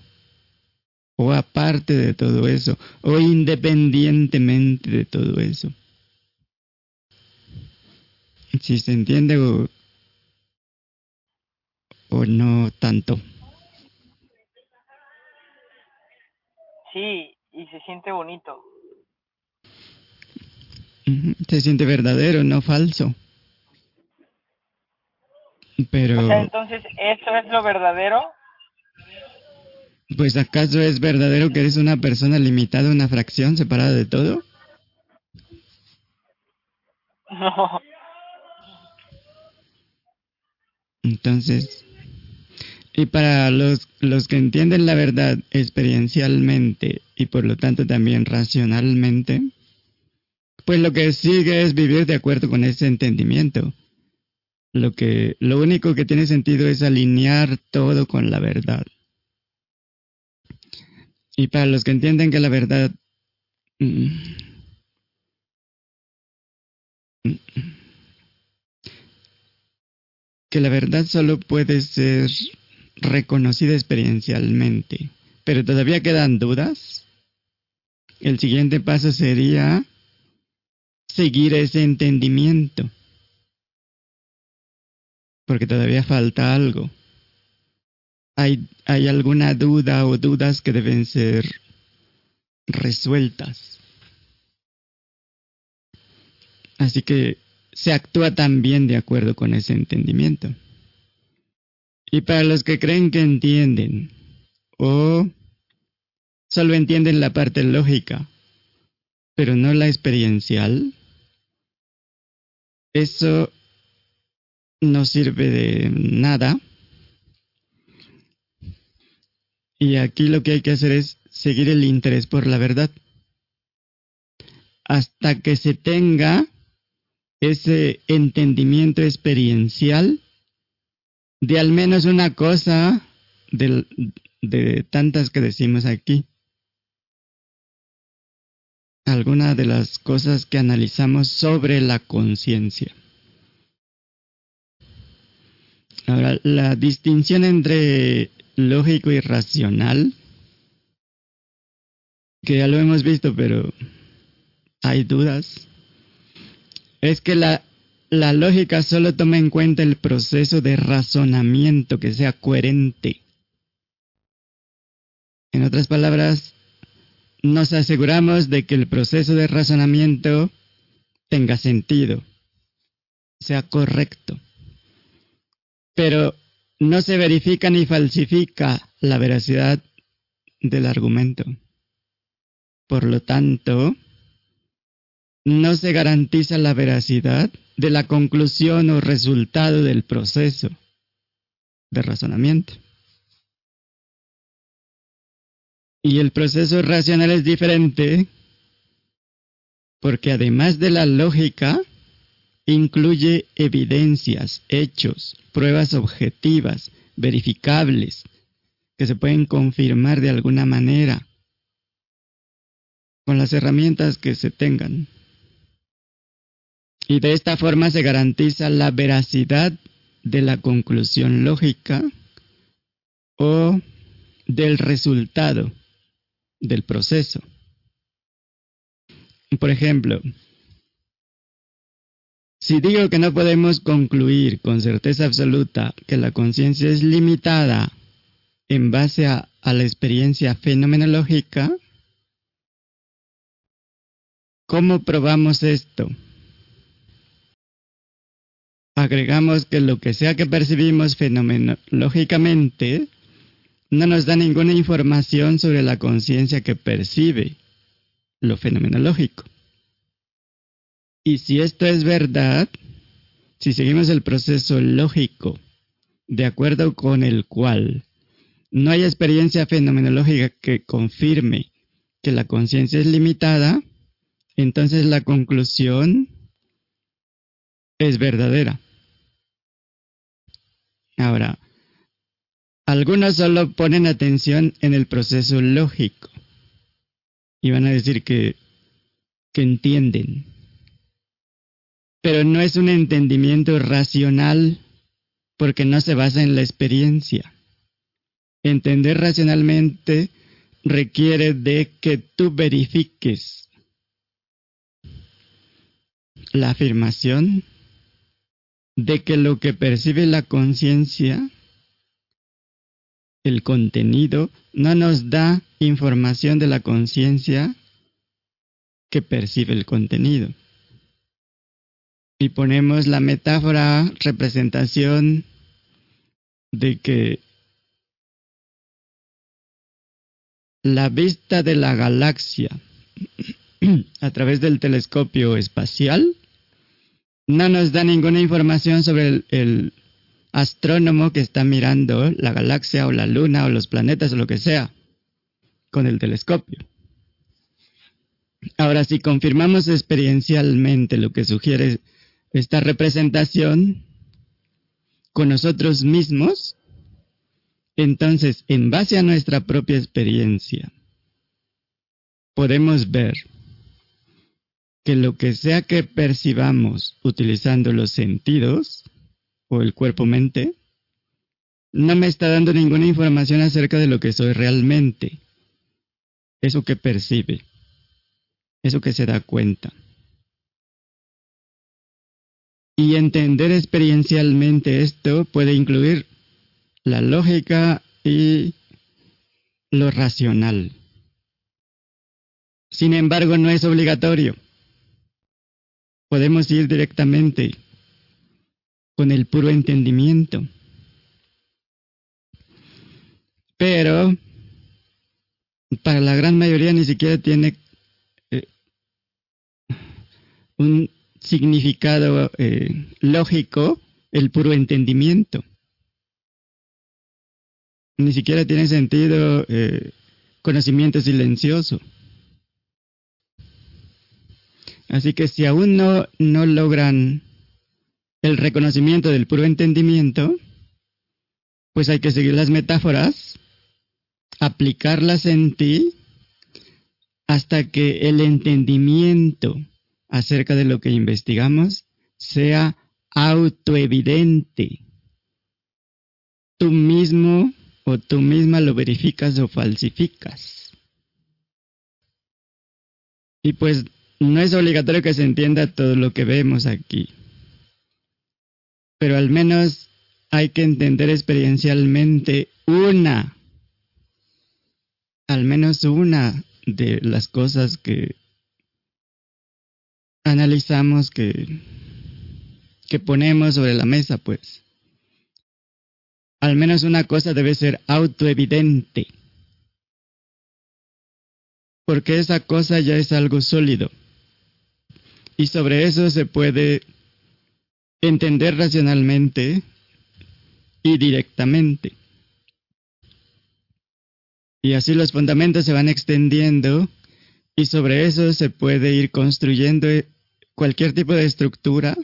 o aparte de todo eso, o independientemente de todo eso. Si se entiende o no tanto. Sí, y se siente bonito. Se siente verdadero, no falso. Pero, O sea, entonces, ¿eso es lo verdadero? pues ¿acaso es verdadero que eres una persona limitada, una fracción separada de todo? No. Entonces, y para los, los que entienden la verdad experiencialmente y por lo tanto también racionalmente, pues lo que sigue es vivir de acuerdo con ese entendimiento. Lo que, lo único que tiene sentido es alinear todo con la verdad. Y para los que entienden que la verdad mm, que la verdad solo puede ser reconocida experiencialmente, pero todavía quedan dudas, el siguiente paso sería seguir ese entendimiento, porque todavía falta algo. Hay, hay alguna duda o dudas que deben ser resueltas. Así que se actúa también de acuerdo con ese entendimiento. Y para los que creen que entienden o solo entienden la parte lógica, pero no la experiencial, eso no sirve de nada. Y aquí lo que hay que hacer es seguir el interés por la verdad. Hasta que se tenga ese entendimiento experiencial de al menos una cosa del- de, tantas que decimos aquí. Alguna de las cosas que analizamos sobre la conciencia. Ahora, la distinción entre lógico y racional, que ya lo hemos visto, pero hay dudas es que la, la lógica solo toma en cuenta el proceso de razonamiento que sea coherente. En otras palabras, nos aseguramos de que el proceso de razonamiento tenga sentido, sea correcto. Pero no se verifica ni falsifica la veracidad del argumento. Por lo tanto, no se garantiza la veracidad de la conclusión o resultado del proceso de razonamiento. Y el proceso racional es diferente porque además de la lógica, incluye evidencias, hechos, pruebas objetivas, verificables, que se pueden confirmar de alguna manera con las herramientas que se tengan. Y de esta forma se garantiza la veracidad de la conclusión lógica o del resultado del proceso. Por ejemplo, si digo que no podemos concluir con certeza absoluta que la conciencia es limitada en base a, a la experiencia fenomenológica, ¿cómo probamos esto? Agregamos que lo que sea que percibimos fenomenológicamente no nos da ninguna información sobre la conciencia que percibe lo fenomenológico. Y si esto es verdad, si seguimos el proceso lógico de acuerdo con el cual no hay experiencia fenomenológica que confirme que la conciencia es limitada, entonces la conclusión es verdadera. Ahora, algunos solo ponen atención en el proceso lógico y van a decir que, que entienden. Pero no es un entendimiento racional porque no se basa en la experiencia. Entender racionalmente requiere de que tú verifiques la afirmación de que lo que percibe la conciencia, el contenido, no nos da información de la conciencia que percibe el contenido. Y ponemos la metáfora, representación de que la vista de la galaxia a través del telescopio espacial no nos da ninguna información sobre el, astrónomo que está mirando la galaxia o la luna o los planetas o lo que sea con el telescopio. Ahora, si confirmamos experiencialmente lo que sugiere esta representación con nosotros mismos, entonces, en base a nuestra propia experiencia, podemos ver que lo que sea que percibamos utilizando los sentidos o el cuerpo-mente, no me está dando ninguna información acerca de lo que soy realmente. Eso que percibe, eso que se da cuenta. Y entender experiencialmente esto puede incluir la lógica y lo racional. Sin embargo, no es obligatorio podemos ir directamente con el puro entendimiento. Pero para la gran mayoría ni siquiera tiene eh, un significado eh, lógico el puro entendimiento. Ni siquiera tiene sentido eh, conocimiento silencioso. Así que si aún no, no logran el reconocimiento del puro entendimiento, pues hay que seguir las metáforas, aplicarlas en ti hasta que el entendimiento acerca de lo que investigamos sea autoevidente. Tú mismo o tú misma lo verificas o falsificas. Y pues no es obligatorio que se entienda todo lo que vemos aquí, pero al menos hay que entender experiencialmente una, al menos una de las cosas que analizamos, que, que ponemos sobre la mesa, pues. Al menos una cosa debe ser autoevidente, porque esa cosa ya es algo sólido y sobre eso se puede entender racionalmente y directamente. Y así los fundamentos se van extendiendo y sobre eso se puede ir construyendo cualquier tipo de estructura,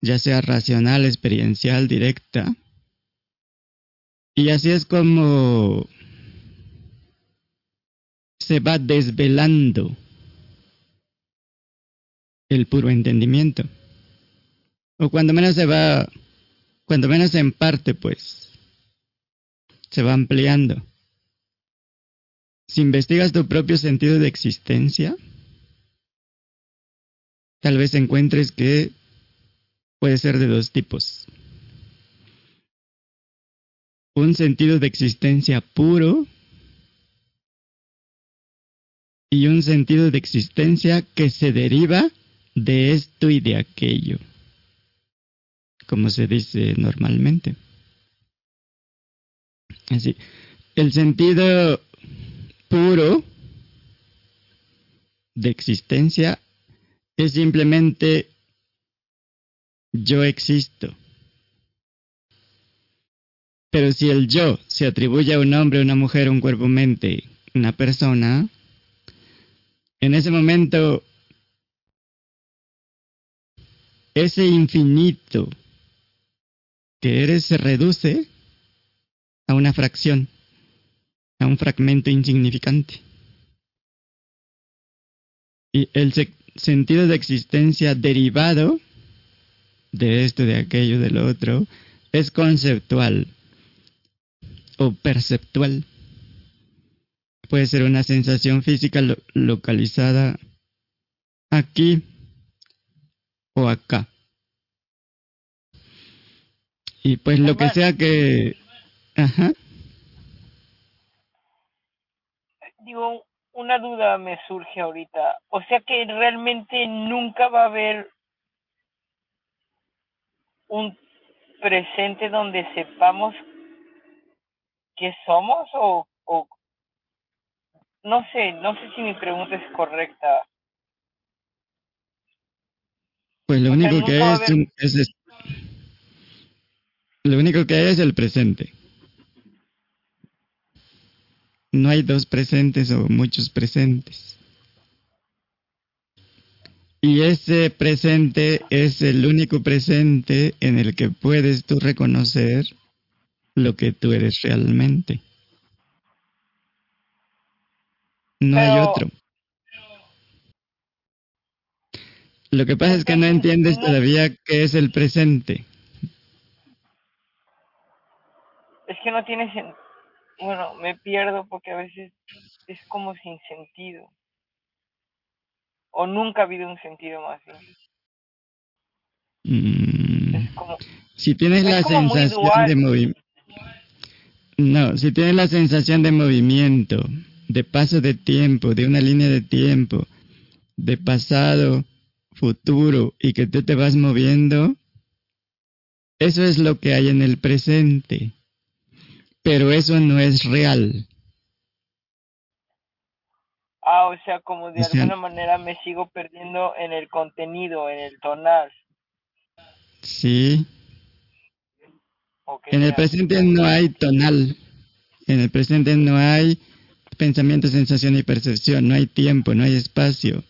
ya sea racional, experiencial, directa. Y así es como se va desvelando el puro entendimiento. O cuando menos se va, cuando menos en parte, pues, se va ampliando. Si investigas tu propio sentido de existencia, tal vez encuentres que puede ser de dos tipos. Un sentido de existencia puro y un sentido de existencia que se deriva de esto y de aquello, como se dice normalmente. Así, el sentido puro de existencia es simplemente yo existo. Pero si el yo se atribuye a un hombre, una mujer, un cuerpo, mente, una persona, en ese momento ese infinito que eres se reduce a una fracción, a un fragmento insignificante. Y el sentido de existencia derivado de esto, de aquello, del otro, es conceptual o perceptual. Puede ser una sensación física localizada aquí o acá. Y pues lo que sea que... Ajá. Digo, una duda me surge ahorita. O sea que realmente nunca va a haber un presente donde sepamos qué somos o, o no sé, no sé si mi pregunta es correcta. Pues lo único que es, es, lo único que es el presente. No hay dos presentes o muchos presentes. Y ese presente es el único presente en el que puedes tú reconocer lo que tú eres realmente. No hay otro. Lo que pasa es que no entiendes todavía qué es el presente. Es que no tiene sentido. Bueno, me pierdo porque a veces es como sin sentido. O nunca ha habido un sentido más. Mm. si tienes la sensación de movimiento. No, si tienes la sensación de movimiento, de paso de tiempo, de una línea de tiempo, de pasado, futuro y que tú te vas moviendo, eso es lo que hay en el presente. Pero eso no es real. Ah, o sea, como de alguna manera me sigo perdiendo en el contenido, en el tonal. Sí. en el presente no hay tonal. En el presente no hay pensamiento, sensación y percepción. No hay tiempo, no hay espacio.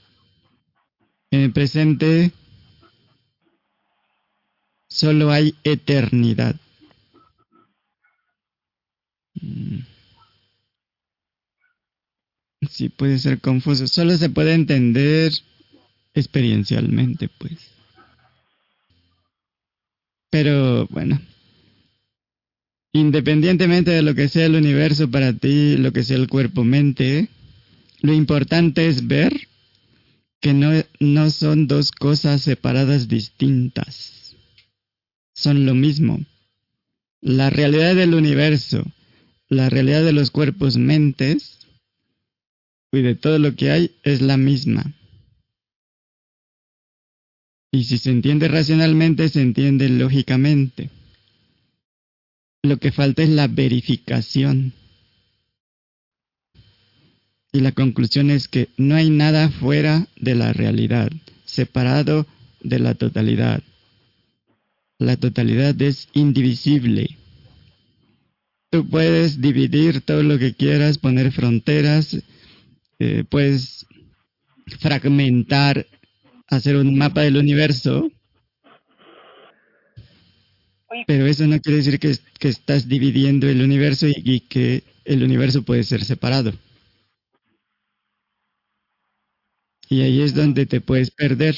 En el presente solo hay eternidad. Mm. Sí, puede ser confuso. Solo se puede entender experiencialmente, pues. Pero bueno, independientemente de lo que sea el universo para ti, lo que sea el cuerpo-mente, lo importante es ver que no, no son dos cosas separadas distintas. Son lo mismo. La realidad del universo, la realidad de los cuerpos mentes y de todo lo que hay es la misma. Y si se entiende racionalmente, se entiende lógicamente. Lo que falta es la verificación. Y la conclusión es que no hay nada fuera de la realidad, separado de la totalidad. La totalidad es indivisible. Tú puedes dividir todo lo que quieras, poner fronteras, eh, puedes fragmentar, hacer un mapa del universo, pero eso no quiere decir que, estás dividiendo el universo y que el universo puede ser separado. Y ahí es donde te puedes perder.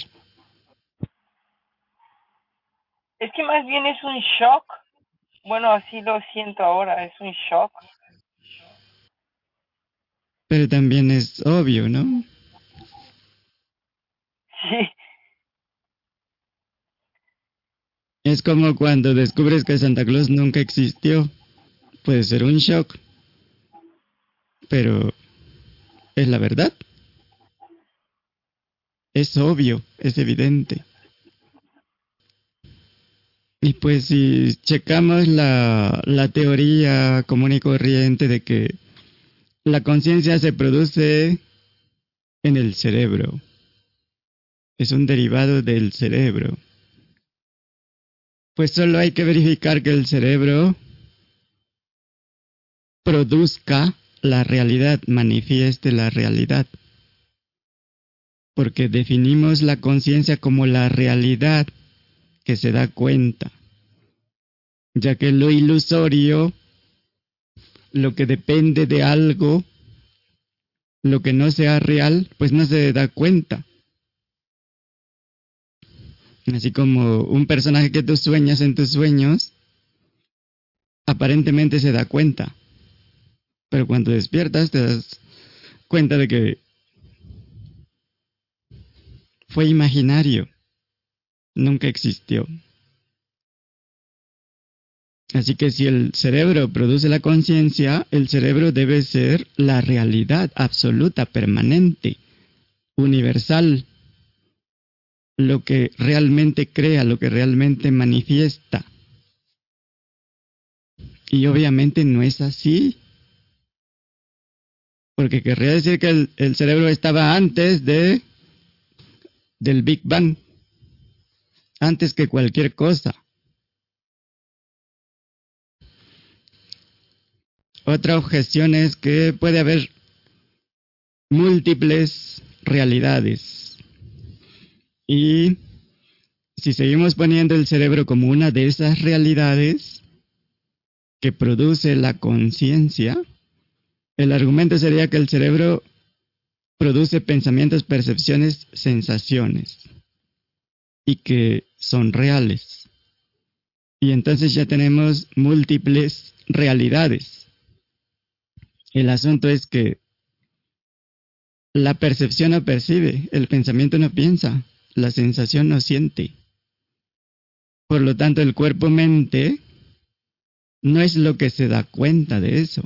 Es que más bien es un shock. Bueno, así lo siento ahora, es un shock. Pero también es obvio, ¿no? Sí. Es como cuando descubres que Santa Claus nunca existió. Puede ser un shock. Pero es la verdad. Es obvio, es evidente. Y pues si checamos la, la teoría común y corriente de que la conciencia se produce en el cerebro, es un derivado del cerebro, pues solo hay que verificar que el cerebro produzca la realidad, manifieste la realidad. Porque definimos la conciencia como la realidad que se da cuenta, ya que lo ilusorio, lo que depende de algo, lo que no sea real, pues no se da cuenta. Así como un personaje que tú sueñas en tus sueños, aparentemente se da cuenta. Pero cuando despiertas te das cuenta de que fue imaginario, nunca existió. Así que si el cerebro produce la conciencia, el cerebro debe ser la realidad absoluta, permanente, universal, lo que realmente crea, lo que realmente manifiesta. Y obviamente no es así. Porque querría decir que el, cerebro estaba antes de del Big Bang, antes que cualquier cosa. Otra objeción es que puede haber múltiples realidades. Y si seguimos poniendo el cerebro como una de esas realidades que produce la conciencia, el argumento sería que el cerebro produce pensamientos, percepciones, sensaciones y que son reales. Y entonces ya tenemos múltiples realidades. El asunto es que la percepción no percibe, el pensamiento no piensa, la sensación no siente. Por lo tanto, el cuerpo-mente no es lo que se da cuenta de eso.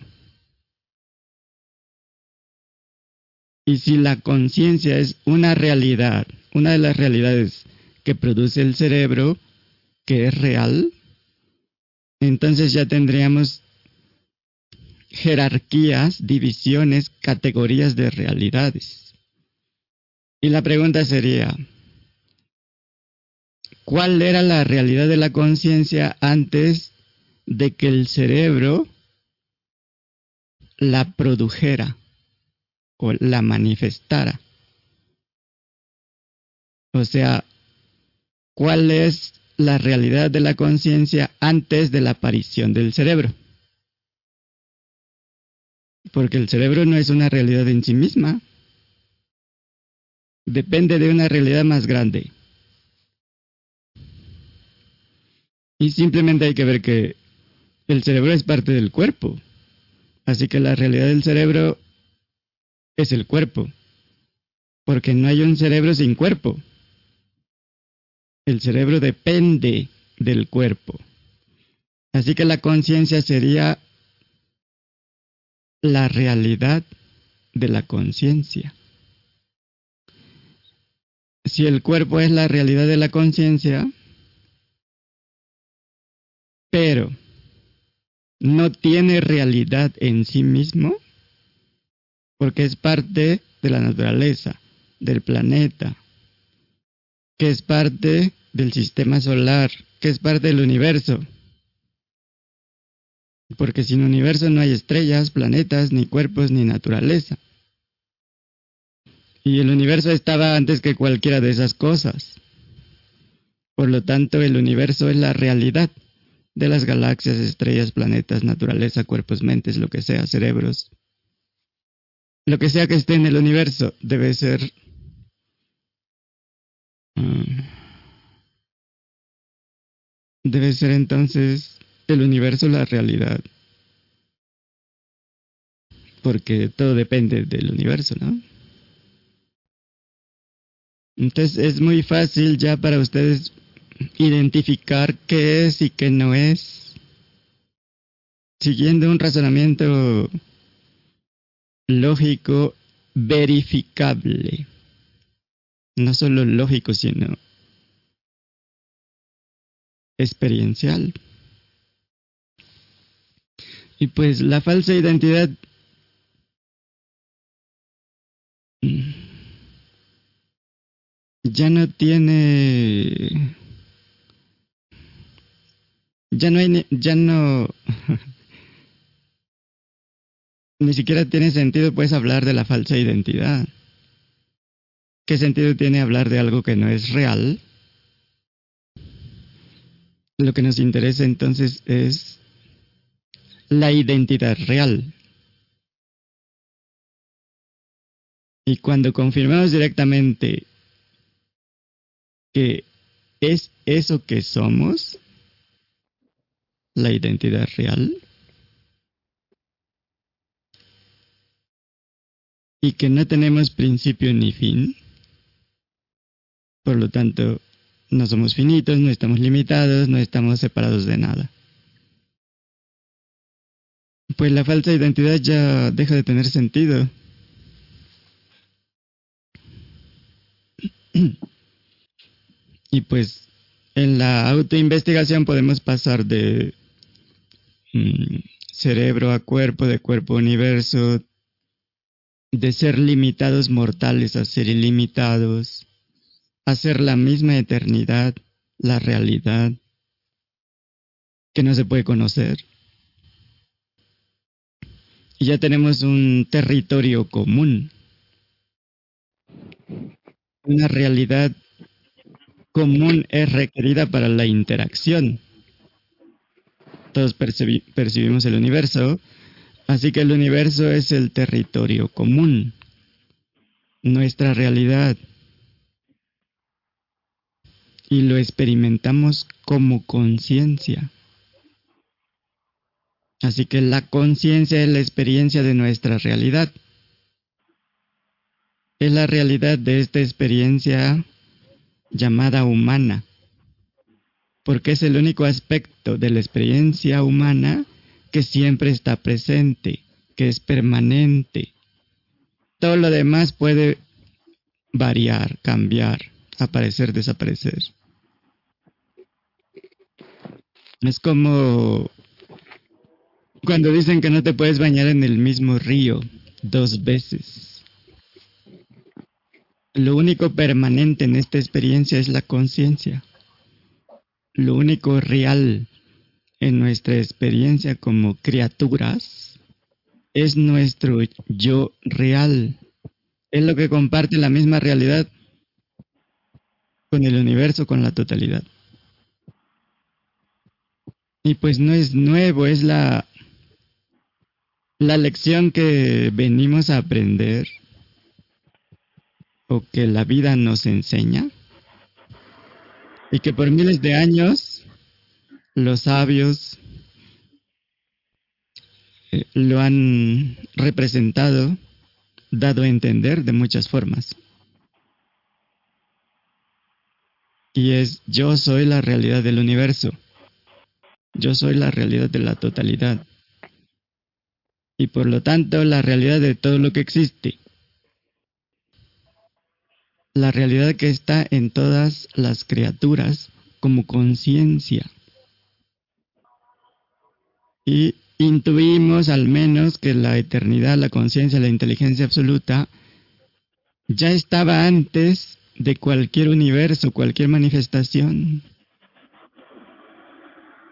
Y si la conciencia es una realidad, una de las realidades que produce el cerebro, que es real, entonces ya tendríamos jerarquías, divisiones, categorías de realidades. Y la pregunta sería, ¿cuál era la realidad de la conciencia antes de que el cerebro la produjera? O la manifestara. O sea, ¿cuál es la realidad de la conciencia antes de la aparición del cerebro? Porque el cerebro no es una realidad en sí misma. Depende de una realidad más grande. Y simplemente hay que ver que el cerebro es parte del cuerpo. Así que la realidad del cerebro es el cuerpo, porque no hay un cerebro sin cuerpo. El cerebro depende del cuerpo. Así que la conciencia sería la realidad de la conciencia. Si el cuerpo es la realidad de la conciencia, pero no tiene realidad en sí mismo, porque es parte de la naturaleza, del planeta, que es parte del sistema solar, que es parte del universo. Porque sin universo no hay estrellas, planetas, ni cuerpos, ni naturaleza. Y el universo estaba antes que cualquiera de esas cosas. Por lo tanto, el universo es la realidad de las galaxias, estrellas, planetas, naturaleza, cuerpos, mentes, lo que sea, cerebros, lo que sea que esté en el universo debe ser mm, debe ser entonces el universo la realidad. Porque todo depende del universo no entonces es muy fácil ya para ustedes identificar qué es y qué no es. Siguiendo un razonamiento lógico verificable. No solo lógico, sino experiencial. Y pues la falsa identidad ya no tiene ya no hay ya no ni siquiera tiene sentido pues hablar de la falsa identidad. ¿Qué sentido tiene hablar de algo que no es real? Lo que nos interesa entonces es la identidad real. Y cuando confirmamos directamente que es eso que somos, la identidad real, y que no tenemos principio ni fin, por lo tanto, no somos finitos, no estamos limitados, no estamos separados de nada. Pues la falsa identidad ya deja de tener sentido. Y pues en la autoinvestigación podemos pasar de mm, cerebro a cuerpo, de cuerpo a universo, de ser limitados mortales a ser ilimitados, a ser la misma eternidad, la realidad, que no se puede conocer. Y ya tenemos un territorio común, una realidad común es requerida para la interacción. Todos percibimos el universo, así que el universo es el territorio común, nuestra realidad. Y lo experimentamos como conciencia. Así que la conciencia es la experiencia de nuestra realidad. Es la realidad de esta experiencia llamada humana, porque es el único aspecto de la experiencia humana que siempre está presente, que es permanente. Todo lo demás puede variar, cambiar, aparecer, desaparecer. Es como cuando dicen que no te puedes bañar en el mismo río dos veces. Lo único permanente en esta experiencia es la conciencia. Lo único real en nuestra experiencia como criaturas es nuestro yo real. Es lo que comparte la misma realidad con el universo, con la totalidad. Y pues no es nuevo, es la, la lección que venimos a aprender o que la vida nos enseña y que por miles de años los sabios eh, lo han representado, dado a entender de muchas formas. Y es yo soy la realidad del universo. Yo soy la realidad de la totalidad. Y por lo tanto la realidad de todo lo que existe la realidad que está en todas las criaturas como conciencia. Y intuimos al menos que la eternidad, la conciencia, la inteligencia absoluta ya estaba antes de cualquier universo, cualquier manifestación.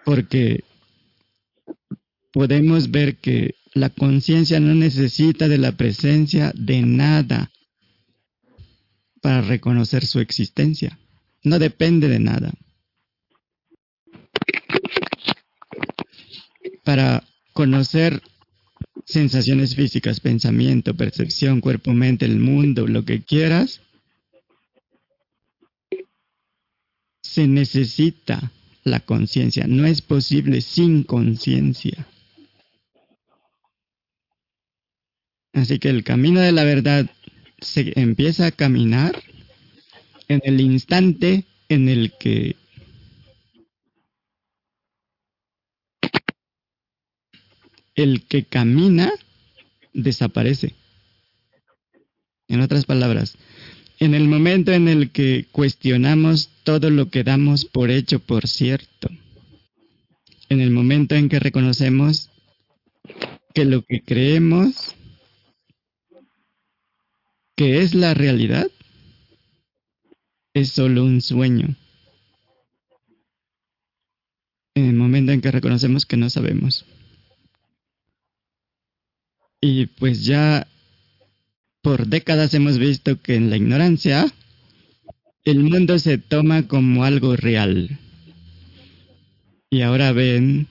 Porque podemos ver que la conciencia no necesita de la presencia de nada para reconocer su existencia. No depende de nada. Para conocer sensaciones físicas, pensamiento, percepción, cuerpo, mente, el mundo, lo que quieras, se necesita la conciencia. No es posible sin conciencia. Así que el camino de la verdad se empieza a caminar en el instante en el que el que camina desaparece. En otras palabras, en el momento en el que cuestionamos todo lo que damos por hecho por cierto, en el momento en que reconocemos que lo que creemos que es la realidad es solo un sueño. En el momento en que reconocemos que no sabemos. Y pues ya por décadas hemos visto que en la ignorancia el mundo se toma como algo real. Y ahora ven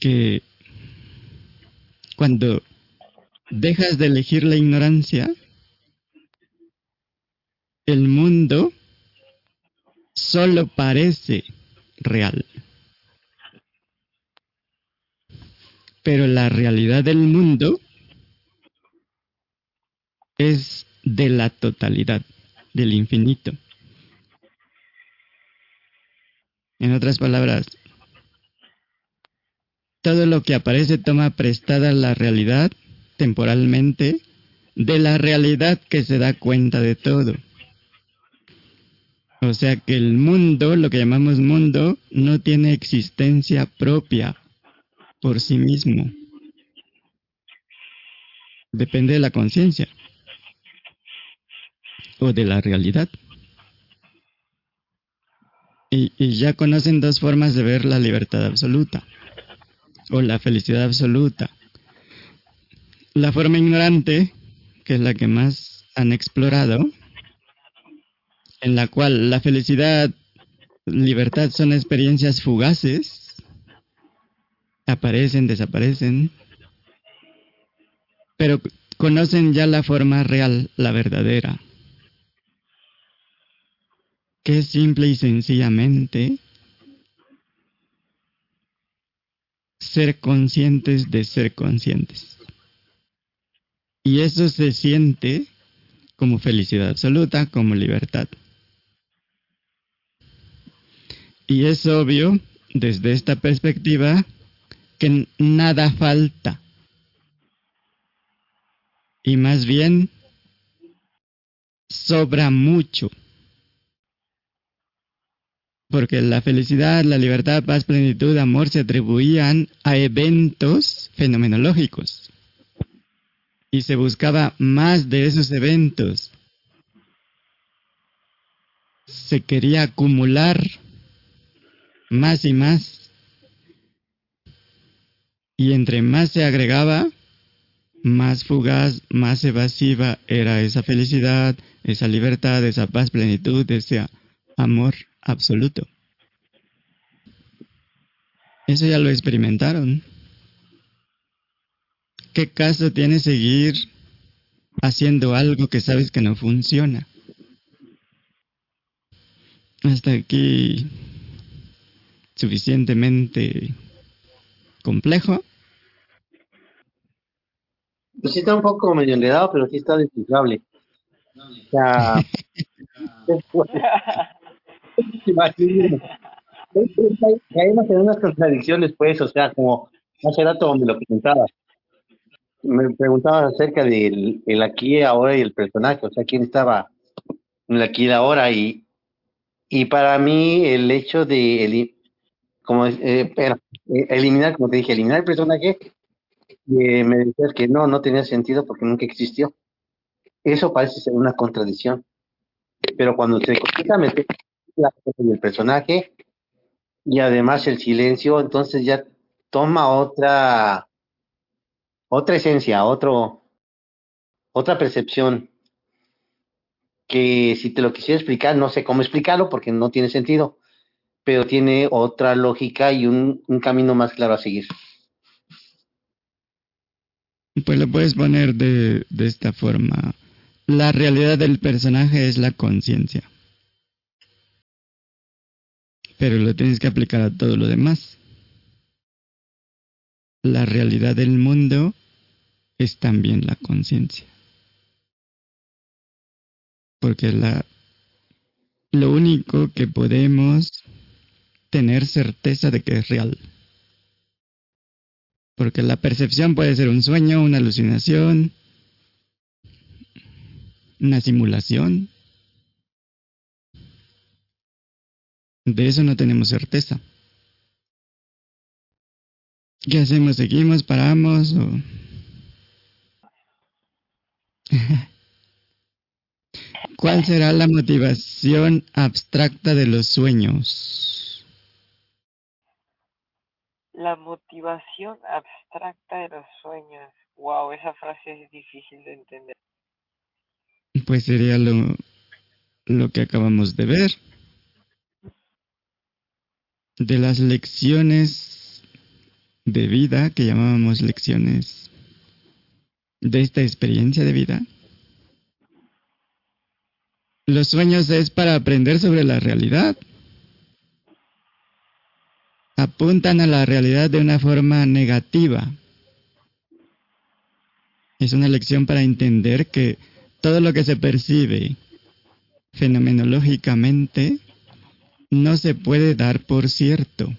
que cuando dejas de elegir la ignorancia, el mundo solo parece real. Pero la realidad del mundo es de la totalidad, del infinito. En otras palabras, todo lo que aparece toma prestada la realidad temporalmente de la realidad que se da cuenta de todo. O sea que el mundo, lo que llamamos mundo, no tiene existencia propia por sí mismo. Depende de la conciencia o de la realidad. Y, ya conocen dos formas de ver la libertad absoluta o la felicidad absoluta. La forma ignorante, que es la que más han explorado, en la cual la felicidad, libertad son experiencias fugaces, aparecen, desaparecen, pero conocen ya la forma real, la verdadera, que es simple y sencillamente ser conscientes de ser conscientes. Y eso se siente como felicidad absoluta, como libertad. Y es obvio, desde esta perspectiva, que nada falta. Y más bien, sobra mucho. Porque la felicidad, la libertad, paz, plenitud, amor se atribuían a eventos fenomenológicos. Y se buscaba más de esos eventos. Se quería acumular más y más. Y entre más se agregaba, más fugaz, más evasiva era esa felicidad, esa libertad, esa paz, plenitud, ese amor absoluto. Eso ya lo experimentaron. ¿Qué caso tiene seguir haciendo algo que sabes que no funciona? Hasta aquí suficientemente complejo. Pues sí está un poco medio enredado, pero sí está descifrable. O sea, caemos en unas contradicciones, pues, o sea, como hace rato me lo preguntabas. Me preguntabas acerca del el aquí, ahora y el personaje, o sea, quién estaba en el aquí y ahora, y, y para mí el hecho de el, como eh, eh, eliminar, como te dije, eliminar el personaje, eh, me decías que no, no tenía sentido porque nunca existió. Eso parece ser una contradicción. Pero cuando se la el personaje y además el silencio, entonces ya toma otra otra esencia, otro otra percepción que si te lo quisiera explicar, no sé cómo explicarlo porque no tiene sentido pero tiene otra lógica y un, camino más claro a seguir. Pues lo puedes poner de, de esta forma. La realidad del personaje es la conciencia. Pero lo tienes que aplicar a todo lo demás. La realidad del mundo es también la conciencia. Porque la, lo único que podemos tener certeza de que es real. Porque la percepción puede ser un sueño, una alucinación, una simulación. De eso no tenemos certeza. ¿Qué hacemos? ¿Seguimos? ¿Paramos? O... ¿Cuál será la motivación abstracta de los sueños? La motivación abstracta de los sueños. Wow, esa frase es difícil de entender. Pues sería lo, lo que acabamos de ver. De las lecciones de vida que llamábamos lecciones de esta experiencia de vida. Los sueños es para aprender sobre la realidad. Apuntan a la realidad de una forma negativa. Es una lección para entender que todo lo que se percibe fenomenológicamente no se puede dar por cierto.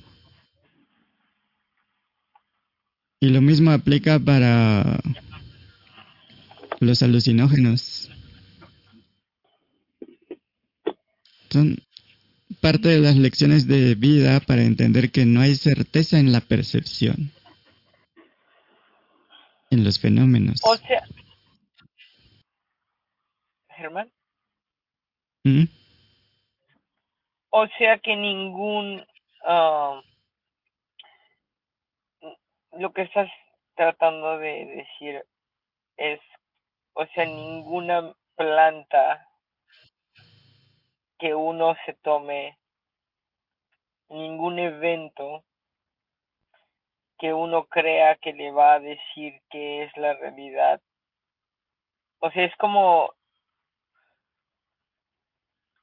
Y lo mismo aplica para los alucinógenos. Son parte de las lecciones de vida para entender que no hay certeza en la percepción, en los fenómenos. O sea, Germán. ¿Mm? O sea que ningún... ah, lo que estás tratando de decir es, o sea, ninguna planta que uno se tome, ningún evento que uno crea que le va a decir que es la realidad. O sea, es como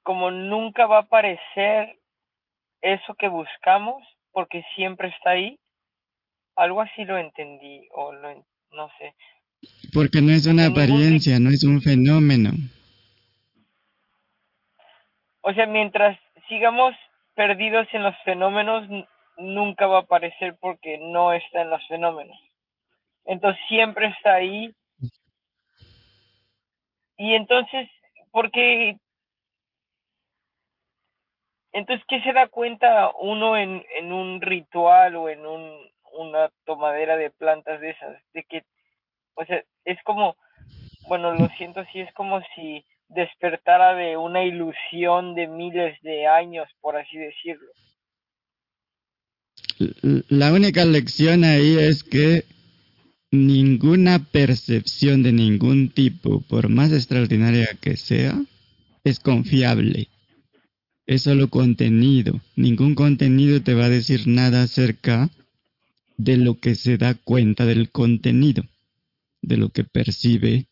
como nunca va a aparecer eso que buscamos porque siempre está ahí. Algo así lo entendí o lo no sé. Porque no es una apariencia, no es un fenómeno. O sea, mientras sigamos perdidos en los fenómenos, nunca va a aparecer porque no está en los fenómenos. Entonces siempre está ahí. Y entonces, porque entonces qué se da cuenta uno en, en un ritual o en un, una tomadera de plantas de esas, de que, o sea, es como, bueno, lo siento, sí es como si despertara de una ilusión de miles de años, por así decirlo. La única lección ahí es que ninguna percepción de ningún tipo, por más extraordinaria que sea, es confiable. Es solo contenido. Ningún contenido te va a decir nada acerca de lo que se da cuenta del contenido, de lo que percibe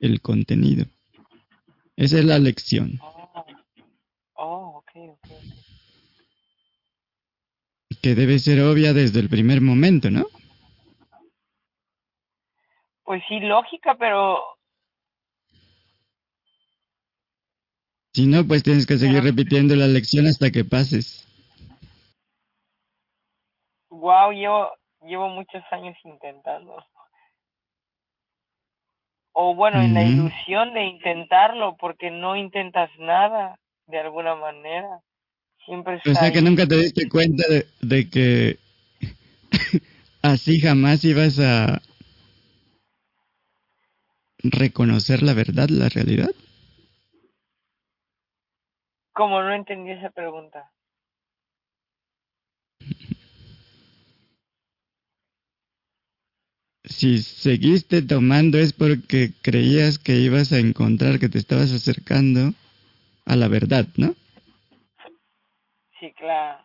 el contenido. Esa es la lección. Oh, oh que debe ser obvia desde el primer momento, ¿no? Pues sí, lógica, pero Si no, pues tienes que seguir repitiendo la lección hasta que pases. wow, llevo, llevo muchos años intentando. O bueno, en la ilusión de intentarlo, porque no intentas nada de alguna manera. Siempre está O sea que nunca te diste cuenta de, de que así jamás ibas a reconocer la verdad, la realidad. Como no entendí esa pregunta. Si seguiste tomando es porque creías que ibas a encontrar que te estabas acercando a la verdad, ¿no? Sí, claro.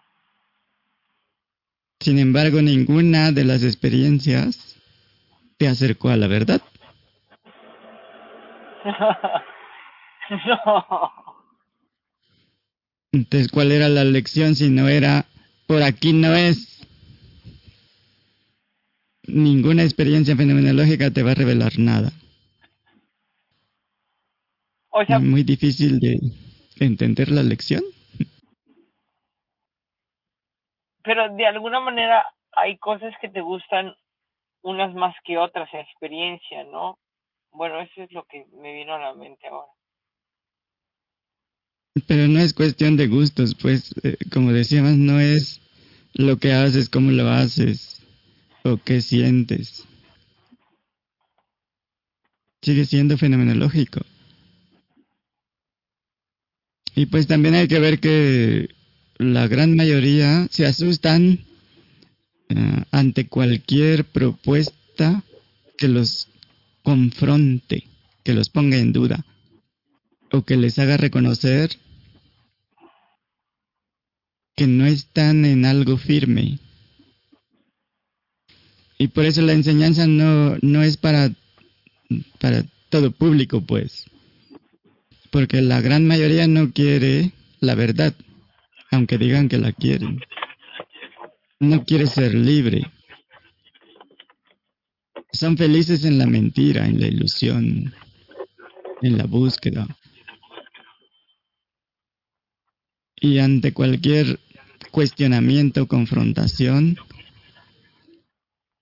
Sin embargo, ninguna de las experiencias te acercó a la verdad. no. Entonces, ¿cuál era la lección si no era por aquí no es? Ninguna experiencia fenomenológica te va a revelar nada. O sea, Es muy difícil de entender la lección. pero de alguna manera hay cosas que te gustan unas más que otras en experiencia, ¿no? Bueno, eso es lo que me vino a la mente ahora. Pero no es cuestión de gustos, pues, eh, como decíamos, no es lo que haces, cómo lo haces o qué sientes. Sigue siendo fenomenológico. Y pues también hay que ver que la gran mayoría se asustan eh, ante cualquier propuesta que los confronte, que los ponga en duda o que les haga reconocer que no están en algo firme. Y por eso la enseñanza no, no es para, para todo público, pues. Porque la gran mayoría no quiere la verdad, aunque digan que la quieren. No quiere ser libre. Son felices en la mentira, en la ilusión, en la búsqueda. Y ante cualquier cuestionamiento confrontación,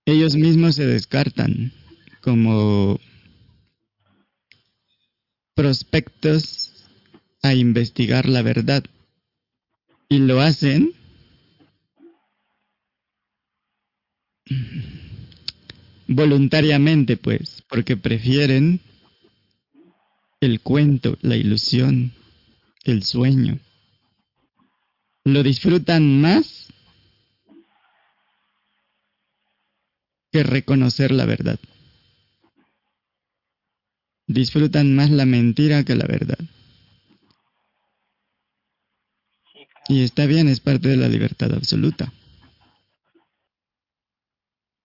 ellos mismos se descartan como prospectos a investigar la verdad. Y lo hacen voluntariamente, pues, porque prefieren el cuento, la ilusión, el sueño. Lo disfrutan más que reconocer la verdad. Disfrutan más la mentira que la verdad. Y está bien, es parte de la libertad absoluta.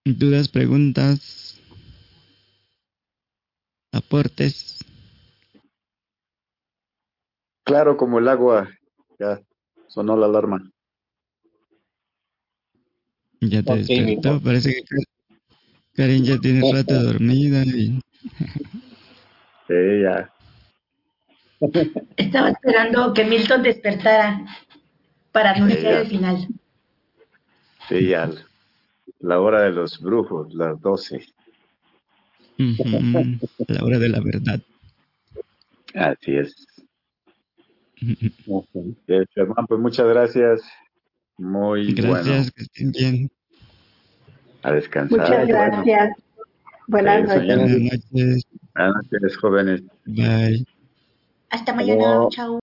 Dudas, preguntas, aportes. Claro, como el agua. Ya sonó la alarma. Ya te despertó, parece que Karen ya tiene rato dormida y Sí, ya. Estaba esperando que Milton despertara para anunciar el final. Sí, ya. La hora de los brujos, las 12. Ujú, la hora de la verdad. Así es. Ok. Germán, pues muchas gracias. Muy Gracias, bueno. que estén bien. A descansar. Muchas gracias. Buenas Sí, noches. noches. buenas noches, jóvenes. Bye. Hasta mañana. Chao.